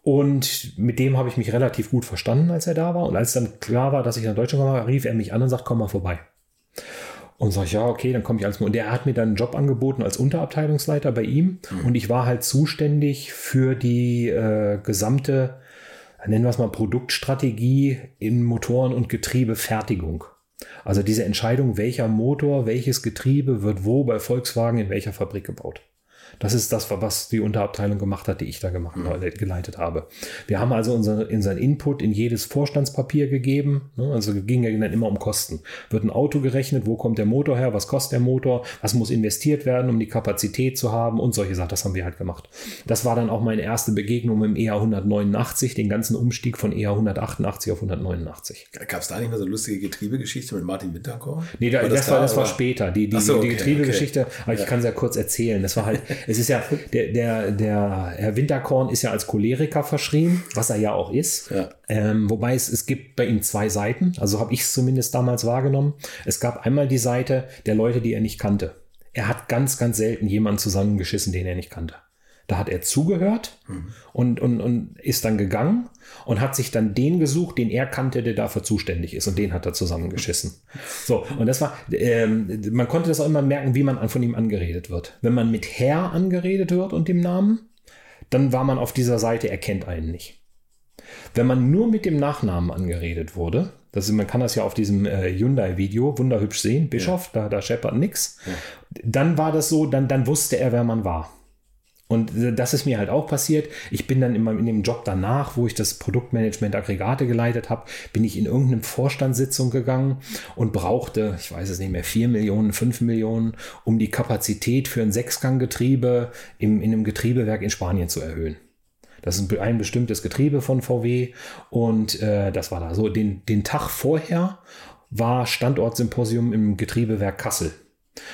Und mit dem habe ich mich relativ gut verstanden, als er da war. Und als dann klar war, dass ich nach Deutschland komme, rief er mich an und sagt, komm mal vorbei. Und sag ich, ja, okay, dann komme ich alles mal. Und der hat mir dann einen Job angeboten als Unterabteilungsleiter bei ihm. Mhm. Und ich war halt zuständig für die äh, gesamte, nennen wir es mal, Produktstrategie in Motoren- und Getriebefertigung. Also diese Entscheidung, welcher Motor, welches Getriebe wird wo bei Volkswagen in welcher Fabrik gebaut. Das ist das, was die Unterabteilung gemacht hat, die ich da gemacht, mhm. geleitet habe. Wir haben also unseren, unseren Input in jedes Vorstandspapier gegeben. Ne? Also ging ja dann immer um Kosten. Wird ein Auto gerechnet, wo kommt der Motor her, was kostet der Motor, was muss investiert werden, um die Kapazität zu haben und solche Sachen. Das haben wir halt gemacht. Das war dann auch meine erste Begegnung im EA 189, den ganzen Umstieg von EA 188 auf 189. Gab es da nicht mal so eine lustige Getriebegeschichte mit Martin Winterkorn? Nee, da, das, das, war, das war später. Die, die, so, okay, die Getriebegeschichte, okay. aber ich ja. kann es ja kurz erzählen. Das war halt, [laughs] es ist ja, der, der, der Herr Winterkorn ist ja als Choleriker verschrien, was er ja auch ist. Ja. Ähm, wobei es, es gibt bei ihm zwei Seiten, also habe ich es zumindest damals wahrgenommen. Es gab einmal die Seite der Leute, die er nicht kannte. Er hat ganz, ganz selten jemanden zusammengeschissen, den er nicht kannte. Da hat er zugehört mhm. und, und, und ist dann gegangen und hat sich dann den gesucht, den er kannte, der dafür zuständig ist. Und den hat er zusammengeschissen. So, und das war, ähm, man konnte das auch immer merken, wie man von ihm angeredet wird. Wenn man mit Herr angeredet wird und dem Namen, dann war man auf dieser Seite, er kennt einen nicht. Wenn man nur mit dem Nachnamen angeredet wurde, das ist, man kann das ja auf diesem äh, Hyundai-Video wunderhübsch sehen, Bischof, ja. da, da scheppert nichts. Ja. Dann war das so, dann, dann wusste er, wer man war. Und das ist mir halt auch passiert. Ich bin dann immer in dem Job danach, wo ich das Produktmanagement Aggregate geleitet habe, bin ich in irgendeine Vorstandssitzung gegangen und brauchte, ich weiß es nicht mehr, 4 Millionen, 5 Millionen, um die Kapazität für ein Sechsganggetriebe in einem Getriebewerk in Spanien zu erhöhen. Das ist ein bestimmtes Getriebe von VW und äh, das war da so. Den, den Tag vorher war Standortsymposium im Getriebewerk Kassel.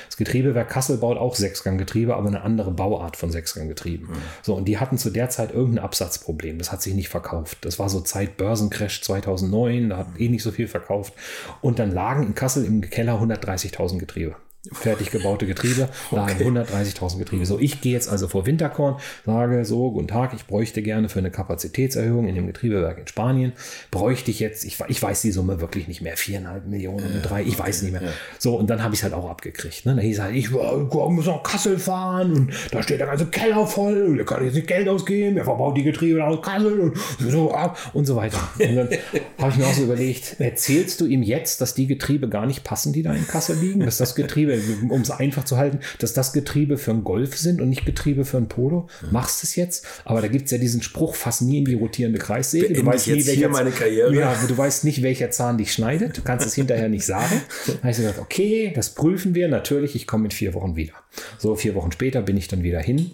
Das Getriebewerk Kassel baut auch Sechsganggetriebe, aber eine andere Bauart von Sechsganggetrieben. Mhm. So, und die hatten zu der Zeit irgendein Absatzproblem. Das hat sich nicht verkauft. Das war so Zeit Börsencrash 2009, da hat eh nicht so viel verkauft. Und dann lagen in Kassel im Keller 130.000 Getriebe fertig gebaute Getriebe, [laughs] okay. 130.000 Getriebe. So, ich gehe jetzt also vor Winterkorn, sage so, guten Tag, ich bräuchte gerne für eine Kapazitätserhöhung in dem Getriebewerk in Spanien, bräuchte ich jetzt, ich, ich weiß die Summe wirklich nicht mehr, viereinhalb Millionen, drei, ich weiß nicht mehr. Ja. So, und dann habe ich es halt auch abgekriegt. Ne? Da hieß halt, ich muss nach Kassel fahren und da steht der ganze Keller voll, da kann jetzt nicht Geld ausgeben, wer verbaut die Getriebe aus Kassel und so ab und so weiter. Und dann [laughs] habe ich mir auch so überlegt, erzählst du ihm jetzt, dass die Getriebe gar nicht passen, die da in Kassel liegen, dass das Getriebe um es einfach zu halten, dass das Getriebe für einen Golf sind und nicht Getriebe für einen Polo. Machst es jetzt, aber da gibt es ja diesen Spruch, fass nie in die rotierende Kreissäge. Du weißt, nie, welcher, meine Karriere. Ja, du weißt nicht, welcher Zahn dich schneidet. Du kannst es hinterher nicht sagen. Da habe ich gesagt, okay, das prüfen wir. Natürlich, ich komme in vier Wochen wieder. So, vier Wochen später bin ich dann wieder hin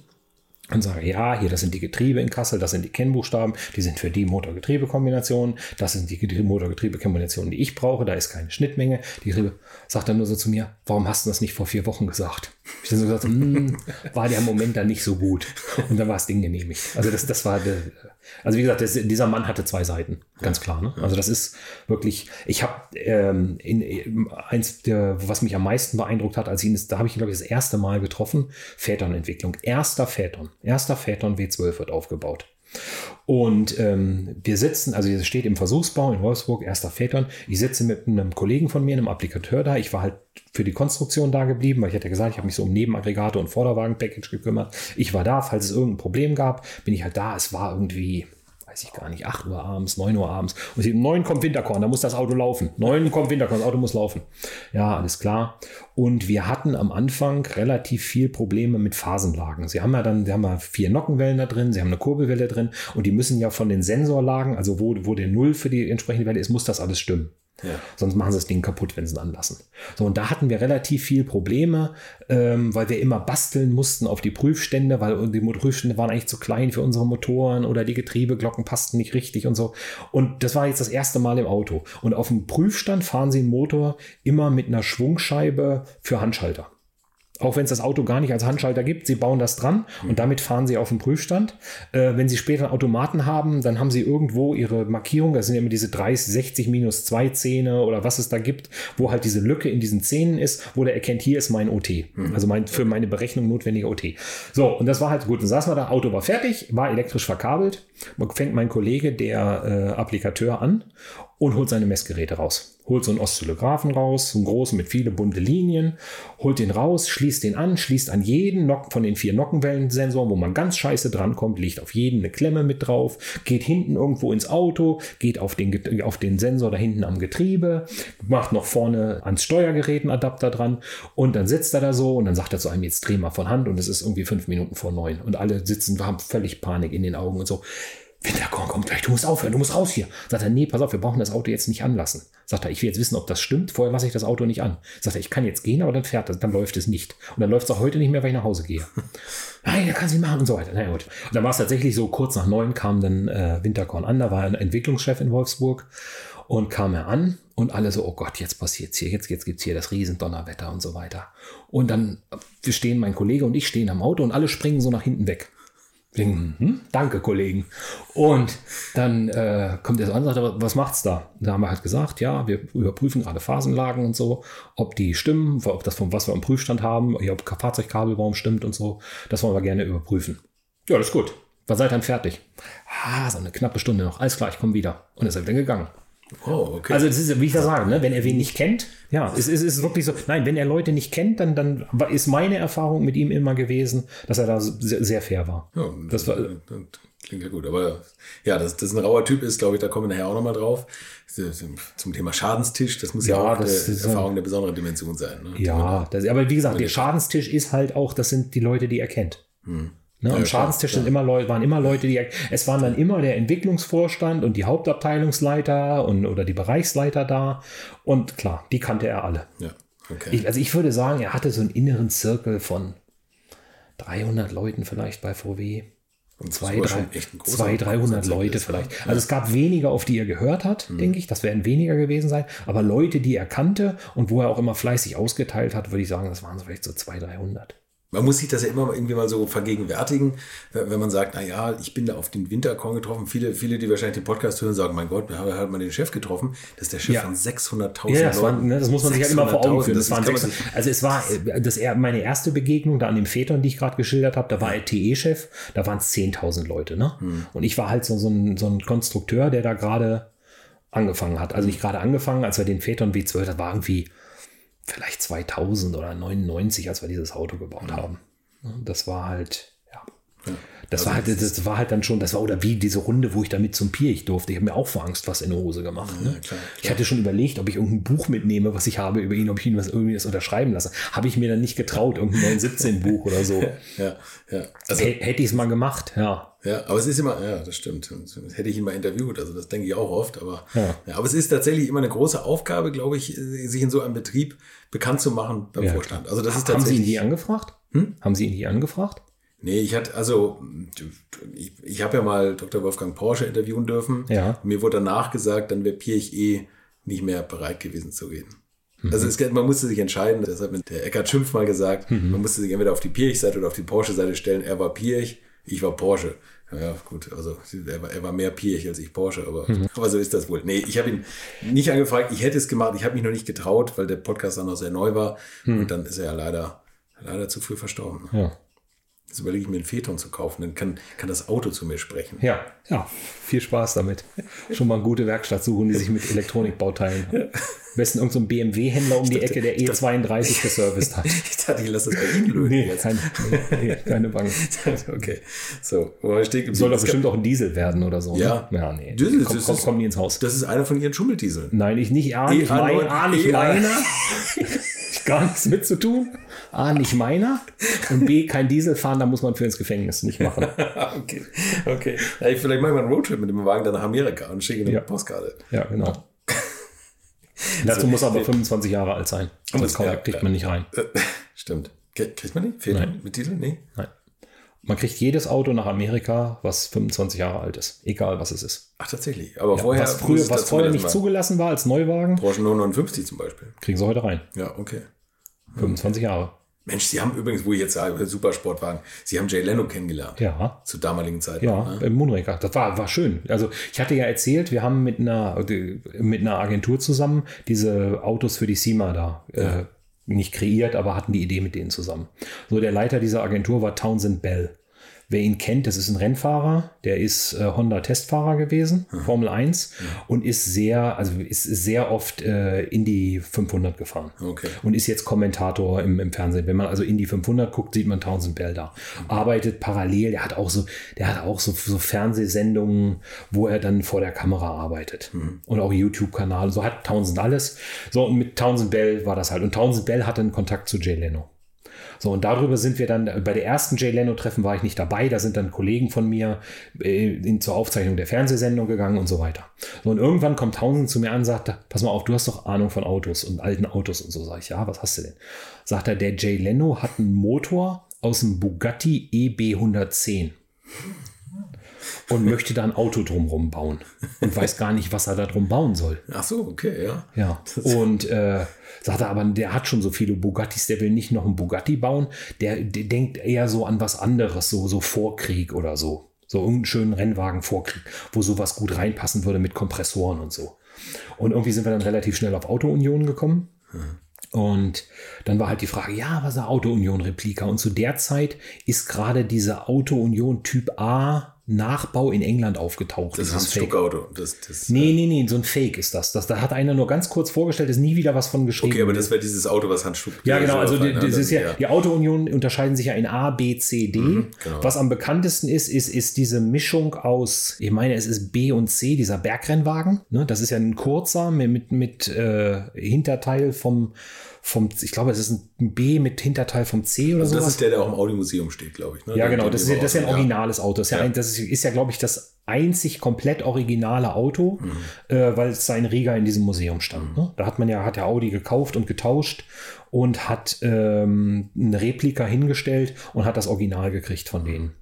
und sage, ja, hier, das sind die Getriebe in Kassel, das sind die Kennbuchstaben, die sind für die Motor-Getriebe-Kombination, das sind die Motor-Getriebe-Kombinationen, die ich brauche, da ist keine Schnittmenge. Die Getriebe sagt dann nur so zu mir, warum hast du das nicht vor vier Wochen gesagt? Ich dann so gesagt, hm, war der Moment dann nicht so gut. Und dann war das Ding genehmigt. Also das, das war, also wie gesagt, das, dieser Mann hatte zwei Seiten, ganz klar. Ne? Also das ist wirklich, ich habe ähm, in, eins, der, was mich am meisten beeindruckt hat, als ich ihn, da habe ich ihn glaube ich das erste Mal getroffen, Phaeton-Entwicklung, erster Phaeton, erster Phaeton W12 wird aufgebaut. Und ähm, wir sitzen, also es steht im Versuchsbau in Wolfsburg, erster Phaeton. Ich sitze mit einem Kollegen von mir, einem Applikateur da. Ich war halt für die Konstruktion da geblieben, weil ich hatte gesagt, ich habe mich so um Nebenaggregate und Vorderwagen-Package gekümmert. Ich war da, falls es irgendein Problem gab, bin ich halt da. Es war irgendwie weiß ich gar nicht, 8 Uhr abends, 9 Uhr abends. Und sie, 9 kommt Winterkorn, da muss das Auto laufen. 9 kommt Winterkorn, das Auto muss laufen. Ja, alles klar. Und wir hatten am Anfang relativ viel Probleme mit Phasenlagen. Sie haben ja dann, sie haben ja vier Nockenwellen da drin, sie haben eine Kurbelwelle drin und die müssen ja von den Sensorlagen, also wo, wo der Null für die entsprechende Welle ist, muss das alles stimmen. Ja. Sonst machen sie das Ding kaputt, wenn sie es anlassen. So, und da hatten wir relativ viel Probleme, ähm, weil wir immer basteln mussten auf die Prüfstände, weil die Prüfstände waren eigentlich zu klein für unsere Motoren oder die Getriebeglocken passten nicht richtig und so. Und das war jetzt das erste Mal im Auto. Und auf dem Prüfstand fahren sie einen Motor immer mit einer Schwungscheibe für Handschalter. Auch wenn es das Auto gar nicht als Handschalter gibt, sie bauen das dran und damit fahren sie auf dem Prüfstand. Äh, wenn sie später einen Automaten haben, dann haben sie irgendwo ihre Markierung, das sind immer diese 30, 60 minus 2 Zähne oder was es da gibt, wo halt diese Lücke in diesen Zähnen ist, wo der erkennt, hier ist mein OT. Also mein, für meine Berechnung notwendige OT. So, und das war halt gut. Dann saßen wir da, Auto war fertig, war elektrisch verkabelt. Fängt mein Kollege, der äh, Applikateur, an und holt seine Messgeräte raus. Holt so einen Oszillographen raus, so einen großen mit viele bunte Linien, holt den raus, schließt den an, schließt an jeden Nock von den vier Nockenwellensensoren, wo man ganz scheiße drankommt, legt auf jeden eine Klemme mit drauf, geht hinten irgendwo ins Auto, geht auf den, auf den Sensor da hinten am Getriebe, macht noch vorne ans Steuergerät einen Adapter dran und dann sitzt er da so und dann sagt er zu einem, jetzt dreh mal von Hand und es ist irgendwie fünf Minuten vor neun und alle sitzen, haben völlig Panik in den Augen und so. Winterkorn kommt gleich, du musst aufhören, du musst raus hier. Sagt er, nee, pass auf, wir brauchen das Auto jetzt nicht anlassen. Sagt er, ich will jetzt wissen, ob das stimmt, vorher lasse ich das Auto nicht an. Sagt er, ich kann jetzt gehen, aber dann fährt das, dann läuft es nicht. Und dann läuft es auch heute nicht mehr, weil ich nach Hause gehe. [laughs] Nein, er kann sie machen und so weiter. Na gut. Und dann war es tatsächlich so, kurz nach neun kam dann äh, Winterkorn an, da war ein Entwicklungschef in Wolfsburg und kam er an und alle so, oh Gott, jetzt passiert's hier, jetzt, jetzt gibt's hier das Riesendonnerwetter und so weiter. Und dann, äh, wir stehen, mein Kollege und ich stehen am Auto und alle springen so nach hinten weg. Wir denken, hm, danke, Kollegen. Und dann äh, kommt er so an und sagt, "Aber was macht's da? Da haben wir halt gesagt, ja, wir überprüfen gerade Phasenlagen und so, ob die stimmen, ob das von was wir am Prüfstand haben, ob Fahrzeugkabelbaum stimmt und so. Das wollen wir gerne überprüfen. Ja, das ist gut. Wann seid ihr dann fertig? Ah, so eine knappe Stunde noch. Alles klar, ich komme wieder. Und ist wieder gegangen. Oh, okay. Also das ist, wie ich das sage, ne? wenn er wen nicht kennt, ja, es ist, es ist wirklich so, nein, wenn er Leute nicht kennt, dann, dann war- ist meine Erfahrung mit ihm immer gewesen, dass er da sehr, sehr fair war. Ja, das war, das klingt ja gut. Aber ja, dass das ein rauer Typ ist, glaube ich, da kommen wir nachher auch nochmal drauf. Zum Thema Schadenstisch, das muss ja, Ja, auch eine ist- Erfahrung der besonderen Dimension sein. Ne? ja, das, aber wie gesagt, der Schadenstisch ist halt auch, das sind die Leute, die er kennt. Ne? Am klar, Schadenstisch sind immer Leute, waren immer Leute, die es waren dann immer der Entwicklungsvorstand und die Hauptabteilungsleiter und oder die Bereichsleiter da. Und klar, die kannte er alle. Ja, okay. Ich, also ich würde sagen, er hatte so einen inneren Zirkel von 300 Leuten vielleicht bei VW. Und Zwei, drei, zwei 300 Prozentsatz Leute ist, vielleicht. Also es gab weniger, auf die er gehört hat, denke ich. Das werden weniger gewesen sein. Aber Leute, die er kannte und wo er auch immer fleißig ausgeteilt hat, würde ich sagen, das waren so vielleicht so 200, 300. Man muss sich das ja immer irgendwie mal so vergegenwärtigen, wenn man sagt, na ja, ich bin da auf den Winterkorn getroffen. Viele, viele, die wahrscheinlich den Podcast hören, sagen, mein Gott, wir haben halt mal den Chef getroffen. Das ist der Chef Ja. von 600.000 Ja, das, war, ne, das muss man sich halt immer vor Augen 600.000, führen. Das waren man sechs, sich- also es war äh, das, er- meine erste Begegnung da an dem Phaeton, die ich gerade geschildert habe, da war er TE-Chef, da waren es 10.000 Leute. Ne? Hm. Und ich war halt so, so, ein, so ein Konstrukteur, der da gerade angefangen hat. Also nicht gerade angefangen, als wir den Phaeton W12, das war irgendwie vielleicht 2000 oder 99, als wir dieses Auto gebaut haben. Ne, Das war halt, ja. Das, Also war halt, das war halt dann schon, das war oder wie diese Runde, wo ich damit zum Pirch durfte. Ich habe mir auch vor Angst was in die Hose gemacht. Ne? klar, Ich hatte schon überlegt, ob ich irgendein Buch mitnehme, was ich habe über ihn, ob ich ihn was irgendwie das unterschreiben lasse. Habe ich mir dann nicht getraut, irgendein 917-Buch oder so. [laughs] Ja, ja. Also, Hätte ich es mal gemacht, ja. Ja, aber es ist immer, ja, das stimmt. Das hätte ich ihn mal interviewt, also das denke ich auch oft. Aber, Ja. ja. aber es ist tatsächlich immer eine große Aufgabe, glaube ich, sich in so einem Betrieb bekannt zu machen beim Ja, Vorstand. Also das ist Haben Sie ihn tatsächlich. nie angefragt? Hm? Haben Sie ihn nie angefragt? Nee, ich hatte, also, ich, ich habe ja mal Dr. Wolfgang Porsche interviewen dürfen. Ja. Mir wurde danach gesagt, dann wäre Pirch eh nicht mehr bereit gewesen zu reden. Mhm. Also es, man musste sich entscheiden, das hat mir der Eckhard Schimpf mal gesagt, Mhm. man musste sich entweder auf die Pirch-Seite oder auf die Porsche-Seite stellen. Er war Pirch, ich war Porsche. Ja, gut, also er war, er war mehr Pirch als ich Porsche, aber, Mhm. aber so ist das wohl. Nee, ich habe ihn nicht angefragt, ich hätte es gemacht, ich habe mich noch nicht getraut, weil der Podcast dann noch sehr neu war. Mhm. Und dann ist er ja leider, leider zu früh verstorben. Ja. Jetzt überlege ich mir einen Phaeton zu kaufen, dann kann, kann das Auto zu mir sprechen. Ja, ja. Viel Spaß damit. [laughs] Schon mal eine gute Werkstatt suchen, die sich mit Elektronikbauteilen. Am besten irgendein so BMW-Händler um die Ecke, der E32 geserviced hat. [laughs] Ich dachte, ich lasse das bei Ihnen lösen Nee, jetzt. keine, nee, keine Bange. [laughs] okay. So, geblieben? Soll doch bestimmt auch ein Diesel werden oder so. Ja. Ne? Ja, nee. Diesel, komm, komm, ist- komm nie ins Haus. Das ist einer von Ihren Schummeldieseln. Nein, ich nicht. A, nicht, E9, mein, A, nicht E1. meiner. Gar nichts mit zu tun. A, nicht meiner. Und B, kein Diesel fahren, da muss man für ins Gefängnis nicht machen. [laughs] okay, okay. Ja, ich, vielleicht mache ich mal einen Roadtrip mit dem Wagen dann nach Amerika und schicke eine Ja. Postkarte. Ja, genau. [laughs] Dazu muss er aber 25 Jahre alt sein. Sonst ja, kriegt man nicht rein. Äh, Stimmt. Kriegt man nicht? Fehlt Nein. mit Diesel? Nee. Nein. Man kriegt jedes Auto nach Amerika, was 25 Jahre alt ist. Egal, was es ist. Ach, tatsächlich. Aber Ja, vorher. was früher, was vorher nicht zugelassen war als Neuwagen, Porsche 959 zum Beispiel. kriegen sie heute rein. Ja, okay. 25 Jahre. Mensch, Sie haben übrigens, wo ich jetzt sage, Supersportwagen, Sie haben Jay Leno kennengelernt. Ja. Zur damaligen Zeit. Ja, ne? im Moonraker. Das war, war schön. Also ich hatte ja erzählt, wir haben mit einer, mit einer Agentur zusammen diese Autos für die SEMA da äh, nicht kreiert, aber hatten die Idee mit denen zusammen. So, der Leiter dieser Agentur war Townsend Bell. Wer ihn kennt, das ist ein Rennfahrer, der ist äh, Honda-Testfahrer gewesen, Formel 1, und ist sehr, also ist sehr oft äh, Indy 500 gefahren. Okay. Und ist jetzt Kommentator im, im Fernsehen. Wenn man also Indy 500 guckt, sieht man Townsend Bell da. Arbeitet parallel, der hat auch so, der hat auch so, so Fernsehsendungen, wo er dann vor der Kamera arbeitet. Und auch YouTube-Kanal, so hat Townsend alles. So, und mit Townsend Bell war das halt. Und Townsend Bell hatte einen Kontakt zu Jay Leno. So, und darüber sind wir dann, bei der ersten Jay Leno-Treffen war ich nicht dabei, da sind dann Kollegen von mir äh, in, zur Aufzeichnung der Fernsehsendung gegangen und so weiter. So, und irgendwann kommt Townsend zu mir an und sagt, pass mal auf, du hast doch Ahnung von Autos und alten Autos und so. Sag ich, ja, was hast du denn? Sagt er, der Jay Leno hat einen Motor aus dem Bugatti E EB110 und möchte da ein Auto drumrum bauen und weiß gar nicht, was er da drum bauen soll. Ach so, okay, ja. Ja, und äh, sagt er aber, der hat schon so viele Bugattis, der will nicht noch einen Bugatti bauen, der, der denkt eher so an was anderes, so, so Vorkrieg oder so. So irgendeinen schönen Rennwagen Vorkrieg, wo sowas gut reinpassen würde mit Kompressoren und so. Und irgendwie sind wir dann relativ schnell auf Auto-Union gekommen. Und dann war halt die Frage, ja, was ist eine Auto-Union-Replika? Und zu der Zeit ist gerade diese Auto-Union Typ A Nachbau in England aufgetaucht. Das ist ein. Stuckauto. Das, das, Nee, nee, nee, so ein Fake ist das. das. Da hat einer nur ganz kurz vorgestellt, ist nie wieder was von geschrieben. Okay, aber das wäre dieses Auto, was Hans Stuck. ja, genau. Also die, ne? das ist ja, ja. die Auto-Union unterscheiden sich ja in A, B, C, D. genau. Was am bekanntesten ist, ist, ist diese Mischung aus, ich meine, es ist B und C, dieser Bergrennwagen. Ne? Das ist ja ein kurzer mit, mit, mit äh, Hinterteil vom, vom, ich glaube, es ist ein B mit Hinterteil vom C oder Also das sowas. ist der, der auch im Audi-Museum steht, glaube ich. Ne? Ja, Den- genau. Das ist, das ist ja ein originales Auto. Das ist ja, ein, das ist, ist ja, glaube ich, das einzig komplett originale Auto, Mhm. äh, weil es sein Riga in diesem Museum stand. Ne? Da hat man ja, hat ja Audi gekauft und getauscht und hat ähm, eine Replika hingestellt und hat das Original gekriegt von denen.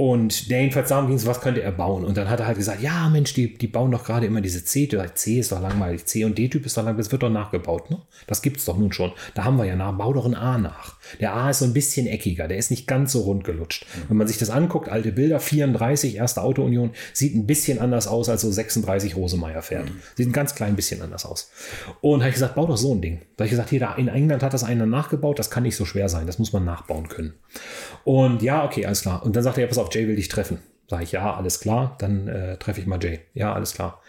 Und der jedenfalls darum ging es, was könnte er bauen? Und dann hat er halt gesagt, ja Mensch, die, die bauen doch gerade immer diese C. C ist doch langweilig. C und D-Typ ist doch langweilig. Das wird doch nachgebaut, ne? Das gibt's doch nun schon. Da haben wir ja nach. Bau doch ein A nach. Der A ist so ein bisschen eckiger. Der ist nicht ganz so rund gelutscht. Wenn man sich das anguckt, alte Bilder, 34, erste Auto-Union, sieht ein bisschen anders aus als so 36 Rosemeyer fährt. Sieht ein ganz klein bisschen anders aus. Und habe ich gesagt, bau doch so ein Ding. Da habe ich gesagt, hier, da in England hat das einer nachgebaut. Das kann nicht so schwer sein. Das muss man nachbauen können. Und ja, okay, alles klar. Und dann sagte er, pass auf, Jay will dich treffen. Sag ich, ja, alles klar, dann äh, treffe ich mal Jay. Ja, alles klar.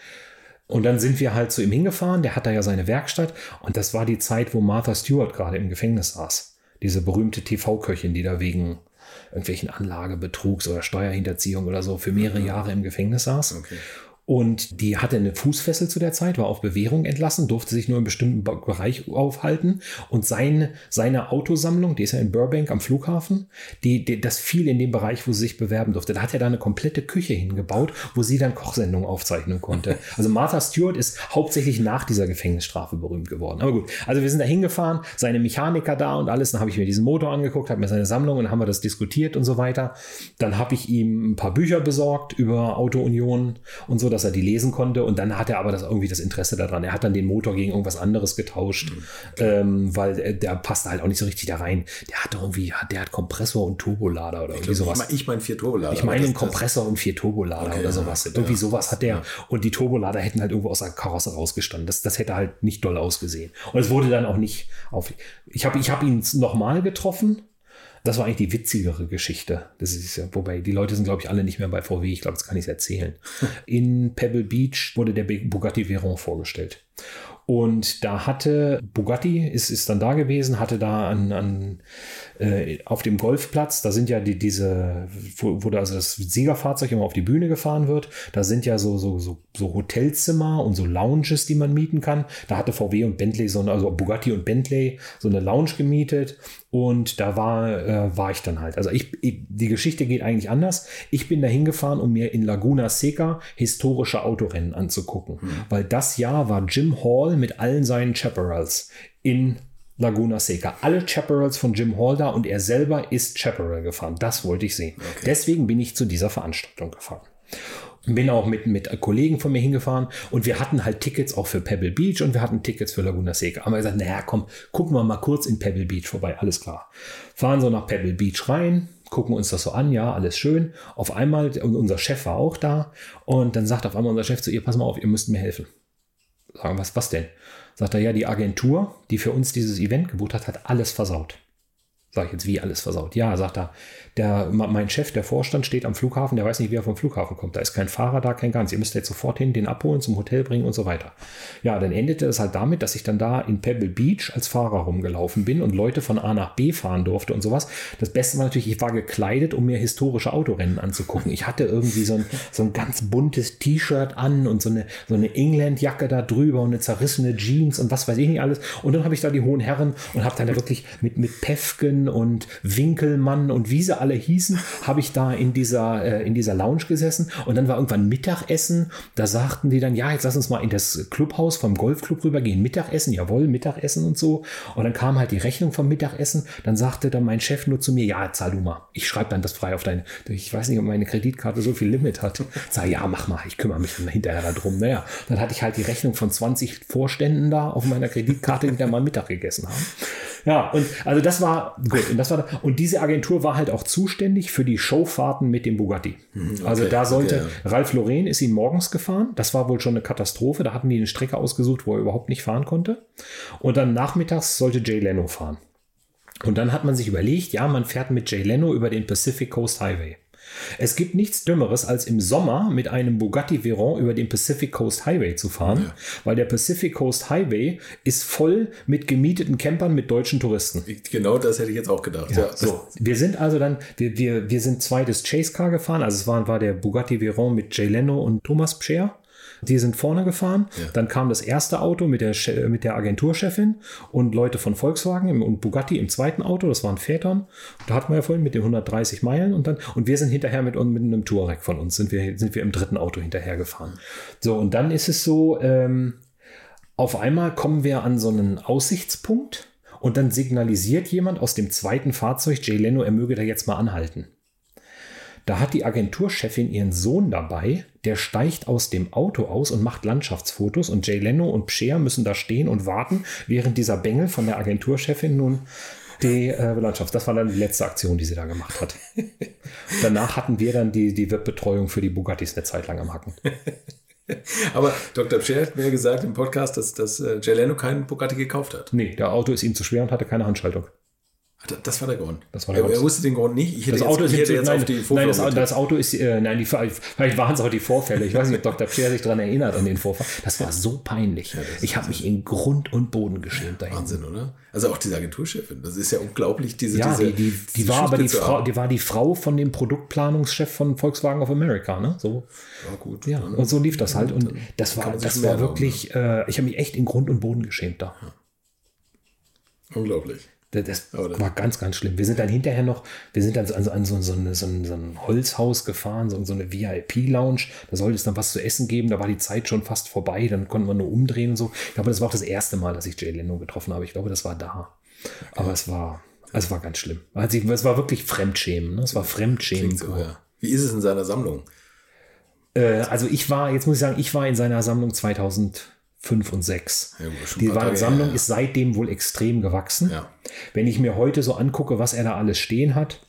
Und dann sind wir halt zu ihm hingefahren, der hat da ja seine Werkstatt und das war die Zeit, wo Martha Stewart gerade im Gefängnis saß. Diese berühmte TV-Köchin, die da wegen irgendwelchen Anlagebetrugs oder Steuerhinterziehung oder so für mehrere Jahre im Gefängnis saß. Okay. Und die hatte eine Fußfessel zu der Zeit, war auf Bewährung entlassen, durfte sich nur im bestimmten Be- Bereich aufhalten. Und seine, seine Autosammlung, die ist ja in Burbank am Flughafen, die, die, das fiel in dem Bereich, wo sie sich bewerben durfte. Da hat er da eine komplette Küche hingebaut, wo sie dann Kochsendungen aufzeichnen konnte. [laughs] Also Martha Stewart ist hauptsächlich nach dieser Gefängnisstrafe berühmt geworden. Aber gut, also wir sind da hingefahren, seine Mechaniker da und alles. Dann habe ich mir diesen Motor angeguckt, habe mir seine Sammlung und dann haben wir das diskutiert und so weiter. Dann habe ich ihm ein paar Bücher besorgt über Auto-Union und so, dass er die lesen konnte. Und dann hat er aber das irgendwie das Interesse daran. Er hat dann den Motor gegen irgendwas anderes getauscht, ähm, weil der passte halt auch nicht so richtig da rein. Der hat irgendwie, der hat Kompressor und Turbolader oder irgendwie Ich, sowas. mein- ich meine vier Turbolader. Ich meine einen Kompressor und vier Turbolader Okay, oder ja, sowas. ja, Irgendwie ja. sowas hat der. Und die Turbolader hätten halt irgendwo aus der Karosse rausgestanden. Das, das hätte halt nicht doll ausgesehen. Und es wurde dann auch nicht auf. Ich habe ich hab ihn nochmal getroffen. Das war eigentlich die witzigere Geschichte. Das ist ja, wobei die Leute sind, glaube ich, alle nicht mehr bei VW. Ich glaube, das kann ich erzählen. [laughs] In Pebble Beach wurde der Bugatti Veyron vorgestellt. Und da hatte Bugatti, ist, ist dann da gewesen, hatte da an, an, äh, auf dem Golfplatz, da sind ja die, diese, wo, wo da also das Siegerfahrzeug immer auf die Bühne gefahren wird, da sind ja so, so, so, so Hotelzimmer und so Lounges, die man mieten kann. Da hatte VW und Bentley so eine, also Bugatti und Bentley so eine Lounge gemietet Und da war, äh, war ich dann halt. Also ich, ich, die Geschichte geht eigentlich anders. Ich bin da hingefahren, um mir in Laguna Seca historische Autorennen anzugucken. Mhm. Weil das Jahr war Jim Hall mit allen seinen Chaparrals in Laguna Seca. Alle Chaparrals von Jim Hall da und er selber ist Chaparral gefahren. Das wollte ich sehen. Okay. Deswegen bin ich zu dieser Veranstaltung gefahren bin auch mit, mit Kollegen von mir hingefahren und wir hatten halt Tickets auch für Pebble Beach und wir hatten Tickets für Laguna Seca. Haben wir gesagt, naja, komm, gucken wir mal kurz in Pebble Beach vorbei, alles klar. Fahren so nach Pebble Beach rein, gucken uns das so an, ja, alles schön. Auf einmal, und unser Chef war auch da und dann sagt auf einmal unser Chef zu ihr, pass mal auf, ihr müsst mir helfen. Sagen, was, was denn? Sagt er, ja, die Agentur, die für uns dieses Event gebucht hat, hat alles versaut. Sag ich jetzt, wie alles versaut? Ja, sagt er, der, mein Chef, der Vorstand, steht am Flughafen, der weiß nicht, wie er vom Flughafen kommt. Da ist kein Fahrer da, kein Ganz. Ihr müsst jetzt sofort hin, den abholen, zum Hotel bringen und so weiter. Ja, dann endete es halt damit, dass ich dann da in Pebble Beach als Fahrer rumgelaufen bin und Leute von A nach B fahren durfte und sowas. Das Beste war natürlich, ich war gekleidet, um mir historische Autorennen anzugucken. Ich hatte irgendwie so ein, so ein ganz buntes T-Shirt an und so eine, so eine England-Jacke da drüber und eine zerrissene Jeans und was weiß ich nicht alles. Und dann habe ich da die hohen Herren und habe dann da wirklich mit, mit Und Winkelmann und wie sie alle hießen, habe ich da in dieser, äh, in dieser Lounge gesessen und dann war irgendwann Mittagessen. Da sagten die dann, ja, jetzt lass uns mal in das Clubhaus vom Golfclub rübergehen. Mittagessen, jawohl, Mittagessen und so. Und dann kam halt die Rechnung vom Mittagessen. Dann sagte dann mein Chef nur zu mir, ja, zahl du mal. Ich schreibe dann das frei auf deine, ich weiß nicht, ob meine Kreditkarte so viel Limit hat. Sag, ja, mach mal, ich kümmere mich dann hinterher darum. Naja, dann hatte ich halt die Rechnung von 20 Vorständen da auf meiner Kreditkarte, die dann mal Mittag gegessen haben. Ja, und also das war gut. Und, das war, und diese Agentur war halt auch zuständig für die Showfahrten mit dem Bugatti. Hm, okay, also da sollte, okay, ja. Ralf Loren ist ihn morgens gefahren. Das war wohl schon eine Katastrophe. Da hatten die eine Strecke ausgesucht, wo er überhaupt nicht fahren konnte. Und dann nachmittags sollte Jay Leno fahren. Und dann hat man sich überlegt, ja, man fährt mit Jay Leno über den Pacific Coast Highway. Es gibt nichts Dümmeres, als im Sommer mit einem Bugatti Veyron über den Pacific Coast Highway zu fahren, ja. weil der Pacific Coast Highway ist voll mit gemieteten Campern mit deutschen Touristen. Genau das hätte ich jetzt auch gedacht. Ja, ja. So, wir sind also dann, wir, wir, wir sind zweites Chase Car gefahren, also es war, war der Bugatti Veyron mit Jay Leno und Thomas Pscher. Die sind vorne gefahren. Ja. Dann kam das erste Auto mit der, mit der Agenturchefin und Leute von Volkswagen und Bugatti im zweiten Auto. Das waren Vätern. Da hatten wir ja vorhin mit den 130 Meilen und dann, und wir sind hinterher mit, mit einem Touareg von uns, sind wir, sind wir im dritten Auto hinterher gefahren. So, und dann ist es so, ähm, auf einmal kommen wir an so einen Aussichtspunkt und dann signalisiert jemand aus dem zweiten Fahrzeug, Jay Leno, er möge da jetzt mal anhalten. Da hat die Agenturchefin ihren Sohn dabei, der steigt aus dem Auto aus und macht Landschaftsfotos und Jay Leno und Pscher müssen da stehen und warten, während dieser Bengel von der Agenturchefin nun die äh, Landschaft. Das war dann die letzte Aktion, die sie da gemacht hat. [laughs] Danach hatten wir dann die, die Webbetreuung für die Bugattis eine Zeit lang am Hacken. [laughs] Aber Dr. Pscher hat mir gesagt im Podcast, dass, dass äh, Jay Leno keinen Bugatti gekauft hat. Nee, der Auto ist ihm zu schwer und hatte keine Handschaltung. Das war der Grund. Das war der Grund. Er wusste den Grund nicht. Das Auto jetzt, ist jetzt, nein, auf die Vorfälle. Nein, das, das, Auto ist, äh, nein, die, vielleicht waren es auch die Vorfälle. Ich weiß nicht, ob Dr. Pierre sich daran erinnert an den Vorfall. Das war so peinlich. Ja, ich habe mich in Grund und Boden geschämt dahin. Wahnsinn, oder? Also auch diese Agenturchefin. Das ist ja unglaublich, diese. Ja, diese, die, die, die war aber die Frau, die war die Frau von dem Produktplanungschef von Volkswagen of America, ne? So. Ja, gut. Ja, und so lief das halt. Und das war, das war wirklich, ne? äh, ich habe mich echt in Grund und Boden geschämt da. Ja. Unglaublich. Das, war ganz, ganz schlimm. Wir sind dann hinterher noch, wir sind dann an, an so, so, eine, so, ein, so, ein, Holzhaus gefahren, so, so eine VIP-Lounge. Da sollte es dann was zu essen geben. Da war die Zeit schon fast vorbei. Dann konnten wir nur umdrehen und so. Ich glaube, das war auch das erste Mal, dass ich Jay Leno getroffen habe. Ich glaube, das war da. Okay. Aber es war, es war ganz schlimm. Also, es war wirklich Fremdschämen. Ne? Es war Fremdschämen. So, ja. Wie ist es in seiner Sammlung? Äh, also ich war, jetzt muss ich sagen, ich war in seiner Sammlung 2000. 5 und 6. Ja, die Sammlung ja. ist seitdem wohl extrem gewachsen. Ja. Wenn ich mir heute so angucke, was er da alles stehen hat,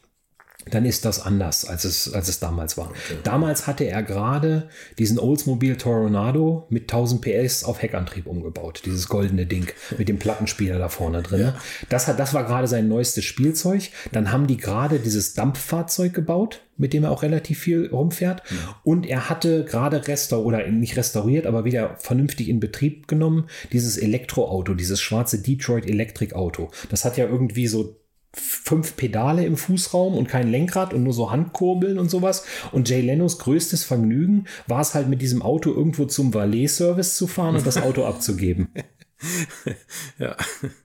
dann ist das anders, als es, als es damals war. Okay. Damals hatte er gerade diesen Oldsmobile Toronado mit 1000 PS auf Heckantrieb umgebaut. Dieses goldene Ding mit dem Plattenspieler da vorne drin. Ja. Das, hat, das war gerade sein neuestes Spielzeug. Dann haben die gerade dieses Dampffahrzeug gebaut, mit dem er auch relativ viel rumfährt. Ja. Und er hatte gerade restauriert, oder nicht restauriert, aber wieder vernünftig in Betrieb genommen, dieses Elektroauto, dieses schwarze Detroit Electric Auto. Das hat ja irgendwie so fünf Pedale im Fußraum und kein Lenkrad und nur so Handkurbeln und sowas. Und Jay Lenos größtes Vergnügen war es halt mit diesem Auto irgendwo zum Valet-Service zu fahren und das Auto abzugeben. [laughs] ja,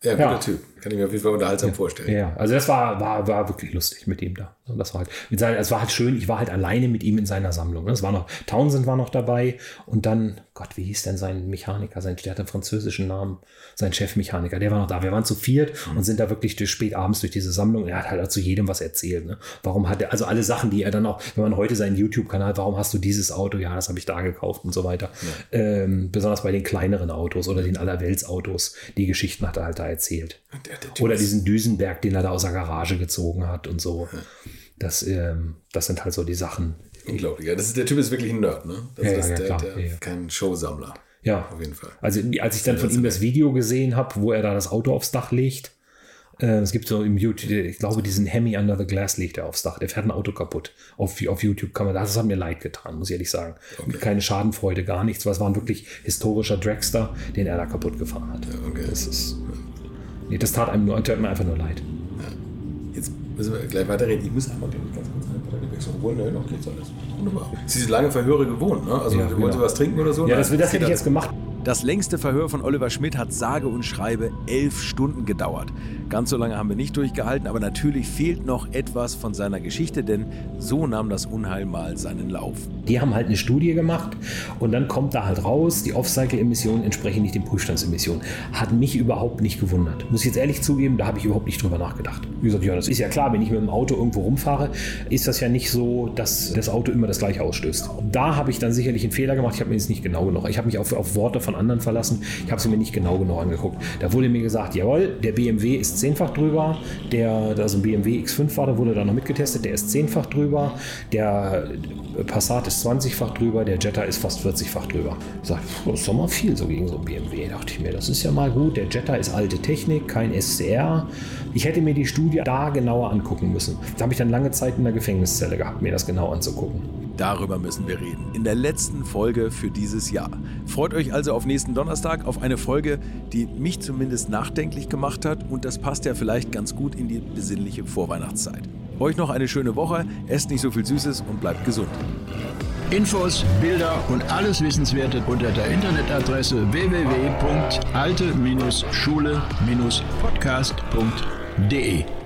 ja, guter ja. Typ. Kann ich mir auf jeden Fall unterhaltsam vorstellen. Ja, also das war, war, war wirklich lustig mit ihm da. Das war halt, mit seiner, es war halt schön, ich war halt alleine mit ihm in seiner Sammlung. ne? Es war noch, Townsend war noch dabei und dann, Gott, wie hieß denn sein Mechaniker? Sein, der hat einen französischen Namen, sein Chefmechaniker, der war noch da. Wir waren zu viert und sind da wirklich durch, spät abends durch diese Sammlung. Und er hat halt zu jedem was erzählt. Ne? Warum hat er, also alle Sachen, die er dann auch, wenn man heute seinen YouTube-Kanal, warum hast du dieses Auto? Ja, das habe ich da gekauft und so weiter. Ähm, besonders bei den kleineren Autos oder den Allerweltsautos. Die Geschichten hat er halt da erzählt. Oder diesen Düsenberg, den er da aus der Garage gezogen hat und so. Das, ähm, das sind halt so die Sachen. Unglaublich. Ja, das ist, der Typ ist wirklich ein Nerd, ne? Das Ja, ja, ist ja, der, klar. der, Ja, ja. kein Showsammler. Ja, Auf jeden Fall. Also als ich dann von ihm das Video gesehen habe, wo er da das Auto aufs Dach legt, äh, es gibt so im YouTube, ich glaube, diesen Hemi Under the Glass legt er aufs Dach. Der fährt ein Auto kaputt. Auf, auf YouTube kann man, das hat mir leid getan, muss ich ehrlich sagen. Keine Schadenfreude, gar nichts. weil es war ein wirklich historischer Dragster, den er da kaputt gefahren hat. okay. Das ist, nee, das tat einem nur, tat mir einfach nur leid. Jetzt müssen wir gleich weiterreden. Ich muss einmal ganz kurz einen Batteriewechsel holen. Ne, noch geht's alles. Wunderbar. Sie sind lange Verhöre gewohnt, ne? Also, Ja, wollen genau. Sie was trinken oder so? Ja, das, das hätte ich jetzt gemacht. Das längste Verhör von Oliver Schmidt hat sage und schreibe elf Stunden gedauert. Ganz so lange haben wir nicht durchgehalten, aber natürlich fehlt noch etwas von seiner Geschichte, denn so nahm das Unheil mal seinen Lauf. Die haben halt eine Studie gemacht und dann kommt da halt raus, die Off-Cycle-Emissionen entsprechen nicht den Prüfstandsemissionen. Hat mich überhaupt nicht gewundert. Muss ich jetzt ehrlich zugeben, da habe ich überhaupt nicht drüber nachgedacht. Wie gesagt, ja, das ist ja klar, wenn ich mit dem Auto irgendwo rumfahre, ist das ja nicht so, dass das Auto immer das gleiche ausstößt. Da habe ich dann sicherlich einen Fehler gemacht. Ich habe mir jetzt nicht genau genug. Ich habe mich auf, auf Worte von anderen verlassen. Ich habe sie mir nicht genau genug angeguckt. Da wurde mir gesagt, jawohl, der BMW ist zehnfach drüber. Der, also ein BMW X5 war, da wurde da noch mitgetestet, der ist zehnfach drüber. Der Passat ist 20-fach drüber, der Jetta ist fast 40-fach drüber. Ich sag, das ist doch mal viel so gegen so ein BMW. dachte ich mir, das ist ja mal gut. Der Jetta ist alte Technik, kein SCR. Ich hätte mir die Studie da genauer angucken müssen. Da habe ich dann lange Zeit in der Gefängniszelle gehabt, mir das genau anzugucken. Darüber müssen wir reden. In der letzten Folge für dieses Jahr. Freut euch also auf nächsten Donnerstag auf eine Folge, die mich zumindest nachdenklich gemacht hat und das passt ja vielleicht ganz gut in die besinnliche Vorweihnachtszeit. Euch noch eine schöne Woche, esst nicht so viel Süßes und bleibt gesund. Infos, Bilder und alles Wissenswerte unter der Internetadresse www.alte-schule-podcast.de.